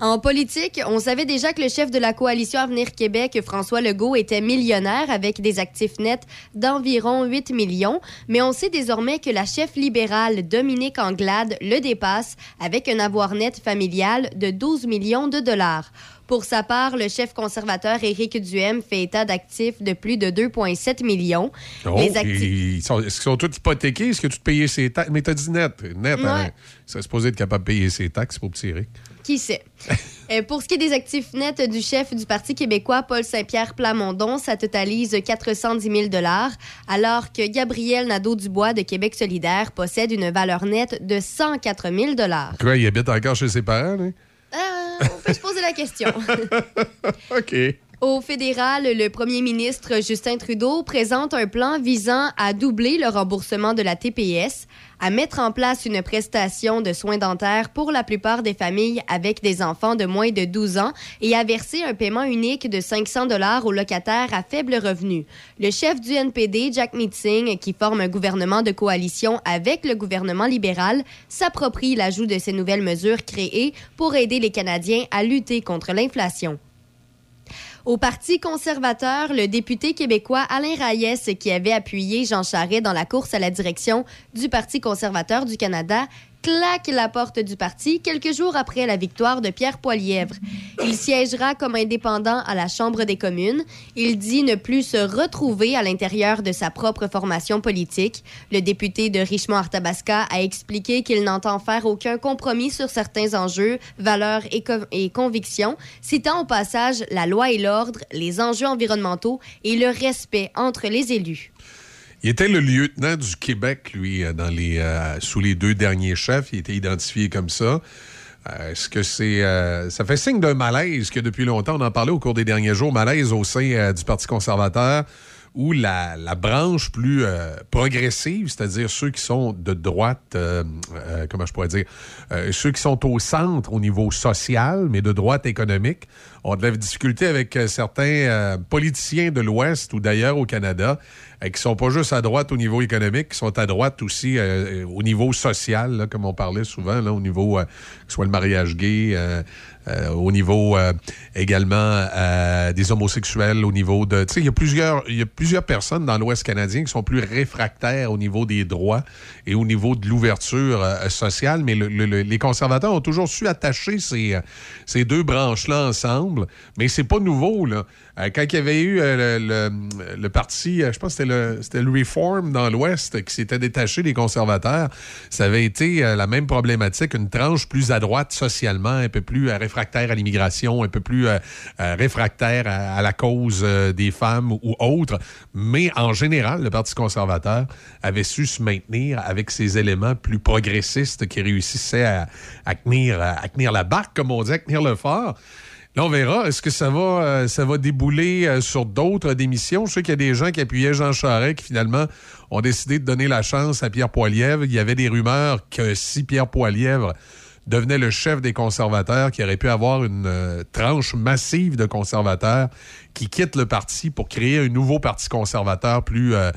S2: En politique, on savait déjà que le chef de la coalition Avenir Québec, François Legault, était millionnaire avec des actifs nets d'environ 8 millions, mais on sait désormais que la chef libérale Dominique Anglade le dépasse avec un avoir net familial de 12 millions de dollars. Pour sa part, le chef conservateur Éric Duhem fait état d'actifs de plus de 2,7 millions.
S7: Oh,
S2: Les actifs-
S7: Est-ce qu'ils sont tous hypothéqués? Est-ce que tu te payais ses taxes? Mais t'as dit net. Net,
S2: Ouais.
S7: hein? Serait supposé être capable de payer ses taxes pour petit Eric.
S2: Qui sait? Euh, pour ce qui est des actifs nets du chef du Parti québécois, Paul Saint-Pierre Plamondon, ça totalise 410 000 alors que Gabriel Nadeau-Dubois de Québec solidaire possède une valeur nette de 104 000
S7: Quoi, il habite encore chez ses parents? hein?
S2: Euh, On peut se poser la question.
S7: OK.
S2: Au fédéral, le premier ministre Justin Trudeau présente un plan visant à doubler le remboursement de la TPS, à mettre en place une prestation de soins dentaires pour la plupart des familles avec des enfants de moins de 12 ans et à verser un paiement unique de 500 dollars aux locataires à faible revenu. Le chef du NPD, Jack Meeting, qui forme un gouvernement de coalition avec le gouvernement libéral, s'approprie l'ajout de ces nouvelles mesures créées pour aider les Canadiens à lutter contre l'inflation. Au Parti conservateur, le député québécois Alain Raïs, qui avait appuyé Jean Charest dans la course à la direction du Parti conservateur du Canada, claque la porte du parti quelques jours après la victoire de Pierre Poilièvre. Il siégera comme indépendant à la Chambre des communes. Il dit ne plus se retrouver à l'intérieur de sa propre formation politique. Le député de Richmond-Arthabasca a expliqué qu'il n'entend faire aucun compromis sur certains enjeux, valeurs et, et convictions, citant au passage la loi et l'ordre, les enjeux environnementaux et le respect entre les élus.
S7: Il était le lieutenant du Québec, lui, euh, dans les, euh, sous les deux derniers chefs. Il était identifié comme ça. Euh, Est-ce que c'est. ça fait signe d'un malaise que depuis longtemps, on en parlait au cours des derniers jours, malaise au sein du Parti conservateur, où la, la branche plus progressive, c'est-à-dire ceux qui sont de droite, comment je pourrais dire, ceux qui sont au centre au niveau social, mais de droite économique, ont de la difficulté avec certains politiciens de l'Ouest ou d'ailleurs au Canada, euh, qui sont pas juste à droite au niveau économique, qui sont à droite aussi euh, euh, au niveau social, comme on parlait souvent, là, au niveau, euh, que ce soit le mariage gay, euh, au niveau euh, également euh, des homosexuels, au niveau de... Tu sais, il y a plusieurs, personnes dans l'Ouest canadien qui sont plus réfractaires au niveau des droits et au niveau de l'ouverture sociale, mais le- le- le- les conservateurs ont toujours su attacher ces, ces deux branches-là ensemble, mais c'est pas nouveau, là. Quand il y avait eu le, le- parti, je pense que c'était le, Reform dans l'Ouest qui s'était détaché des conservateurs, ça avait été la même problématique, une tranche plus à droite socialement, un peu plus euh, réfractaire à l'immigration, un peu plus euh, euh, réfractaire à, la cause euh, des femmes ou autres. Mais en général, le Parti conservateur avait su se maintenir avec ses éléments plus progressistes qui réussissaient à, tenir, à tenir la barque, comme on dit, à tenir le fort. Là, on verra. Est-ce que ça va, euh, ça va débouler sur d'autres démissions? Je sais qu'il y a des gens qui appuyaient Jean Charest qui, finalement, ont décidé de donner la chance à Pierre Poilièvre. Il y avait des rumeurs que si Pierre Poilièvre devenait le chef des conservateurs, qu'il aurait pu avoir une euh, tranche massive de conservateurs qui quittent le parti pour créer un nouveau parti conservateur plus... euh,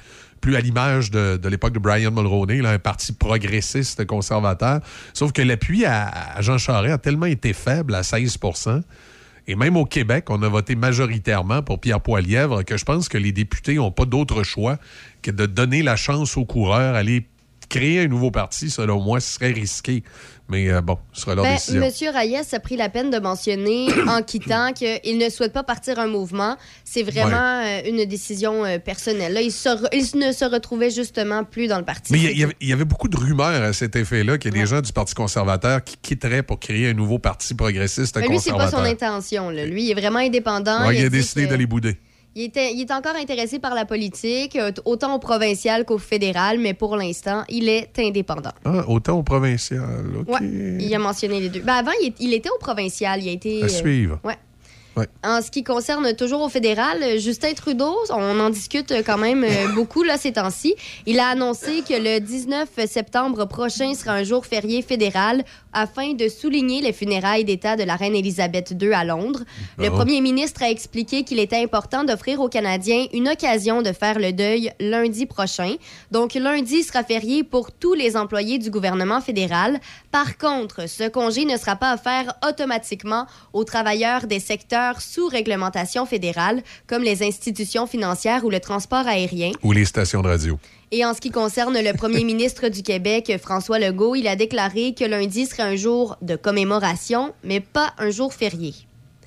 S7: à l'image de, l'époque de Brian Mulroney, un parti progressiste conservateur. Sauf que l'appui à, à Jean Charest a tellement été faible, à 16% et même au Québec, on a voté majoritairement pour Pierre Poilièvre, que je pense que les députés n'ont pas d'autre choix que de donner la chance aux coureurs, aller créer un nouveau parti, selon moi, ce serait risqué. Mais euh, bon, ce sera leur
S2: Ben,
S7: décision.
S2: Monsieur Reyes a pris la peine de mentionner en quittant qu'il ne souhaite pas partir un mouvement. C'est vraiment euh, une décision euh, personnelle. Là, il, se re- il ne se retrouvait justement plus dans le parti.
S7: Mais il y avait, beaucoup de rumeurs à cet effet-là qu'il y a des gens du Parti conservateur qui quitteraient pour créer un nouveau parti progressiste
S2: Mais lui, c'est pas son intention. là. Lui, il est vraiment indépendant.
S7: Ouais, il a décidé
S2: que-
S7: d'aller bouder.
S2: Il, était, il est encore intéressé par la politique, euh, autant au provincial qu'au fédéral, mais pour l'instant, il est indépendant.
S7: Ah, autant au provincial. OK.
S2: Ouais, il a mentionné les deux. Ben, avant, il, est- il était au provincial. Il a été.
S7: À
S2: euh,
S7: suivre.
S2: ouais.
S7: Ouais.
S2: En ce qui concerne toujours au fédéral, Justin Trudeau, on en discute quand même euh, beaucoup là, ces temps-ci. Il a annoncé que le 19 septembre prochain sera un jour férié fédéral afin de souligner les funérailles d'État de la reine Élisabeth II à Londres. Le premier ministre a expliqué qu'il était important d'offrir aux Canadiens une occasion de faire le deuil lundi prochain. Donc lundi sera férié pour tous les employés du gouvernement fédéral. Par contre, ce congé ne sera pas offert automatiquement aux travailleurs des secteurs sous réglementation fédérale, comme les institutions financières ou le transport aérien.
S7: Ou les stations de radio.
S2: Et en ce qui concerne le premier ministre du Québec, François Legault, il a déclaré que lundi serait un jour de commémoration, mais pas un jour férié.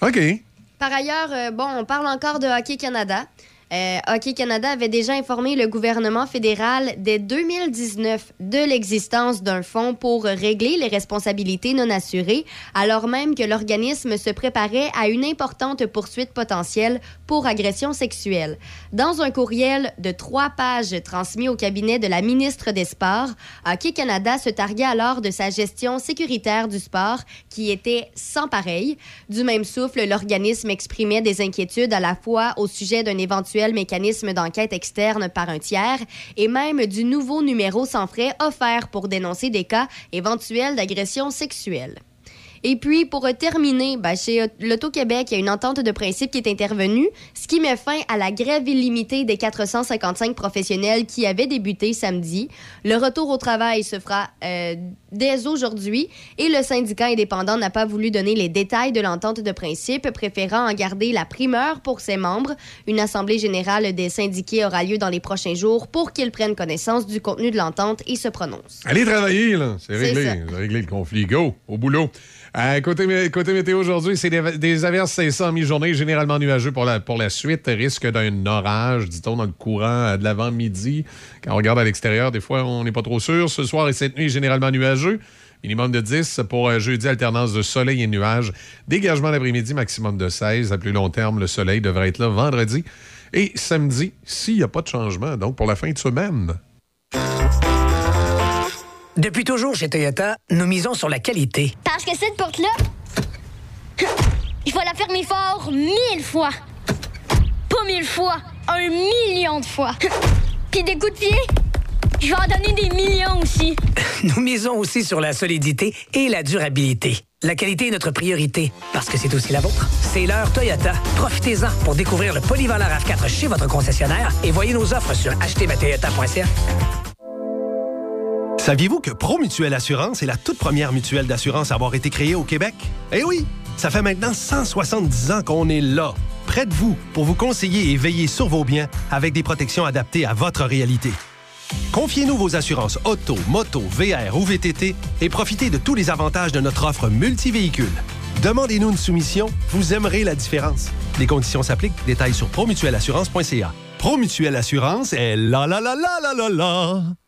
S7: OK.
S2: Par ailleurs, euh, bon, on parle encore de Hockey Canada. Euh, Hockey Canada avait déjà informé le gouvernement fédéral dès 2019 de l'existence d'un fonds pour régler les responsabilités non assurées, alors même que l'organisme se préparait à une importante poursuite potentielle pour agression sexuelle. Dans un courriel de trois pages transmis au cabinet de la ministre des Sports, Hockey Canada se targuait alors de sa gestion sécuritaire du sport qui était sans pareil. Du même souffle, l'organisme exprimait des inquiétudes à la fois au sujet d'un éventuel mécanisme d'enquête externe par un tiers et même du nouveau numéro sans frais offert pour dénoncer des cas éventuels d'agression sexuelle. Et puis, pour terminer, ben, chez l'Auto-Québec, il y a une entente de principe qui est intervenue, ce qui met fin à la grève illimitée des 455 professionnels qui avait débuté samedi. Le retour au travail se fera euh, dès aujourd'hui et le syndicat indépendant n'a pas voulu donner les détails de l'entente de principe, préférant en garder la primeur pour ses membres. Une assemblée générale des syndiqués aura lieu dans les prochains jours pour qu'ils prennent connaissance du contenu de l'entente et se prononcent.
S7: Allez travailler, là. C'est réglé. C'est réglé le conflit. Go, au boulot. Euh, côté, mé- côté météo aujourd'hui, c'est des, averses 500 en mi-journée, généralement nuageux pour la, pour la suite. Risque d'un orage, dit-on, dans le courant euh, de l'avant-midi. Quand on regarde à l'extérieur, des fois, on n'est pas trop sûr. Ce soir et cette nuit, généralement nuageux. Minimum de 10 pour euh, jeudi, alternance de soleil et nuages. Dégagement l'après-midi, maximum de 16. À plus long terme, le soleil devrait être là vendredi et samedi, s'il n'y a pas de changement. Donc, pour la fin de semaine.
S19: Depuis toujours chez Toyota, nous misons sur la qualité.
S20: Parce que cette porte-là, il faut la fermer fort mille fois. Pas mille fois, un million de fois. Puis des coups de pied, Je vais en donner des millions aussi.
S19: Nous misons aussi sur la solidité et la durabilité. La qualité est notre priorité parce que c'est aussi la vôtre. C'est l'heure Toyota. Profitez-en pour découvrir le polyvalent RAV4 chez votre concessionnaire et voyez nos offres sur achetezmatoyota.ca.
S18: Saviez-vous que Promutuelle Assurance est la toute première mutuelle d'assurance à avoir été créée au Québec? Eh oui! Ça fait maintenant 170 ans qu'on est là, près de vous, pour vous conseiller et veiller sur vos biens avec des protections adaptées à votre réalité. Confiez-nous vos assurances auto, moto, VR ou VTT et profitez de tous les avantages de notre offre multivéhicule. Demandez-nous une soumission, vous aimerez la différence. Les conditions s'appliquent. Détails sur promutuelleassurance.ca. Promutuelle Assurance est la la la la la la la.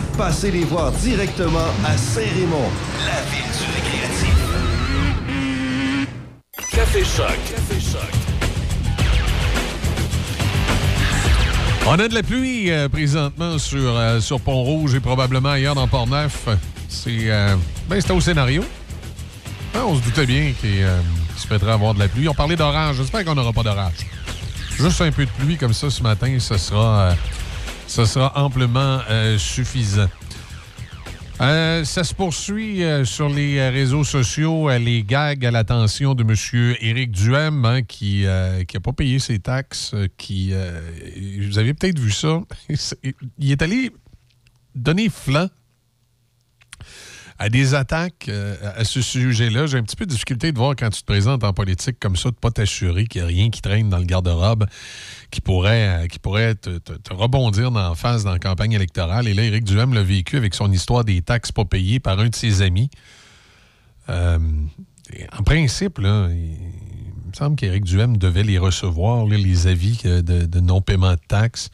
S15: Passez les voir directement à Saint-Raymond, la ville du récréatif.
S1: Café Choc. Café Choc.
S7: On a de la pluie euh, présentement sur, euh, sur Pont-Rouge et probablement ailleurs dans Port-Neuf. C'est euh, ben, c'était au scénario. Ah, on se doutait bien qu'il euh, qu'il se ferait avoir de la pluie. On parlait d'orage. J'espère qu'on n'aura pas d'orage. Juste un peu de pluie comme ça ce matin, ce sera, euh, ce sera amplement euh, suffisant. Euh, ça se poursuit euh, sur les réseaux sociaux, les gags à l'attention de M. Éric Duhem, hein, qui n'a pas payé ses taxes, qui... vous avez peut-être vu ça. Il est allé donner flanc à des attaques euh, à ce sujet-là. J'ai un petit peu de difficulté de voir quand tu te présentes en politique comme ça, de ne pas t'assurer qu'il n'y a rien qui traîne dans le garde-robe qui pourrait, euh, qui pourrait te, rebondir la face dans la campagne électorale. Et là, Éric Duhem l'a vécu avec son histoire des taxes pas payées par un de ses amis. Euh, en principe, il, me semble qu'Éric Duhem devait les recevoir, les avis de non-paiement de taxes.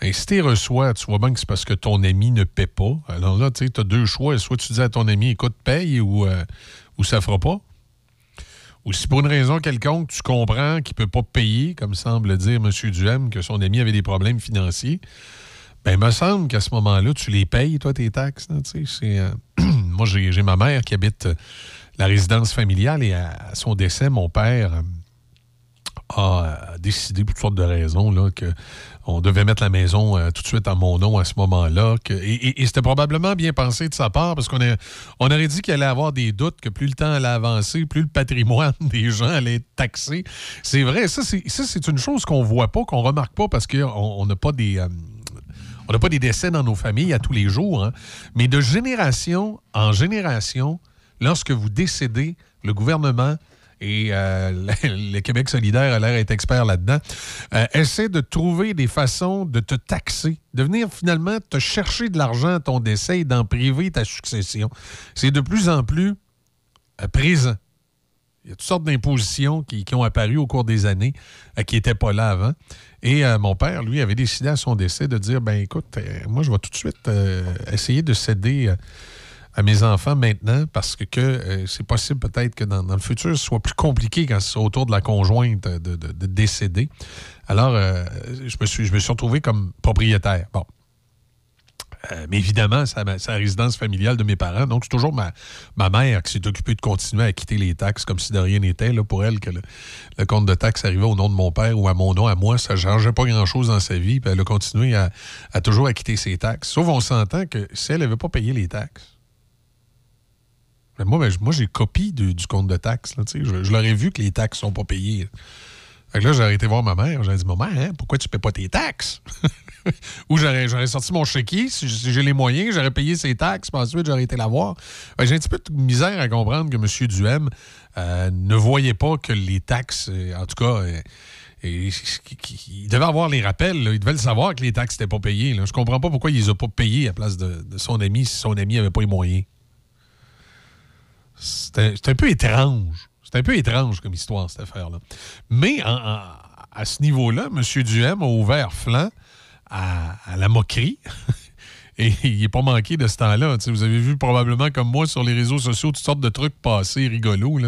S7: Et si tu reçois, tu vois bien que c'est parce que ton ami ne paie pas. Alors là, tu as deux choix. Soit tu dis à ton ami, écoute, paye ou, euh, ou ça fera pas. Ou si pour une raison quelconque, tu comprends qu'il ne peut pas payer, comme semble dire M. Duhem, que son ami avait des problèmes financiers, ben, il me semble qu'à ce moment-là, tu les payes, toi, tes taxes. euh, Moi, j'ai ma mère qui habite euh, la résidence familiale et à, son décès, mon père euh, a décidé, pour toutes sortes de raisons, là, que on devait mettre la maison euh, tout de suite à mon nom à ce moment-là. et c'était probablement bien pensé de sa part parce qu'on aurait dit qu'il allait avoir des doutes, que plus le temps allait avancer, plus le patrimoine des gens allait être taxé. C'est vrai, ça, c'est une chose qu'on voit pas, qu'on remarque pas parce qu'on on n'a pas des. euh, on n'a pas des décès dans nos familles à tous les jours, hein. mais de génération en génération, lorsque vous décédez, le gouvernement et euh, le, Québec solidaire a l'air d'être expert là-dedans, euh, essaie de trouver des façons de te taxer, de venir finalement te chercher de l'argent à ton décès et d'en priver ta succession. C'est de plus en plus euh, présent. Il y a toutes sortes d'impositions qui, ont apparu au cours des années qui n'étaient pas là avant. Et mon père, lui, avait décidé à son décès de dire ben écoute, moi, je vais tout de suite essayer de céder à mes enfants maintenant parce que, euh, c'est possible peut-être que dans, le futur, ce soit plus compliqué quand c'est autour de la conjointe de, de- de décéder. Alors, euh, je, me suis, je me suis retrouvé comme propriétaire. Bon. Euh, mais évidemment, c'est la, résidence familiale de mes parents. Donc, c'est toujours ma, ma mère qui s'est occupée de continuer à quitter les taxes comme si de rien n'était. Pour elle, que le, le compte de taxes arrivait au nom de mon père ou à mon nom, à moi, ça ne changeait pas grand-chose dans sa vie. Puis elle a continué à, à toujours acquitter ses taxes. Sauf on s'entend que si elle n'avait pas payé les taxes, ben, moi, ben, moi j'ai copie du, compte de taxes. je je leur ai vu que les taxes sont pas payées. Fait que là, j'ai arrêté voir ma mère. J'ai dit, maman, hein, pourquoi tu paies pas tes taxes? Ou j'aurais, j'aurais sorti mon chéquier, si, j'ai les moyens, j'aurais payé ses taxes, puis ensuite j'aurais été la voir. Que j'ai un petit peu de misère à comprendre que M. Duhem euh, ne voyait pas que les taxes, euh, en tout cas, euh, il devait avoir les rappels, il devait le savoir que les taxes n'étaient pas payées. Là. Je comprends pas pourquoi il les a pas payées à la place de, de son ami si son ami n'avait pas les moyens. C'est un, peu étrange. C'est un peu étrange comme histoire, cette affaire-là. Mais à ce niveau-là, M. Duhem a ouvert flanc à la moquerie Et il n'est pas manqué de ce temps-là. Vous avez vu probablement, comme moi, sur les réseaux sociaux, toutes sortes de trucs passés rigolos.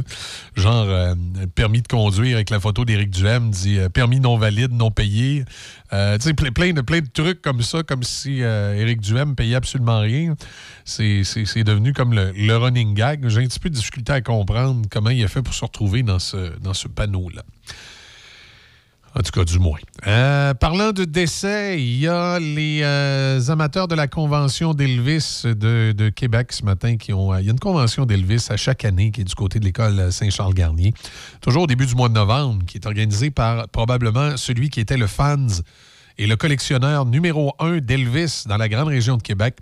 S7: Genre, euh, permis de conduire avec la photo d'Éric Duhem, dit euh, permis non valide, non payé. Euh, tu sais, ple- plein, de, plein trucs comme ça, comme si Éric Duhem payait absolument rien. C'est devenu comme le, running gag. J'ai un petit peu de difficulté à comprendre comment il a fait pour se retrouver dans ce panneau-là. En tout cas, du moins. Euh, parlant de décès, il y a les euh, amateurs de la convention d'Elvis de, Québec ce matin qui ont. euh, il y a une convention d'Elvis à chaque année qui est du côté de l'école Saint-Charles-Garnier, toujours au début du mois de novembre, qui est organisée par probablement celui qui était le fans et le collectionneur numéro un d'Elvis dans la grande région de Québec.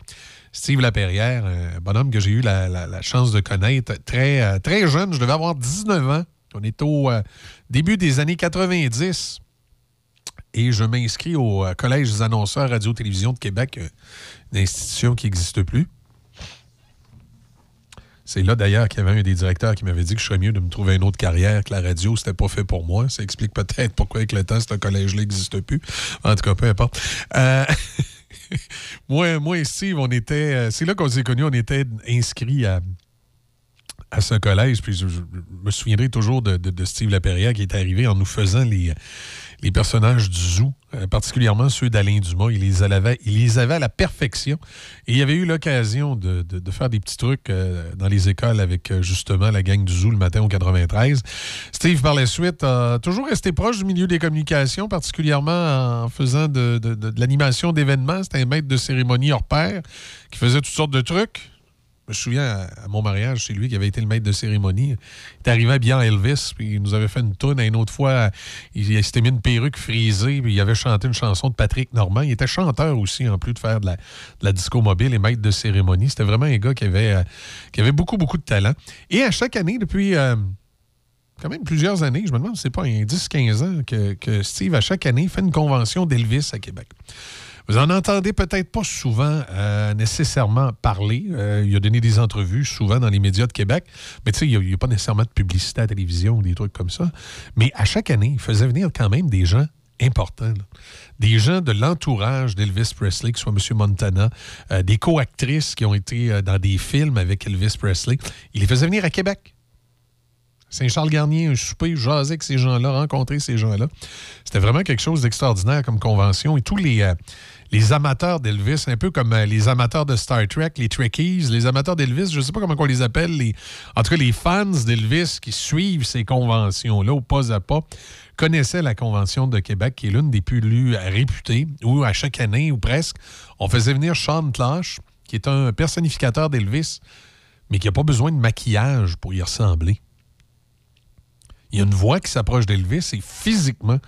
S7: Steve Laperrière, un bonhomme que j'ai eu la, chance de connaître très, très jeune. Je devais avoir 19 ans. On est au début des années 90 et je m'inscris au euh, Collège des annonceurs Radio-Télévision de Québec, euh, une institution qui n'existe plus. C'est là d'ailleurs qu'il y avait un des directeurs qui m'avait dit que je serais mieux de me trouver une autre carrière, que la radio, c'était pas fait pour moi. Ça explique peut-être pourquoi avec le temps, ce collège-là n'existe plus. En tout cas, peu importe. Euh, moi, moi et Steve, on était. C'est là qu'on s'est connus, on était inscrits à, à ce collège. Puis je, me souviendrai toujours de, de- de Steve Laperrière qui est arrivé en nous faisant les, personnages du zoo, euh, particulièrement ceux d'Alain Dumas. Il les, avait, il les avait à la perfection. Et il avait eu l'occasion de, faire des petits trucs euh, dans les écoles avec euh, justement la gang du zoo le matin au 93. Steve, par la suite, a toujours resté proche du milieu des communications, particulièrement en faisant de- de l'animation d'événements. C'était un maître de cérémonie hors pair qui faisait toutes sortes de trucs. Je me souviens à, mon mariage, c'est lui qui avait été le maître de cérémonie. Il est arrivé bien Elvis, puis il nous avait fait une tourne. Une autre fois, il, s'était mis une perruque frisée, puis il avait chanté une chanson de Patrick Normand. Il était chanteur aussi, en plus de faire de la, disco mobile et maître de cérémonie. C'était vraiment un gars qui avait, euh, beaucoup, beaucoup de talent. Et à chaque année, depuis euh, quand même plusieurs années, je me demande si c'est pas un 10-15 ans, que Steve, à chaque année, fait une convention d'Elvis à Québec. Vous en entendez peut-être pas souvent euh, nécessairement parler. Euh, il a donné des entrevues souvent dans les médias de Québec, mais tu sais, il n'y a, pas nécessairement de publicité à la télévision ou des trucs comme ça. Mais à chaque année, il faisait venir quand même des gens importants. Des gens de l'entourage d'Elvis Presley, que ce soit M. Montana, euh, des co-actrices qui ont été dans des films avec Elvis Presley. Il les faisait venir à Québec. Saint-Charles-Garnier, un souper, jaser avec ces gens-là, rencontrer ces gens-là. C'était vraiment quelque chose d'extraordinaire comme convention. Et tous les, les amateurs d'Elvis, un peu comme euh, les amateurs de Star Trek, les Trekkies, les amateurs d'Elvis, je ne sais pas comment on les appelle, les, en tout cas les fans d'Elvis qui suivent ces conventions-là au pas à pas, connaissaient la Convention de Québec, qui est l'une des plus lues, réputées, où à chaque année, ou presque, on faisait venir Sean Clash, qui est un personnificateur d'Elvis, mais qui n'a pas besoin de maquillage pour y ressembler. Il y a une voix qui s'approche d'Elvis et physiquement,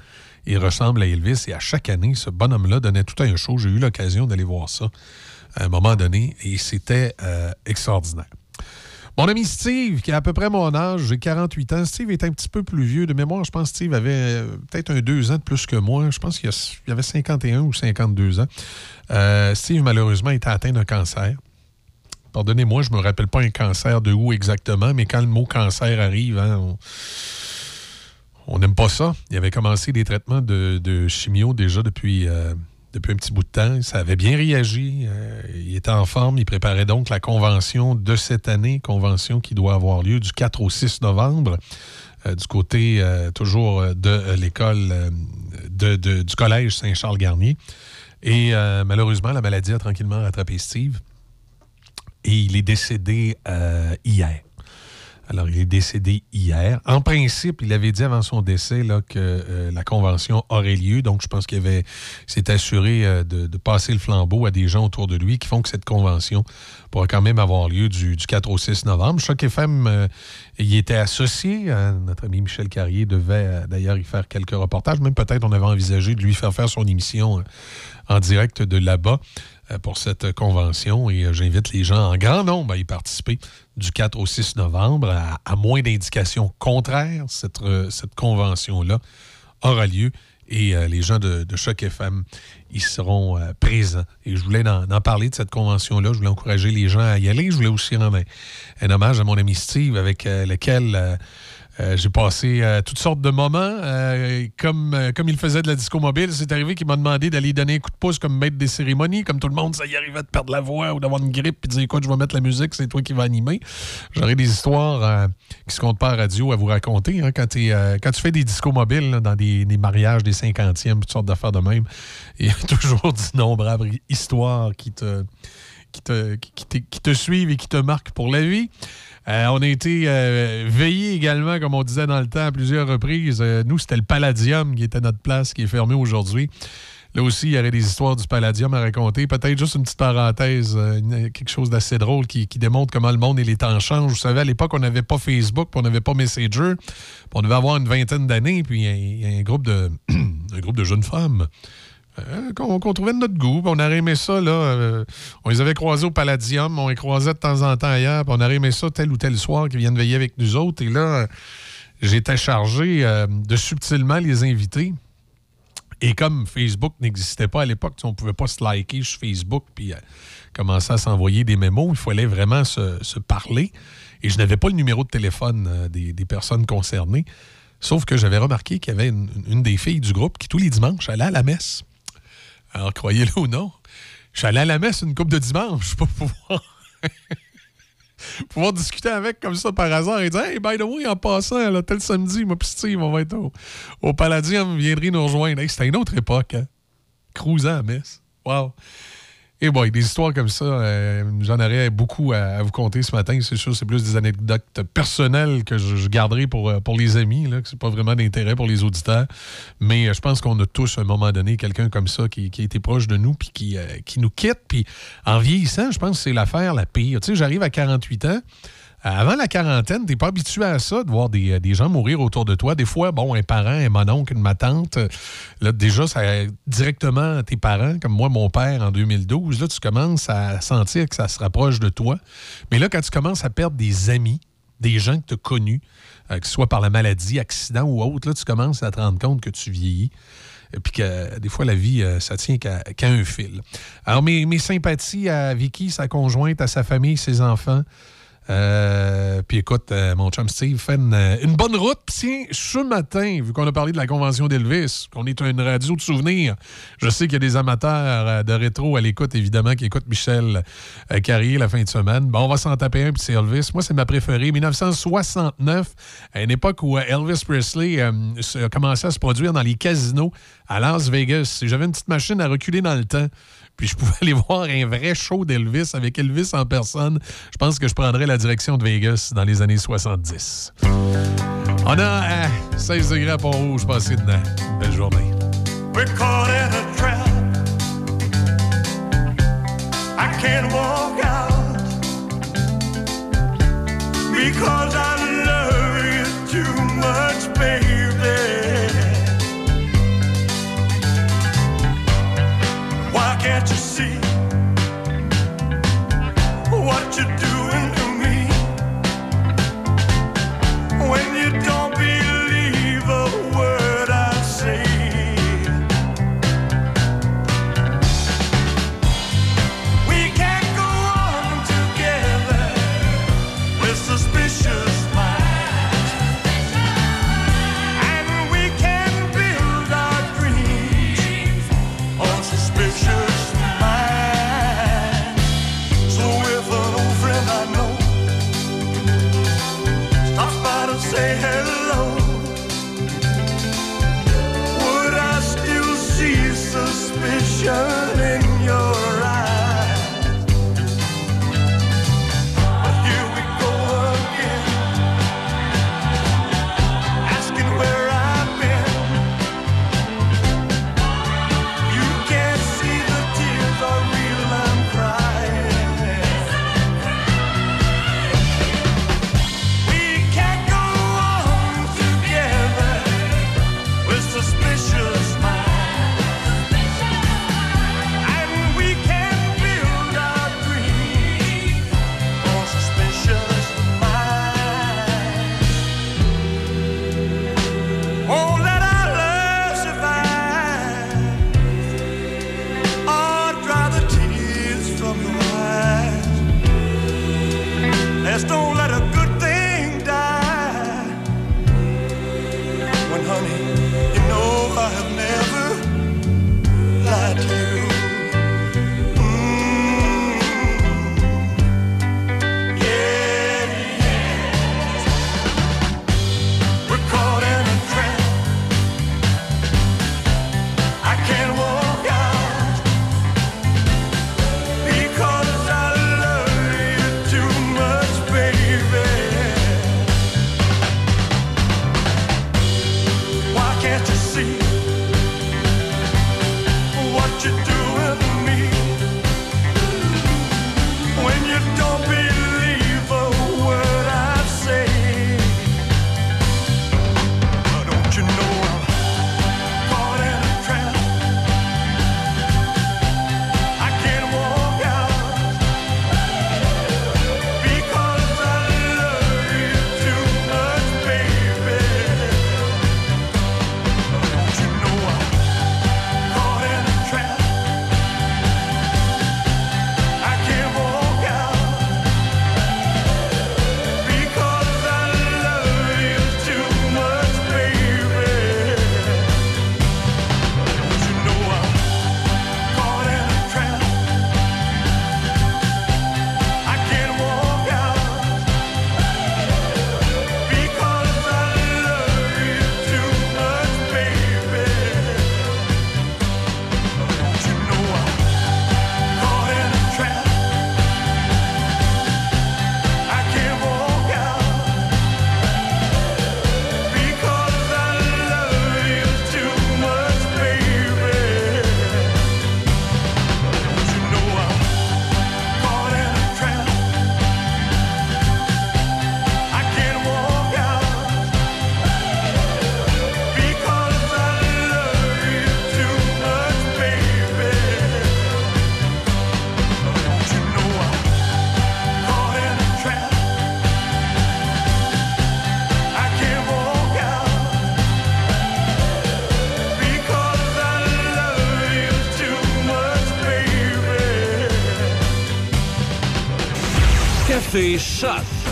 S7: il ressemble à Elvis. Et à chaque année, ce bonhomme-là donnait tout un show. J'ai eu l'occasion d'aller voir ça à un moment donné et c'était euh, extraordinaire. Mon ami Steve, qui a à peu près mon âge, j'ai 48 ans. Steve est un petit peu plus vieux de mémoire. Je pense que Steve avait euh, peut-être un deux ans de plus que moi. Je pense qu'il avait 51 ou 52 ans. Euh, Steve, malheureusement, était atteint d'un cancer. Pardonnez-moi, je ne me rappelle pas un cancer de où exactement, mais quand le mot cancer arrive, hein, on- on n'aime pas ça. Il avait commencé des traitements de, chimio déjà depuis, euh, depuis un petit bout de temps. Ça avait bien réagi. Euh, il était en forme. Il préparait donc la convention de cette année, convention qui doit avoir lieu du 4 au 6 novembre. euh, du côté toujours de l'école du collège Saint-Charles-Garnier. Et malheureusement, la maladie a tranquillement rattrapé Steve. Et il est décédé hier. Alors, il est décédé hier. En principe, il avait dit avant son décès que euh, la convention aurait lieu. Donc, je pense qu'il s'est assuré euh, de, passer le flambeau à des gens autour de lui qui font que cette convention pourra quand même avoir lieu du, du 4 au 6 novembre. Choc FM euh, y était associé. Euh, notre ami Michel Carrier devait d'ailleurs y faire quelques reportages. Même peut-être on avait envisagé de lui faire faire son émission euh, en direct de là-bas pour cette convention et euh, j'invite les gens en grand nombre à y participer du 4 au 6 novembre. À, moins d'indications contraires, cette, euh, cette convention-là aura lieu et euh, les gens de, de Choc FM y seront euh, présents. Et je voulais en, parler de cette convention-là. Je voulais encourager les gens à y aller. Je voulais aussi rendre un, hommage à mon ami Steve avec euh, lequel... euh, J'ai passé euh, toutes sortes de moments. euh, comme, comme il faisait de la disco mobile, c'est arrivé qu'il m'a demandé d'aller donner un coup de pouce comme maître des cérémonies. Comme tout le monde, ça y arrivait de perdre la voix ou d'avoir une grippe puis dire écoute, je vais mettre la musique, c'est toi qui vas animer. J'aurais des histoires qui se comptent pas à radio à vous raconter. hein, quand, quand tu fais des discos mobiles dans des, mariages, des cinquantièmes, toutes sortes d'affaires de même, il y a toujours d'innombrables histoires qui qui te, qui te, qui te suivent et qui te marquent pour la vie. Euh, on a été euh, veillés également, comme on disait dans le temps, à plusieurs reprises. Euh, nous, c'était le Palladium qui était notre place, qui est fermé aujourd'hui. Là aussi, il y aurait des histoires du Palladium à raconter. Peut-être juste une petite parenthèse, quelque chose d'assez drôle qui, démontre comment le monde et les temps changent. Vous savez, à l'époque, on n'avait pas Facebook, puis on n'avait pas Messenger. on devait avoir une vingtaine d'années, puis il y a- il y, a un groupe de, un groupe de jeunes femmes euh, qu'on trouvait de notre goût. On aurait aimé ça, là. euh, on les avait croisés au Palladium, on les croisait de temps en temps ailleurs, on aurait aimé ça tel ou tel soir qu'ils viennent veiller avec nous autres. Et là, j'étais chargé euh, de subtilement les inviter. Et comme Facebook n'existait pas à l'époque, on ne pouvait pas se liker sur Facebook puis commencer à s'envoyer des mémos. Il fallait vraiment se, parler. Et je n'avais pas le numéro de téléphone des, personnes concernées. Sauf que j'avais remarqué qu'il y avait une des filles du groupe qui, tous les dimanches, allait à la messe. Alors, croyez-le ou non, je suis allé à la messe une couple de dimanche pour pouvoir, pouvoir discuter avec comme ça par hasard et dire Hey, by the way, en passant, là, tel samedi, moi, Steve, on va être au, au Palladium, viendrez nous rejoindre. C'était une autre époque, hein? Cruisant à messe. Wow. Et boy, des histoires comme ça, euh, j'en aurais beaucoup à, vous conter ce matin. C'est sûr, c'est plus des anecdotes personnelles que je, garderai pour, euh, pour les amis, là, que c'est pas vraiment d'intérêt pour les auditeurs. Mais euh, je pense qu'on a tous, à un moment donné, quelqu'un comme ça qui, qui a été proche de nous puis qui, euh, qui nous quitte. Puis en vieillissant, je pense que c'est l'affaire la pire. Tu sais, j'arrive à 48 ans. Avant la quarantaine, t'es pas habitué à ça, de voir des, des gens mourir autour de toi. Des fois, bon, un parent, un mononcle, ma tante, euh, là, déjà, ça, directement, tes parents, comme moi, mon père, en 2012, là, tu commences à sentir que ça se rapproche de toi. Mais là, quand tu commences à perdre des amis, des gens que tu as connus, euh, que ce soit par la maladie, accident ou autre, là, tu commences à te rendre compte que tu vieillis. Puis que euh, des fois, la vie, euh, ça tient qu'à qu'à un fil. Alors, mes, mes sympathies à Vicky, sa conjointe, à sa famille, ses enfants. Euh, puis écoute, euh, mon chum Steve fait une, euh, bonne route. Tiens, ce matin, vu qu'on a parlé de la convention d'Elvis, qu'on est une radio de souvenirs, je sais qu'il y a des amateurs de rétro à l'écoute, évidemment, qui écoutent Michel Carrier la fin de semaine. Bon, on va s'en taper un, puis c'est Elvis. Moi, c'est ma préférée. 1969, à une époque où Elvis Presley a commencé à se produire dans les casinos à Las Vegas. J'avais une petite machine à reculer dans le temps. Puis je pouvais aller voir un vrai show d'Elvis avec Elvis en personne. Je pense que je prendrais la direction de Vegas dans les années 70. On a euh, 16 degrés à Pont-Rouge, passé une belle journée.
S8: We're a trap. I can't walk out because I love too much, baby. Can't you see? What you're doing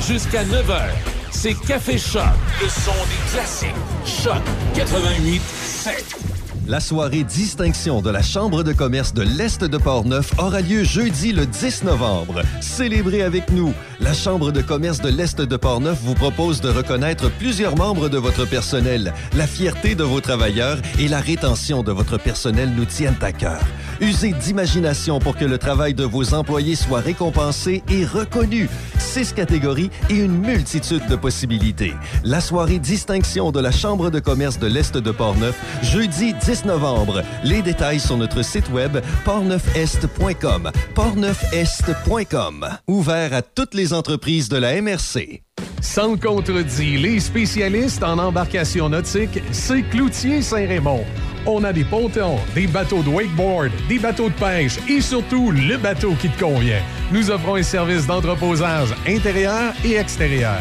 S1: jusqu'à 9h. C'est Café Choc, le son des classiques. Choc 88 7.
S15: La soirée distinction de la Chambre de commerce de l'Est de Portneuf aura lieu jeudi le 10 novembre. Célébrez avec nous. La Chambre de commerce de l'Est de Portneuf vous propose de reconnaître plusieurs membres de votre personnel. La fierté de vos travailleurs et la rétention de votre personnel nous tiennent à cœur. Usez d'imagination pour que le travail de vos employés soit récompensé et reconnu. Six catégories et une multitude de possibilités. La soirée distinction de la Chambre de commerce de l'Est de Portneuf, jeudi 10 novembre. Les détails sur notre site web portneufest.com. portneufest.com. Ouvert à toutes les entreprises de la MRC.
S7: Sans le contredit, les spécialistes en embarcation nautique, c'est Cloutier Saint-Raymond. On a des pontons, des bateaux de wakeboard, des bateaux de pêche et surtout le bateau qui te convient. Nous offrons un service d'entreposage intérieur et extérieur.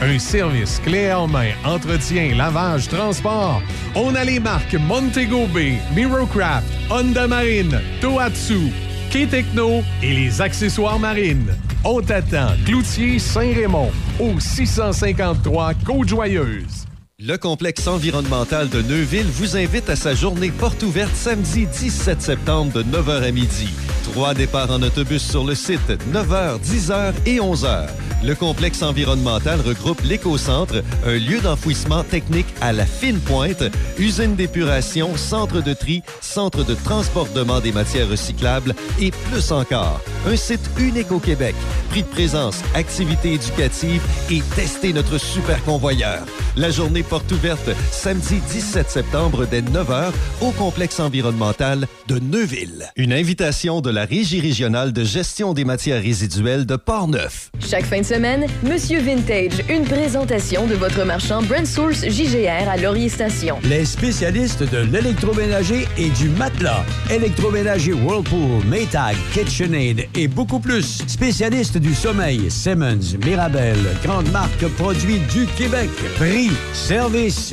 S7: Un service clé en main, entretien, lavage, transport. On a les marques Montego Bay, Mirocraft, Honda Marine, Tohatsu, K-Techno et les accessoires marines. On t'attend, Cloutier Saint-Raymond, au 653 Côte-Joyeuse.
S15: Le complexe environnemental de Neuville vous invite à sa journée porte ouverte samedi 17 septembre de 9h à midi. Trois départs en autobus sur le site, 9h, 10h et 11h. Le complexe environnemental regroupe l'éco-centre, un lieu d'enfouissement technique à la fine pointe, usine d'épuration, centre de tri, centre de transportement des matières recyclables et plus encore. Un site unique au Québec. Prix de présence, activités éducatives et tester notre super convoyeur. La journée porte ouverte samedi 17 septembre dès 9h au complexe environnemental de Neuville. Une invitation de la Régie régionale de gestion des matières résiduelles de Portneuf.
S10: Chaque fin de semaine, Monsieur Vintage, une présentation de votre marchand Brand Source JGR à Laurier Station.
S11: Les spécialistes de l'électroménager et du matelas. Électroménager Whirlpool, Maytag, KitchenAid et beaucoup plus. Spécialistes du sommeil, Simmons, Mirabel, grande marque produits du Québec. Prix, service,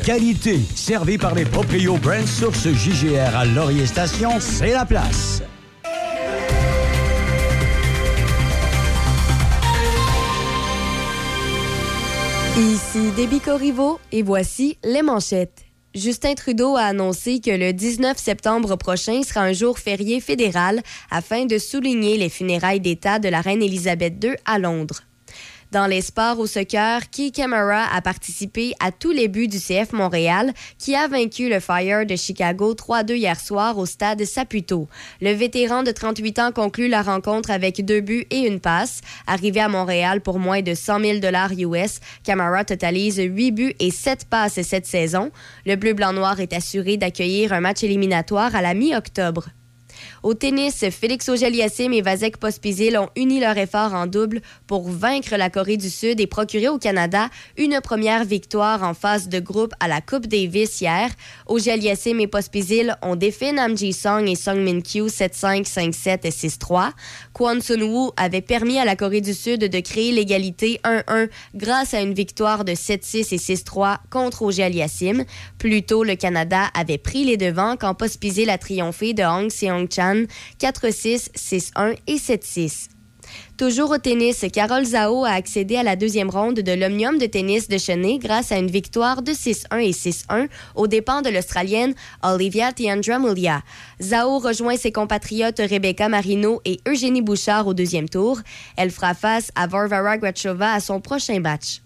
S11: qualité. Servi par les proprios Brand Source JGR à Laurier Station, c'est la place.
S2: Ici Déby Corriveau et voici les manchettes. Justin Trudeau a annoncé que le 19 septembre prochain sera un jour férié fédéral afin de souligner les funérailles d'État de la reine Élisabeth II à Londres. Dans les sports au soccer, Key Camara a participé à tous les buts du CF Montréal, qui a vaincu le Fire de Chicago 3-2 hier soir au stade Saputo. Le vétéran de 38 ans conclut la rencontre avec deux buts et une passe. Arrivé à Montréal pour moins de 100 000 US, Camara totalise 8 buts et 7 passes cette saison. Le bleu-blanc-noir est assuré d'accueillir un match éliminatoire à la mi-octobre. Au tennis, Félix Auger-Aliassime et Vasek Pospisil ont uni leurs efforts en double pour vaincre la Corée du Sud et procurer au Canada une première victoire en phase de groupe à la Coupe Davis hier. Auger-Aliassime et Pospisil ont défait Nam Ji-sung et Sung Min Kyu 7-5, 5-7 et 6-3. Kwon Sun-woo avait permis à la Corée du Sud de créer l'égalité 1-1 grâce à une victoire de 7-6 et 6-3 contre Auger-Aliassime. Plus tôt, le Canada avait pris les devants quand Pospisil a triomphé de Hong Seong-chan 4-6, 6-1 et 7-6. Toujours au tennis, Carole Zhao a accédé à la deuxième ronde de l'Omnium de tennis de Cheney grâce à une victoire de 6-1 et 6-1 aux dépens de l'Australienne Olivia Tiandra-Mulia. Zhao rejoint ses compatriotes Rebecca Marino et Eugénie Bouchard au deuxième tour. Elle fera face à Varvara Grachova à son prochain match.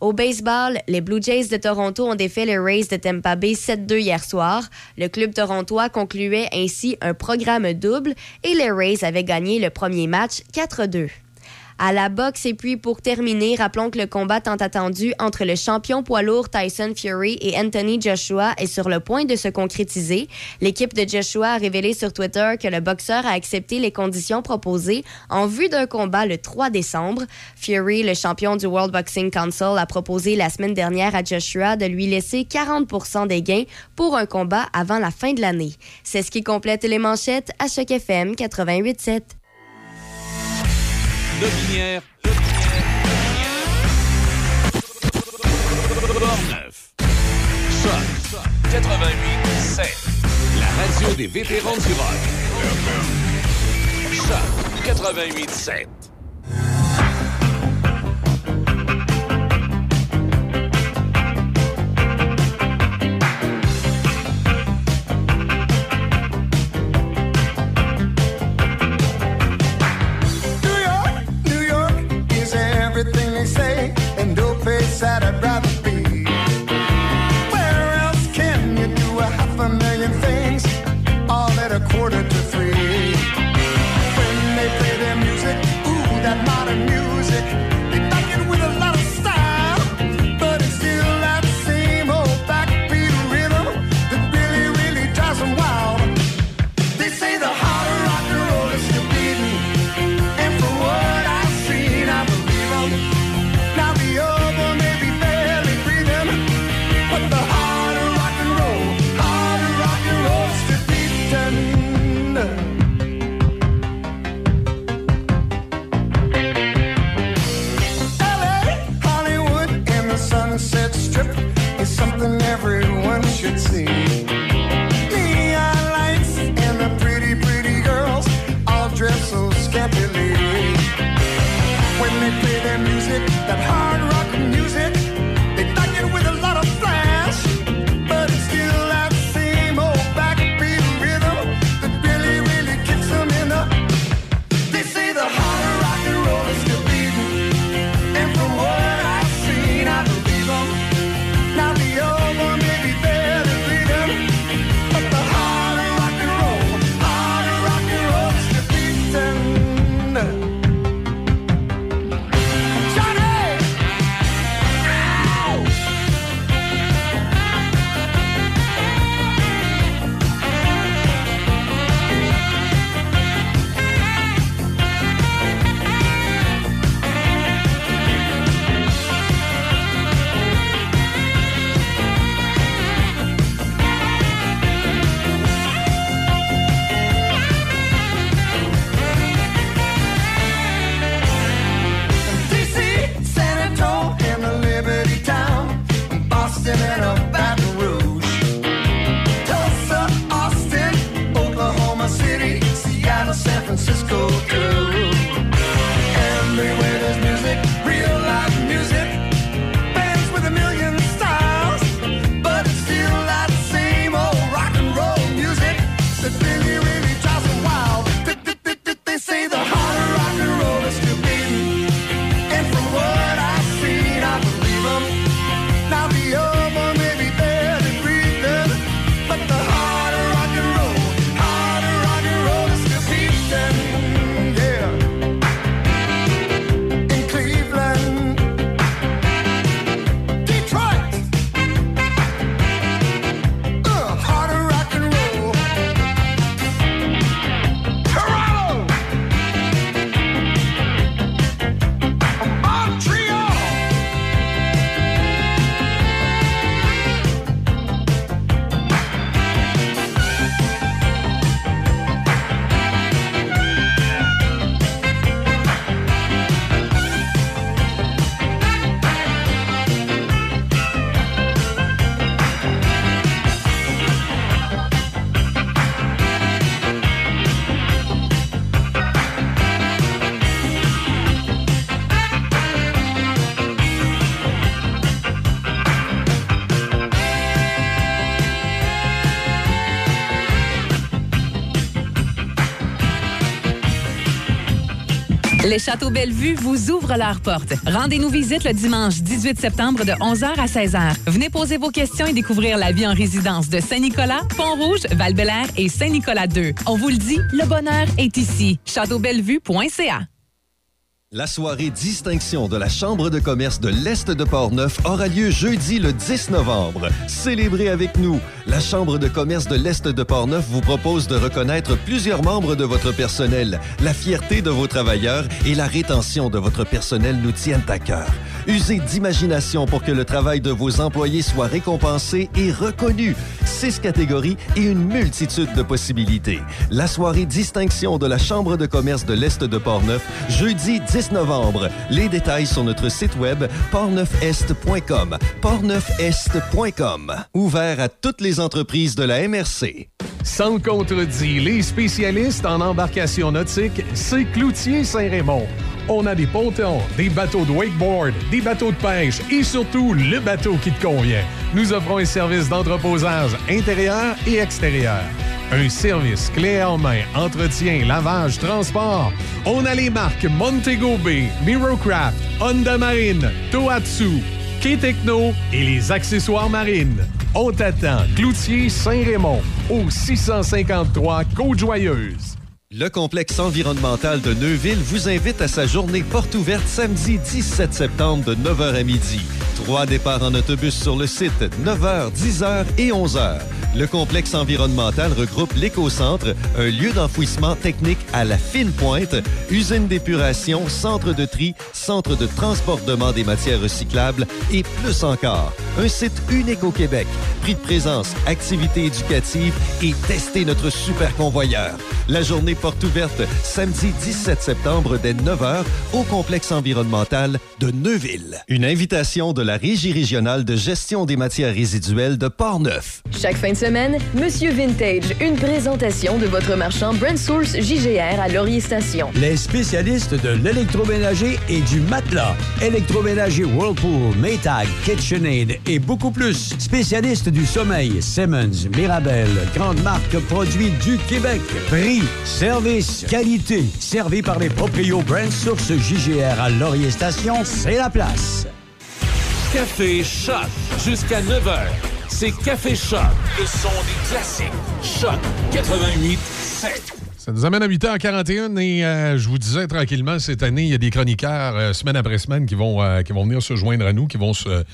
S2: Au baseball, les Blue Jays de Toronto ont défait les Rays de Tampa Bay 7-2 hier soir. Le club torontois concluait ainsi un programme double et les Rays avaient gagné le premier match 4-2 à la boxe. Et puis, pour terminer, rappelons que le combat tant attendu entre le champion poids lourd Tyson Fury et Anthony Joshua est sur le point de se concrétiser. L'équipe de Joshua a révélé sur Twitter que le boxeur a accepté les conditions proposées en vue d'un combat le 3 décembre. Fury, le champion du World Boxing Council, a proposé la semaine dernière à Joshua de lui laisser 40% des gains pour un combat avant la fin de l'année. C'est ce qui complète les manchettes à Choc FM 88.7.
S1: Lobinière. Portneuf. Choc 88 7. La radio des vétérans du rock. Choc 88 7.
S21: No place that I'd rather
S22: Les Châteaux Bellevue vous ouvrent leurs portes. Rendez-nous visite le dimanche 18 septembre de 11h à 16h. Venez poser vos questions et découvrir la vie en résidence de Saint-Nicolas, Pont-Rouge, val et Saint-Nicolas 2. On vous le dit, le bonheur est ici. châteaubellevue.ca
S15: La soirée distinction de la Chambre de commerce de l'Est de Portneuf aura lieu jeudi le 10 novembre. Célébrez avec nous. La Chambre de commerce de l'Est de Portneuf vous propose de reconnaître plusieurs membres de votre personnel. La fierté de vos travailleurs et la rétention de votre personnel nous tiennent à cœur. Usez d'imagination pour que le travail de vos employés soit récompensé et reconnu. Six catégories et une multitude de possibilités. La soirée distinction de la Chambre de commerce de l'Est de Portneuf, jeudi 10 novembre. Les détails sur notre site web portneufest.com. portneufest.com. Ouvert à toutes les entreprises de la MRC.
S7: Sans contredit, les spécialistes en embarcation nautique, c'est Cloutier Saint-Raymond. On a des pontons, des bateaux de wakeboard, des bateaux de pêche et surtout le bateau qui te convient. Nous offrons un service d'entreposage intérieur et extérieur. Un service clé en main, entretien, lavage, transport. On a les marques Montego Bay, Mirocraft, Honda Marine, Tohatsu, K-Techno et les accessoires marines. On t'attend, Cloutier Saint-Raymond, au 653 Côte-Joyeuse.
S15: Le complexe environnemental de Neuville vous invite à sa journée porte ouverte samedi 17 septembre de 9h à midi. Trois départs en autobus sur le site, 9h, 10h et 11h. Le complexe environnemental regroupe l'écocentre, un lieu d'enfouissement technique à la fine pointe, usine d'épuration, centre de tri, centre de transportement des matières recyclables et plus encore. Un site unique au Québec. Prix de présence, activités éducatives et tester notre super convoyeur. La journée porte ouverte samedi 17 septembre dès 9h au complexe environnemental de Neuville. Une invitation de la Régie régionale de gestion des matières résiduelles de Portneuf.
S10: Chaque fin de semaine, Monsieur Vintage, une présentation de votre marchand Brand Source JGR à Laurier Station.
S11: Les spécialistes de l'électroménager et du matelas. Électroménager Whirlpool, Maytag, KitchenAid et beaucoup plus. Spécialistes du sommeil, Simmons, Mirabel, grande marque produits du Québec. Prix, service, qualité. Servi par les proprios Brand Source JGR à Laurier Station, c'est la place.
S1: Café Choc jusqu'à 9h. C'est Café Choc, le son des classiques. Choc 88 7.
S7: Ça nous amène à 8h41 et euh, je vous disais tranquillement, cette année, il y a des chroniqueurs euh, semaine après semaine qui vont, euh, qui vont venir se joindre à nous, qui vont se,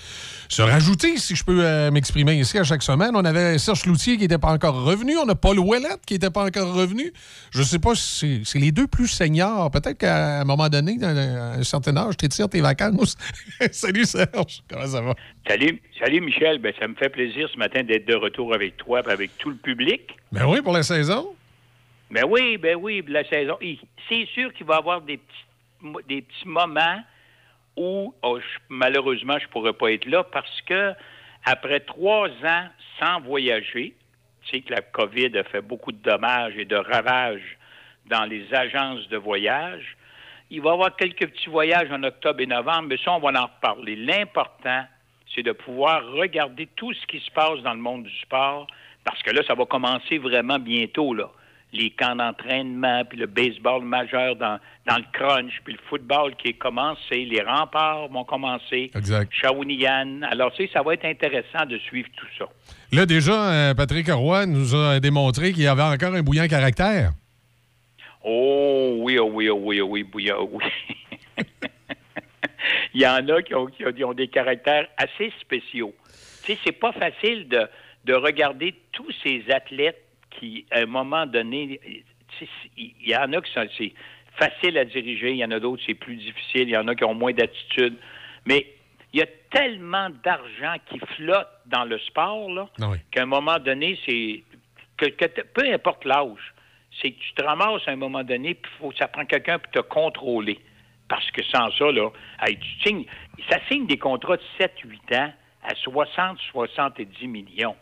S7: se rajouter, si je peux m'exprimer ici à chaque semaine. On avait Serge Loutier qui n'était pas encore revenu, on a Paul Ouellette qui n'était pas encore revenu. Je ne sais pas si c'est les deux plus seniors. Peut-être qu'à un moment donné, à un certain âge, t'étires tes vacances. Salut Serge, comment ça va?
S23: Salut, salut Michel. Ben, ça me fait plaisir ce matin d'être de retour avec toi et avec tout le public.
S7: Ben oui, pour la saison.
S23: Ben oui, ben oui, la saison. C'est sûr qu'il va y avoir des petits, des petits moments où, oh, malheureusement, je ne pourrais pas être là parce que après trois ans sans voyager, tu sais que la COVID a fait beaucoup de dommages et de ravages dans les agences de voyage. Il va y avoir quelques petits voyages en octobre et novembre, mais ça, on va en reparler. L'important, c'est de pouvoir regarder tout ce qui se passe dans le monde du sport, parce que là, ça va commencer vraiment bientôt, là. Les camps d'entraînement, puis le baseball majeur dans, dans le crunch, puis le football qui est commencé, les remparts vont commencer,
S7: Exact.
S23: Shawinigan. Alors, tu sais, ça va être intéressant de suivre tout ça.
S7: Là, déjà, euh, Patrick Roy nous a démontré qu'il y avait encore un bouillant caractère.
S23: Oh oui, oh oui, oh oui, oh oui, bouillant, oh oui. Il y en a qui ont, qui ont- qui ont des caractères assez spéciaux. Tu sais, c'est pas facile de, de regarder tous ces athlètes qui, à un moment donné, il y en a qui sont c'est facile à diriger, il y en a d'autres c'est plus difficile, il y en a qui ont moins d'attitude. Mais il y a tellement d'argent qui flotte dans le sport là, qu'à un moment donné, c'est que, peu importe l'âge, c'est que tu te ramasses à un moment donné, puis faut, ça prend quelqu'un pour te contrôler. Parce que sans ça, là, hey, tu signes, ça signe des contrats de 7-8 ans à 60-70 millions.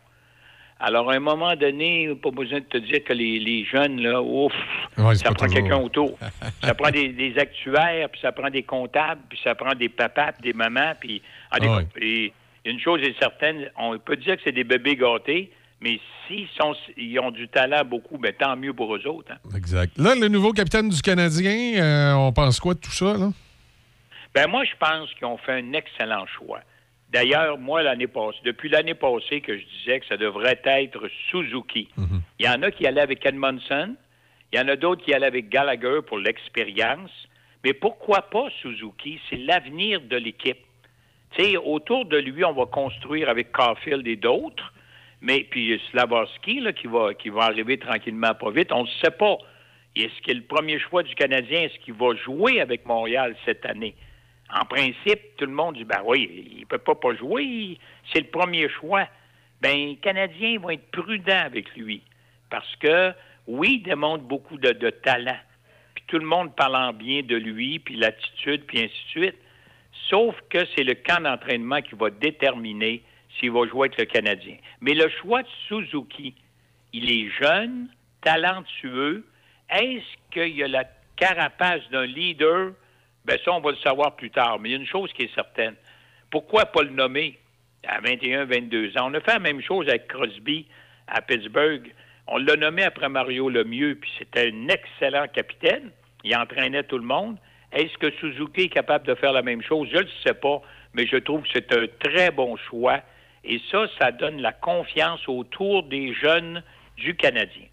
S23: Alors, à un moment donné, pas besoin de te dire que les, les jeunes, là, ouf,
S7: Ouais,
S23: ça prend quelqu'un autour. ça prend des, des actuaires, puis ça prend des comptables, puis ça prend des papas, puis des mamans, puis...
S7: Ouais.
S23: et une chose est certaine, on peut dire que c'est des bébés gâtés, Mais s'ils sont, ils ont du talent beaucoup, ben, tant mieux pour eux autres. hein.
S7: Exact. Là, le nouveau capitaine du Canadien, euh, on pense quoi de tout ça, là?
S23: Ben moi, je pense qu'ils ont fait un excellent choix. D'ailleurs, moi, l'année passée, depuis l'année passée que je disais que ça devrait être Suzuki. Il y en a qui allaient avec Edmondson, il y en a d'autres qui allaient avec Gallagher pour l'expérience. Mais pourquoi pas Suzuki? C'est l'avenir de l'équipe. Tu sais, autour de lui, on va construire avec Caulfield et d'autres. Mais puis Slavovski, là, qui va, qui va arriver tranquillement pas vite, on ne sait pas. Est-ce qu'il est le premier choix du Canadien? Est-ce qu'il va jouer avec Montréal cette année? En principe, tout le monde dit, ben oui, il peut pas pas jouer, c'est le premier choix. Ben, les Canadiens vont être prudents avec lui. Parce que, oui, il démontre beaucoup de, de talent. Puis tout le monde parlant bien de lui, puis l'attitude, puis ainsi de suite. Sauf que c'est le camp d'entraînement qui va déterminer s'il va jouer avec le Canadien. Mais le choix de Suzuki, il est jeune, talentueux. Est-ce qu'il a la carapace d'un leader? Ben ça, on va le savoir plus tard. Mais il y a une chose qui est certaine. Pourquoi pas le nommer à 21, 22 ans? On a fait la même chose avec Crosby à Pittsburgh. On l'a nommé après Mario Lemieux, puis c'était un excellent capitaine. Il entraînait tout le monde. Est-ce que Suzuki est capable de faire la même chose? Je ne le sais pas, mais je trouve que c'est un très bon choix. Et ça, ça donne la confiance autour des jeunes du Canadien.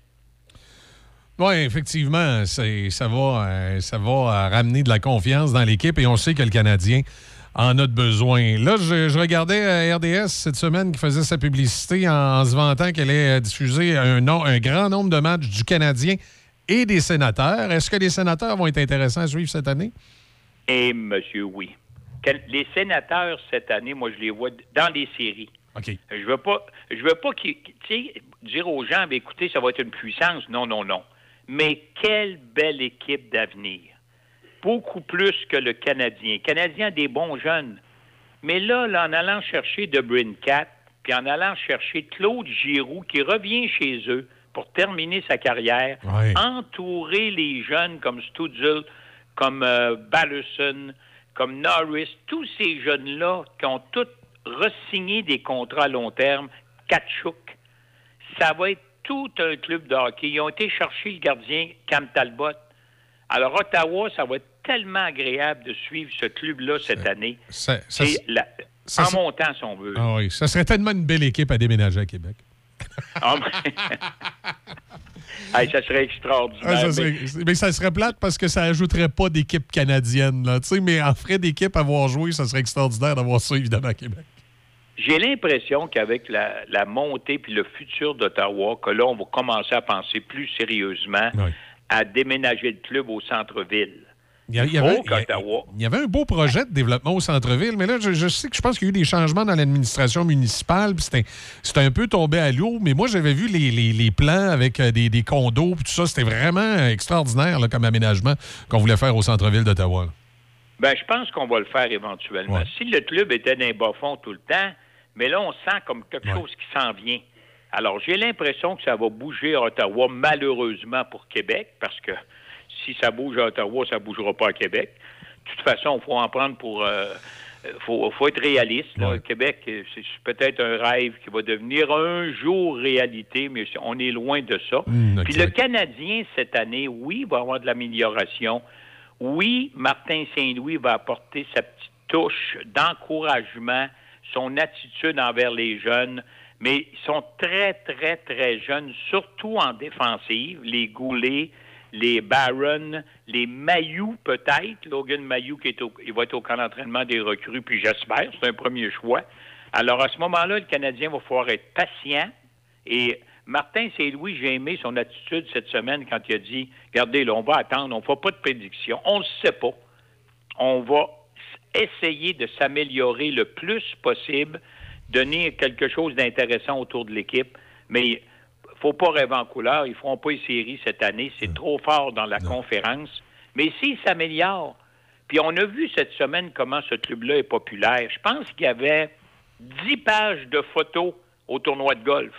S7: Oui, effectivement, c'est- ça va, euh, ça va euh, ramener de la confiance dans l'équipe et on sait que le Canadien en a de besoin. Là, je, je regardais euh, RDS cette semaine qui faisait sa publicité en, en se vantant qu'elle allait diffuser un, un grand nombre de matchs du Canadien et des sénateurs. Est-ce que les sénateurs vont être intéressants à suivre cette année?
S23: Et monsieur, oui. Les sénateurs, cette année, moi, je les vois dans les séries.
S7: OK.
S23: Je veux pas, je veux pas qu'ils, dire aux gens, ben, écoutez, ça va être une puissance. Non, non, non. Mais quelle belle équipe d'avenir. Beaucoup plus que le Canadien. Le Canadien a des bons jeunes. Mais là, là, en allant chercher De Brincat, puis en allant chercher Claude Giroux, qui revient chez eux pour terminer sa carrière, entourer les jeunes comme Stutzel, comme euh, Ballerson, comme Norris, tous ces jeunes-là qui ont tous re-signé des contrats à long terme, Kachuk, ça va être tout un club de hockey. Ils ont été chercher le gardien Cam Talbot. Alors, Ottawa, ça va être tellement agréable de suivre ce club-là cette année.
S7: Ça-
S23: la- en montant, si on veut.
S7: Ah oui, ça serait tellement une belle équipe à déménager à Québec.
S23: Ah, mais- Hey, ça serait extraordinaire.
S7: Ah, ça
S23: mais-
S7: serait- mais ça serait plate parce que ça ajouterait pas d'équipe canadienne. Là, mais en frais d'équipe avoir joué, ça serait extraordinaire d'avoir ça, évidemment, à Québec.
S23: J'ai l'impression qu'avec la, la montée puis le futur d'Ottawa, que là, on va commencer à penser plus sérieusement à déménager le club au centre-ville.
S7: Il y, a- il y avait, il y avait un beau projet de développement au centre-ville, mais là, je, je sais que je pense qu'il y a eu des changements dans l'administration municipale, puis c'était un peu tombé à l'eau, mais moi, j'avais vu les, les- les plans avec euh, des, des condos, puis tout ça. C'était vraiment extraordinaire là, comme aménagement qu'on voulait faire au centre-ville d'Ottawa.
S23: Ben, je pense qu'on va le faire éventuellement. Si le club était d'un bas fond tout le temps, mais là, on sent comme quelque chose qui s'en vient. Alors, j'ai l'impression que ça va bouger à Ottawa, malheureusement pour Québec, parce que si ça bouge à Ottawa, ça ne bougera pas à Québec. De toute façon, il faut en prendre pour... euh, faut, faut être réaliste. là. Québec, euh, c'est peut-être un rêve qui va devenir un jour réalité, mais on est loin de ça.
S7: Mm,
S23: Puis le Canadien, cette année, oui, va avoir de l'amélioration. Oui, Martin Saint-Louis va apporter sa petite touche d'encouragement, son attitude envers les jeunes, mais ils sont très, très, très jeunes, surtout en défensive. Les Goulet, les Barron, les Mayou peut-être. Logan Mayou qui est au, il va être au camp d'entraînement des recrues, puis j'espère, c'est un premier choix. Alors à ce moment-là, le Canadien va falloir être patient et Martin Saint-Louis, j'ai aimé son attitude cette semaine quand il a dit Regardez, là, on va attendre, on ne fait pas de prédiction. On ne sait pas. On va essayer de s'améliorer le plus possible, donner quelque chose d'intéressant autour de l'équipe. Mais faut pas rêver en couleur. Ils ne feront pas une série cette année. C'est trop fort dans la conférence. Mais s'ils s'améliorent, puis on a vu cette semaine comment ce club-là est populaire. Je pense qu'il y avait 10 pages de photos au tournoi de golf.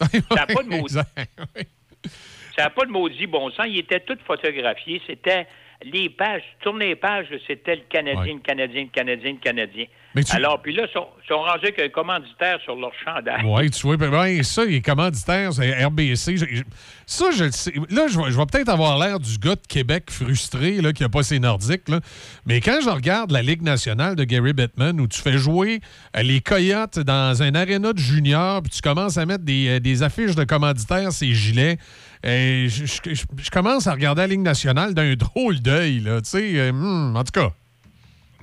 S23: Ça n'a pas de maudit. Ça n'a pas de maudit bon sens. Ils étaient tous photographiés. C'était les pages, tu tournes les pages, c'était le Canadien, le Canadien, le Canadien, le Canadien.
S7: Mais tu-
S23: Alors, puis là, ils sont, sont rendus avec un commanditaire sur leur chandail.
S7: Oui, tu vois, ben, ben, ça, les commanditaires, c'est RBC. je- je- ça, je le sais. Là, je vais, je vais peut-être avoir l'air du gars de Québec frustré, là, qui n'a pas ses Nordiques. là. Mais quand je regarde la Ligue nationale de Gary Bettman, où tu fais jouer euh, les Coyotes dans un aréna de juniors, puis tu commences à mettre des, euh, des affiches de commanditaires, ces gilets, euh, je, je- je- je commence à regarder la Ligue nationale d'un drôle d'œil. là, Tu sais, euh, hmm, en tout cas.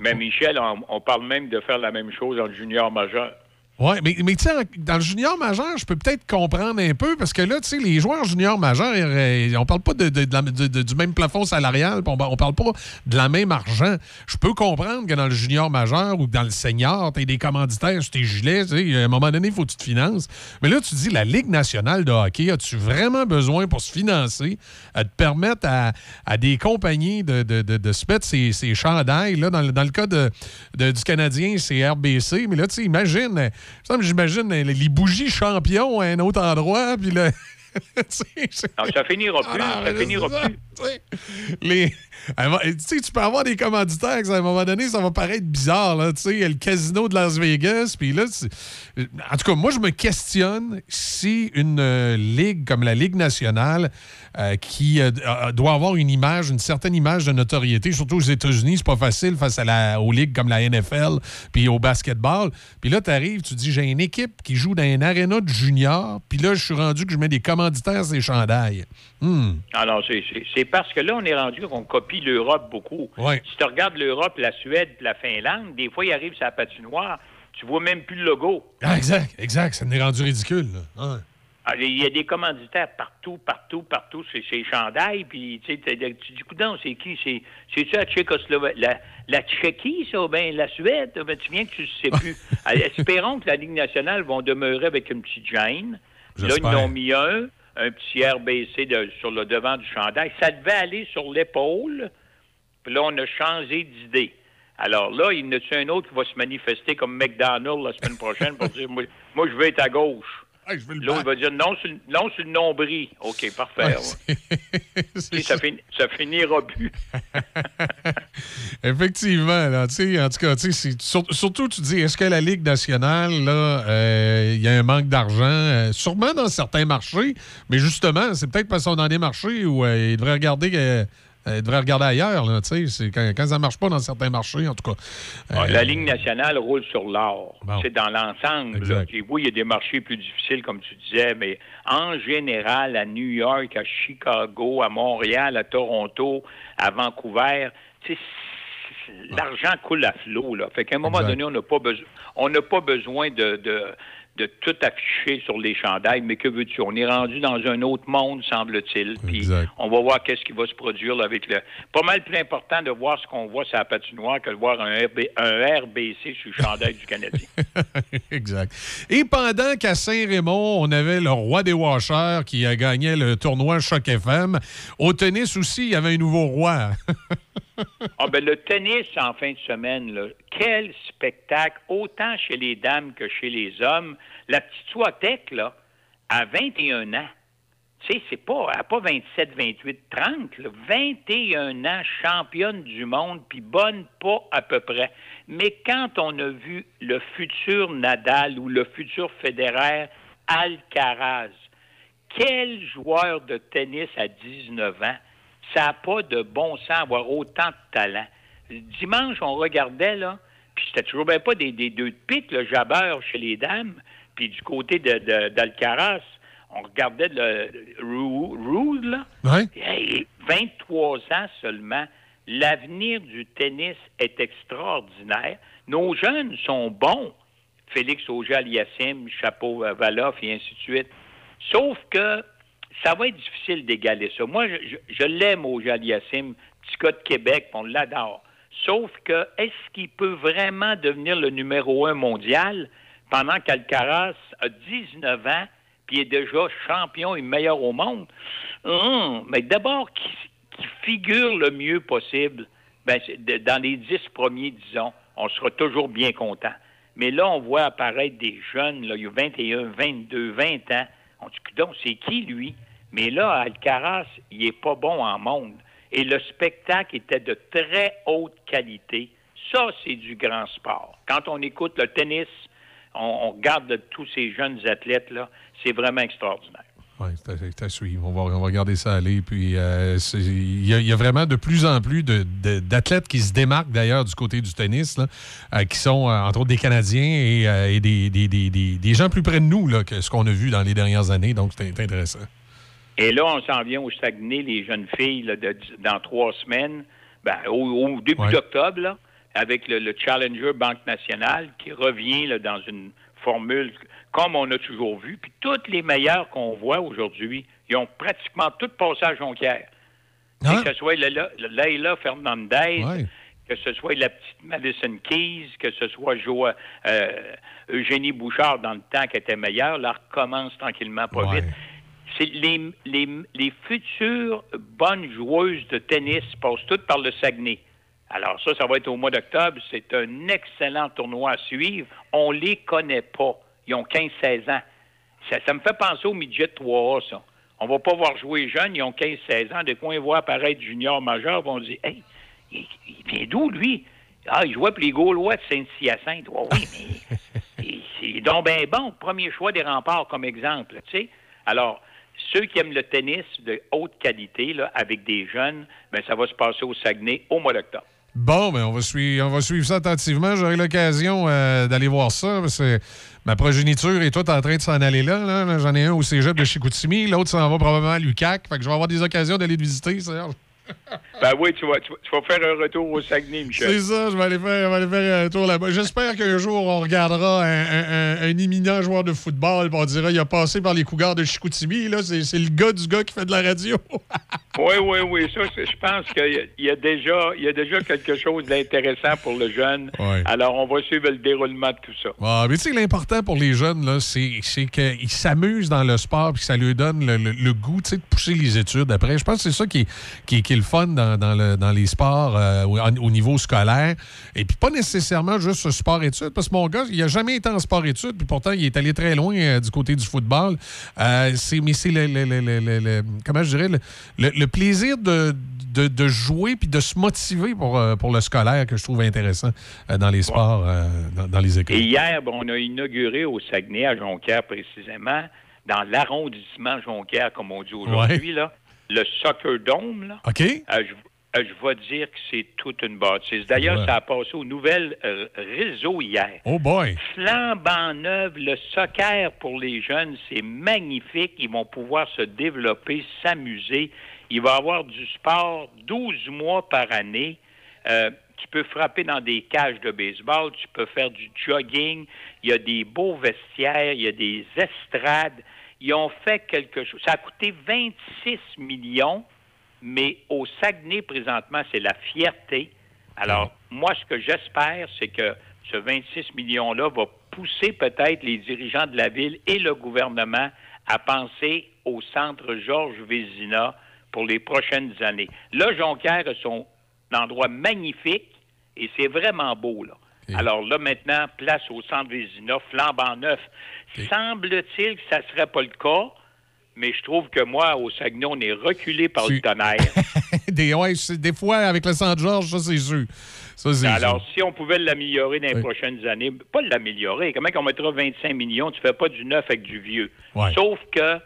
S23: Mais Michel, on, on parle même de faire la même chose en junior majeur.
S7: Oui, mais, mais tu sais, dans le junior majeur, je peux peut-être comprendre un peu parce que là, tu sais, les joueurs juniors majeurs, euh, on parle pas de, du même plafond salarial, on, on parle pas de la même argent. Je peux comprendre que dans le junior majeur ou dans le senior, tu des commanditaires sur tes gilets, tu sais, à un moment donné, il faut que tu te finances. Mais là, tu dis, la Ligue nationale de hockey, as-tu vraiment besoin pour se financer, te permettre à, à des compagnies de, de, se mettre ces, ces chandails? Là, dans, le, dans le cas de, du Canadien, c'est RBC, mais là, tu sais, imagine, j'imagine les bougies champions à un autre endroit, puis là...
S23: Non, ça finira plus.
S7: Ah,
S23: ça
S7: mais
S23: finira
S7: ça,
S23: plus.
S7: les, tu peux avoir des commanditaires à un moment donné, ça va paraître bizarre. Là, le casino de Las Vegas. Puis là, en tout cas, moi, je me questionne si une euh, ligue comme la Ligue nationale, euh, qui euh, doit avoir une image, une certaine image de notoriété, surtout aux États-Unis, c'est pas facile face à la, aux ligues comme la NFL puis au basketball. Puis là, tu arrives, tu dis, j'ai une équipe qui joue dans un aréna de juniors, puis là, je suis rendu que je mets des commanditaires sur les chandails. Hmm.
S23: Alors, c'est- c'est parce que là, on est rendu qu'on copie l'Europe beaucoup.
S7: Ouais.
S23: Si tu regardes l'Europe, la Suède, la Finlande, des fois, ils arrivent sur la patinoire, tu vois même plus le logo.
S7: Ah, exact, exact. Ça m'est rendu ridicule. là. Ouais.
S23: Ah, Il y a des commanditaires partout, partout, partout, c'est ces chandails, puis tu sais, dis, coudonc, c'est qui? C'est- C'est-tu la Tchécoslovaquie, la, la Tchéquie, ça, ou bien la Suède? Ben, tu viens que tu ne sais plus. Alors, espérons que la Ligue nationale vont demeurer avec une petite gêne. Là, ils ont mis un, un petit RBC de- sur le devant du chandail. Ça devait aller sur l'épaule, puis là, on a changé d'idée. Alors là, il y en a un autre qui va se manifester comme McDonald la semaine prochaine pour dire, moi, moi, je veux être à gauche? L'autre il va dire non sur, non sur le nombril. OK, parfait. Ça, fin- ça finira plus.
S7: Effectivement, là, en tout cas, sur- surtout, tu dis, est-ce que la Ligue nationale, euh, il y a un manque d'argent? Euh, sûrement dans certains marchés, mais justement, c'est peut-être parce qu'on dans des marchés où euh, ils devraient regarder, ils devraient regarder ailleurs, là, tu sais, c'est quand, quand ça marche pas dans certains marchés, en tout cas.
S23: Ah,
S7: Euh,
S23: La Ligue nationale roule sur l'or. C'est dans l'ensemble. Et Oui, il y a des marchés plus difficiles, comme tu disais, mais en général, à New York, à Chicago, à Montréal, à Toronto, à Vancouver, tu sais, c- l'argent coule à flot. Là. Fait qu'à un moment
S7: Exact.
S23: donné, on n'a pas, besoin on n'a pas besoin de, de, de tout afficher sur les chandails, mais que veux-tu? On est rendu dans un autre monde, semble-t-il. Puis on va voir qu'est-ce qui va se produire là, avec le. Pas mal plus important de voir ce qu'on voit sur la patinoire que de voir un, RB un RBC sur le chandail du Canadien.
S7: exact. Et pendant qu'à Saint-Raymond, on avait le roi des washers qui a gagné le tournoi Choc FM, au tennis aussi, il y avait un nouveau roi.
S23: Ah ben le tennis en fin de semaine, quel spectacle, autant chez les dames que chez les hommes. La petite Swatek, là, à 21 ans. Tu sais, c'est pas, pas 27, 28, 30, là, 21 ans, championne du monde, puis bonne pas à peu près. Mais quand on a vu le futur Nadal ou le futur Federer, Alcaraz, quel joueur de tennis à 19 ans, ça n'a pas de bon sens avoir autant de talent. Dimanche, on regardait, là, puis c'était toujours bien pas des, des deux de pique, le jabeur chez les dames, puis du côté de, de- d'Alcaraz, on regardait le Rude, là. Hey, 23 ans seulement. L'avenir du tennis est extraordinaire. Nos jeunes sont bons. Félix Auger-Aliassime, Chapeau Valoff et ainsi de suite. Sauf que ça va être difficile d'égaler ça. Moi, je, je- je l'aime Auger-Aliassime, petit gars de Québec, on l'adore. Sauf que est-ce qu'il peut vraiment devenir le numéro un mondial pendant qu'Alcaraz a 19 ans puis est déjà champion et meilleur au monde? Hum, mais d'abord, qu'il figure le mieux possible ben, dans les dix premiers, disons, on sera toujours bien content. Mais là, on voit apparaître des jeunes, là, il y a 21, 22, 20 ans. Donc, c'est qui lui? Mais là, Alcaraz, il est pas bon en monde. et le spectacle était de très haute qualité. Ça, c'est du grand sport. Quand on écoute le tennis, on, on regarde de tous ces jeunes athlètes-là, c'est vraiment extraordinaire.
S7: Oui, c'est à- c'est à suivre. On va, on va regarder ça aller. Puis, euh, il y, a- il y a vraiment de plus en plus d'athlètes qui se démarquent d'ailleurs du côté du tennis, là, euh, qui sont euh, entre autres des Canadiens et, et des, des- des- des- des gens plus près de nous là, que ce qu'on a vu dans les dernières années. Donc, c'est intéressant.
S23: Et là, on s'en vient au Saguenay, les jeunes filles, là, de- dans trois semaines, ben, au, au début d'octobre, avec le, le Challenger Banque Nationale qui revient dans une formule comme on a toujours vu. Puis toutes les meilleurs qu'on voit aujourd'hui, ils ont pratiquement tous passé à Jonquière. Que ce soit Leila, Fernandez, que ce soit la petite Madison Keys, que ce soit Jo- euh, Eugénie Bouchard dans le temps qui était meilleure, là, recommence tranquillement pas vite. C'est les, les, les futures bonnes joueuses de tennis passent toutes par le Saguenay. Alors ça, ça va être au mois d'octobre. C'est un excellent tournoi à suivre. On les connaît pas. Ils ont 15-16 ans. Ça, ça me fait penser au midget 3A, ça. On va pas voir jouer jeunes, ils ont 15-16 ans. Dès qu'on les voit apparaître junior majeur, on dit Hey, il, il vient d'où, lui? Ah, il jouait pour les Gaulois de Saint-Hyacinthe. Oui, mais il- c'est donc bien bon. Premier choix des remparts comme exemple, tu sais. Alors, ceux qui aiment le tennis de haute qualité, là, avec des jeunes, ben, ça va se passer au Saguenay au mois d'octobre.
S7: Bon, ben on va suivre, on va suivre ça attentivement. J'aurai l'occasion euh, d'aller voir ça. que ma progéniture est toute en train de s'en aller là. là. J'en ai un au cégep de Chicoutimi. L'autre s'en va probablement à l'UQAC. Fait que je vais avoir des occasions d'aller le visiter, Serge.
S23: Ben oui, tu vas, tu vas- tu vas faire un retour au Saguenay, Michel.
S7: C'est ça, je vais aller faire, je vais aller faire un tour là-bas. J'espère qu'un jour, on regardera un, un- un- éminent joueur de football et on dira il a passé par les Cougars de Chicoutimi. là. C'est c'est le gars du gars qui fait de la radio.
S23: Oui, oui, oui. Ça, je pense qu'il y a- il y, a déjà, il y a déjà quelque chose d'intéressant pour le jeune.
S7: Ouais.
S23: Alors, on va suivre le déroulement de tout ça.
S7: Ah, mais tu sais, l'important pour les jeunes, là, c'est c'est qu'ils s'amusent dans le sport puis que ça leur donne le, le- le goût de pousser les études après. Je pense que c'est ça qui est, qui, qui est le fun dans, dans le- dans les sports euh, au, au niveau scolaire. Et puis pas nécessairement juste sport-études, parce que mon gars, il n'a jamais été en sport-études, puis pourtant, il est allé très loin euh, du côté du football. Euh, mais c'est le, le- le- comment je dirais, le, plaisir de, de, de jouer puis de se motiver pour, pour le scolaire que je trouve intéressant dans les sports, dans, dans les écoles.
S23: Et hier, bon, on a inauguré au Saguenay, à Jonquière précisément, dans l'arrondissement Jonquière, comme on dit aujourd'hui, là, le Soccer Dome. Là.
S7: OK.
S23: Euh, je, euh, je vais dire que c'est toute une bâtisse. D'ailleurs,
S7: Ouais.
S23: ça a passé au nouvel euh, réseau hier.
S7: Oh boy!
S23: Flambant neuve, le soccer pour les jeunes, c'est magnifique. Ils vont pouvoir se développer, s'amuser. Il va y avoir du sport 12 mois par année. Euh, tu peux frapper dans des cages de baseball, tu peux faire du jogging. Il y a des beaux vestiaires, il y a des estrades. Ils ont fait quelque chose. Ça a coûté 26 millions, mais au Saguenay, présentement, c'est la fierté. Alors, moi, ce que j'espère, c'est que ce 26 millions-là va pousser peut-être les dirigeants de la ville et le gouvernement à penser au centre Georges Vézina pour les prochaines années. Là, Jonquière a son endroit magnifique et c'est vraiment beau, là. Alors là, maintenant, place au centre Vézina, flambant neuf. Semble-t-il que ça ne serait pas le cas, mais je trouve que moi, au Saguenay, on est reculé par le tonnerre.
S7: des, ouais, des fois, avec le Saint-Georges, ça, c'est sûr. Ça,
S23: Alors,
S7: sûr.
S23: si on pouvait l'améliorer dans les
S7: Oui.
S23: prochaines années, pas l'améliorer, comment qu'on mettra 25 millions, tu fais pas du neuf avec du vieux.
S7: Ouais.
S23: Sauf que,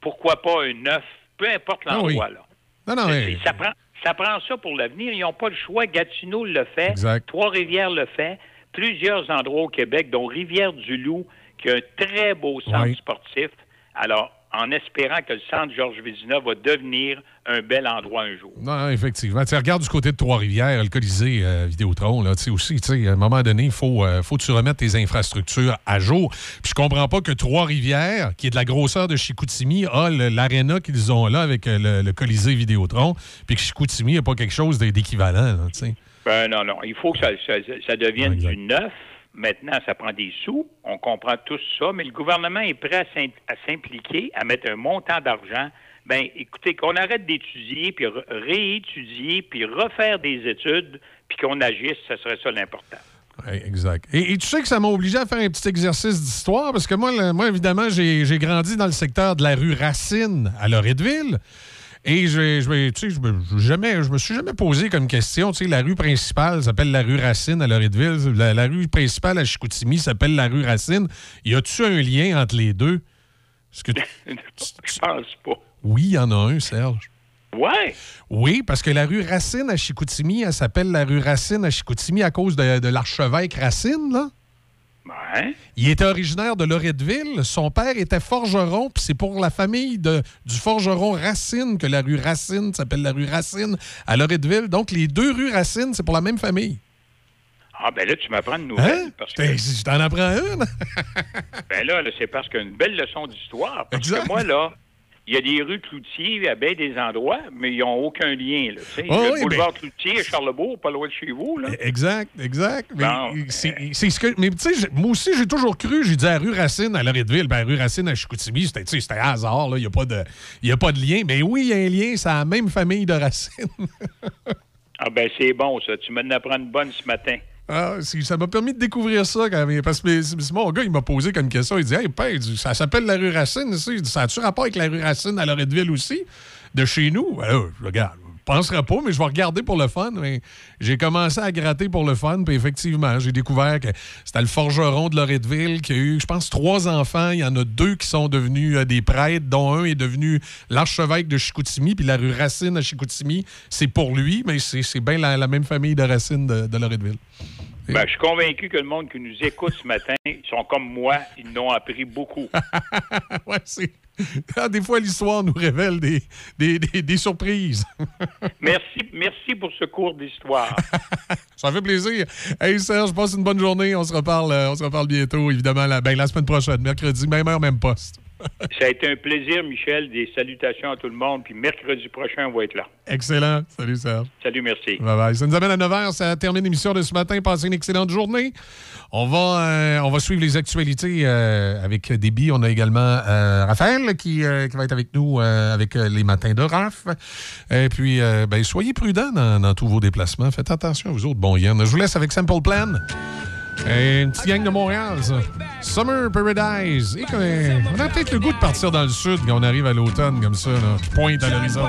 S23: pourquoi pas un neuf, peu importe
S7: Ah
S23: l'endroit,
S7: oui.
S23: là.
S7: Non, non, mais-
S23: Ça prend, ça prend ça pour l'avenir. Ils n'ont pas le choix. Gatineau le fait. Trois-Rivières le fait. Plusieurs endroits au Québec, dont Rivière-du-Loup, qui a un très beau centre
S7: Oui.
S23: sportif. Alors, en espérant que le centre Georges Vézina va devenir un bel endroit un jour.
S7: Non, non, effectivement. Tu regarde du côté de Trois-Rivières, le Colisée euh, Vidéotron, là, tu sais, aussi, tu sais, à un moment donné, il faut, euh, faut que tu remettes tes infrastructures à jour. Puis je comprends pas que Trois-Rivières, qui est de la grosseur de Chicoutimi, a l'aréna qu'ils ont là avec euh, le, le Colisée Vidéotron, puis que Chicoutimi n'a pas quelque chose d'é- d'équivalent, tu sais.
S23: Ben non, non. Il faut que ça, ça- ça devienne du neuf. Maintenant, ça prend des sous. On comprend tous ça, mais le gouvernement est prêt à s'im- à s'impliquer, à mettre un montant d'argent. Ben, écoutez, qu'on arrête d'étudier, puis réétudier, puis refaire des études, puis qu'on agisse, ce serait ça l'important.
S7: Ouais, exact. Et, tu sais que ça m'a obligé à faire un petit exercice d'histoire parce que moi, moi évidemment, j'ai j'ai grandi dans le secteur de la rue Racine à Loretteville. Et je, je, me- tu sais, je, jamais, je me suis jamais posé comme question. Tu sais, la rue principale s'appelle la rue Racine à Loretteville. La, la rue principale à Chicoutimi s'appelle la rue Racine. Y a-tu un lien entre les deux? Est-ce que tu-
S23: Je pense pas.
S7: Oui, il y en a un, Serge.
S23: Ouais.
S7: Oui, parce que la rue Racine à Chicoutimi, elle s'appelle la rue Racine à Chicoutimi à cause de, de l'archevêque Racine, là.
S23: Ouais.
S7: Il était originaire de Loretteville. Son père était forgeron, puis c'est pour la famille de, du forgeron Racine que la rue Racine s'appelle la rue Racine à Loretteville. Donc, les deux rues Racine, c'est pour la même famille.
S23: Ah, ben là, tu m'apprends une nouvelle.
S7: Hein?
S23: Parce que,
S7: je t'en apprends une.
S23: ben là, là, c'est parce qu'une belle leçon d'histoire. Parce
S7: Exact.
S23: que moi, là, il y a des rues Cloutier à bien des endroits, mais ils n'ont aucun lien. Là.
S7: Ah
S23: le
S7: oui,
S23: boulevard Cloutier à Charlebourg, pas loin de chez vous. Là.
S7: Exact, exact. Mais,
S23: Bon,
S7: c'est, c'est ce que, mais tu sais, moi aussi, j'ai toujours cru, j'ai dit à rue Racine à Loretteville, ben, rue Racine à Chicoutimi, c'était, hasard, il n'y a, pas de- y a pas de lien. Mais oui, il y a un lien, c'est la même famille de Racine.
S23: Ah, ben c'est bon, ça. Tu m'en apprends une bonne ce matin.
S7: Ah, ça m'a permis de découvrir ça quand même. Parce que mon gars, il m'a posé comme question. Il dit Hey, père, ça s'appelle la rue Racine dit, Ça a-tu rapport avec la rue Racine à Loretteville aussi, de chez nous? Ben là, je regarde. Penserais pas, mais je vais regarder pour le fun. Mais j'ai commencé à gratter pour le fun, puis effectivement, j'ai découvert que c'était le forgeron de Loretteville qui a eu, je pense, trois enfants. Il y en a deux qui sont devenus euh, des prêtres, dont un est devenu l'archevêque de Chicoutimi, puis la rue Racine à Chicoutimi, c'est pour lui, mais c'est c'est bien la, la même famille de Racine de, de Loretteville.
S23: Ben, je suis convaincu que le monde qui nous écoute ce matin, ils sont comme moi, ils n'ont appris beaucoup.
S7: ouais, c'est. Ah, Des fois, l'histoire nous révèle des, des, des- des surprises.
S23: merci, merci pour ce cours d'histoire.
S7: Ça fait plaisir. Hey Serge, passe une bonne journée. On se reparle, euh, on se reparle bientôt, évidemment, la, ben, la semaine prochaine, mercredi, même heure, même poste.
S23: Ça a été un plaisir, Michel. Des salutations à tout le monde. Puis mercredi prochain, on va être là.
S7: Excellent. Salut Serge.
S23: Salut, merci.
S7: Bye bye. Ça nous amène à 9h. Ça termine l'émission de ce matin. Passez une excellente journée. On va, euh, on va suivre les actualités euh, avec Déby. On a également euh, Raphaël qui, qui va être avec nous avec les matins de RAF. Et puis, ben, soyez prudents dans, dans tous vos déplacements. Faites attention, vous autres, bon Yann. Je vous laisse avec Simple Plan. Une petite gang de Montréal, ça. Summer Paradise. Et on a peut-être le goût de partir dans le sud quand on arrive à l'automne comme ça, là, qui pointe à l'horizon.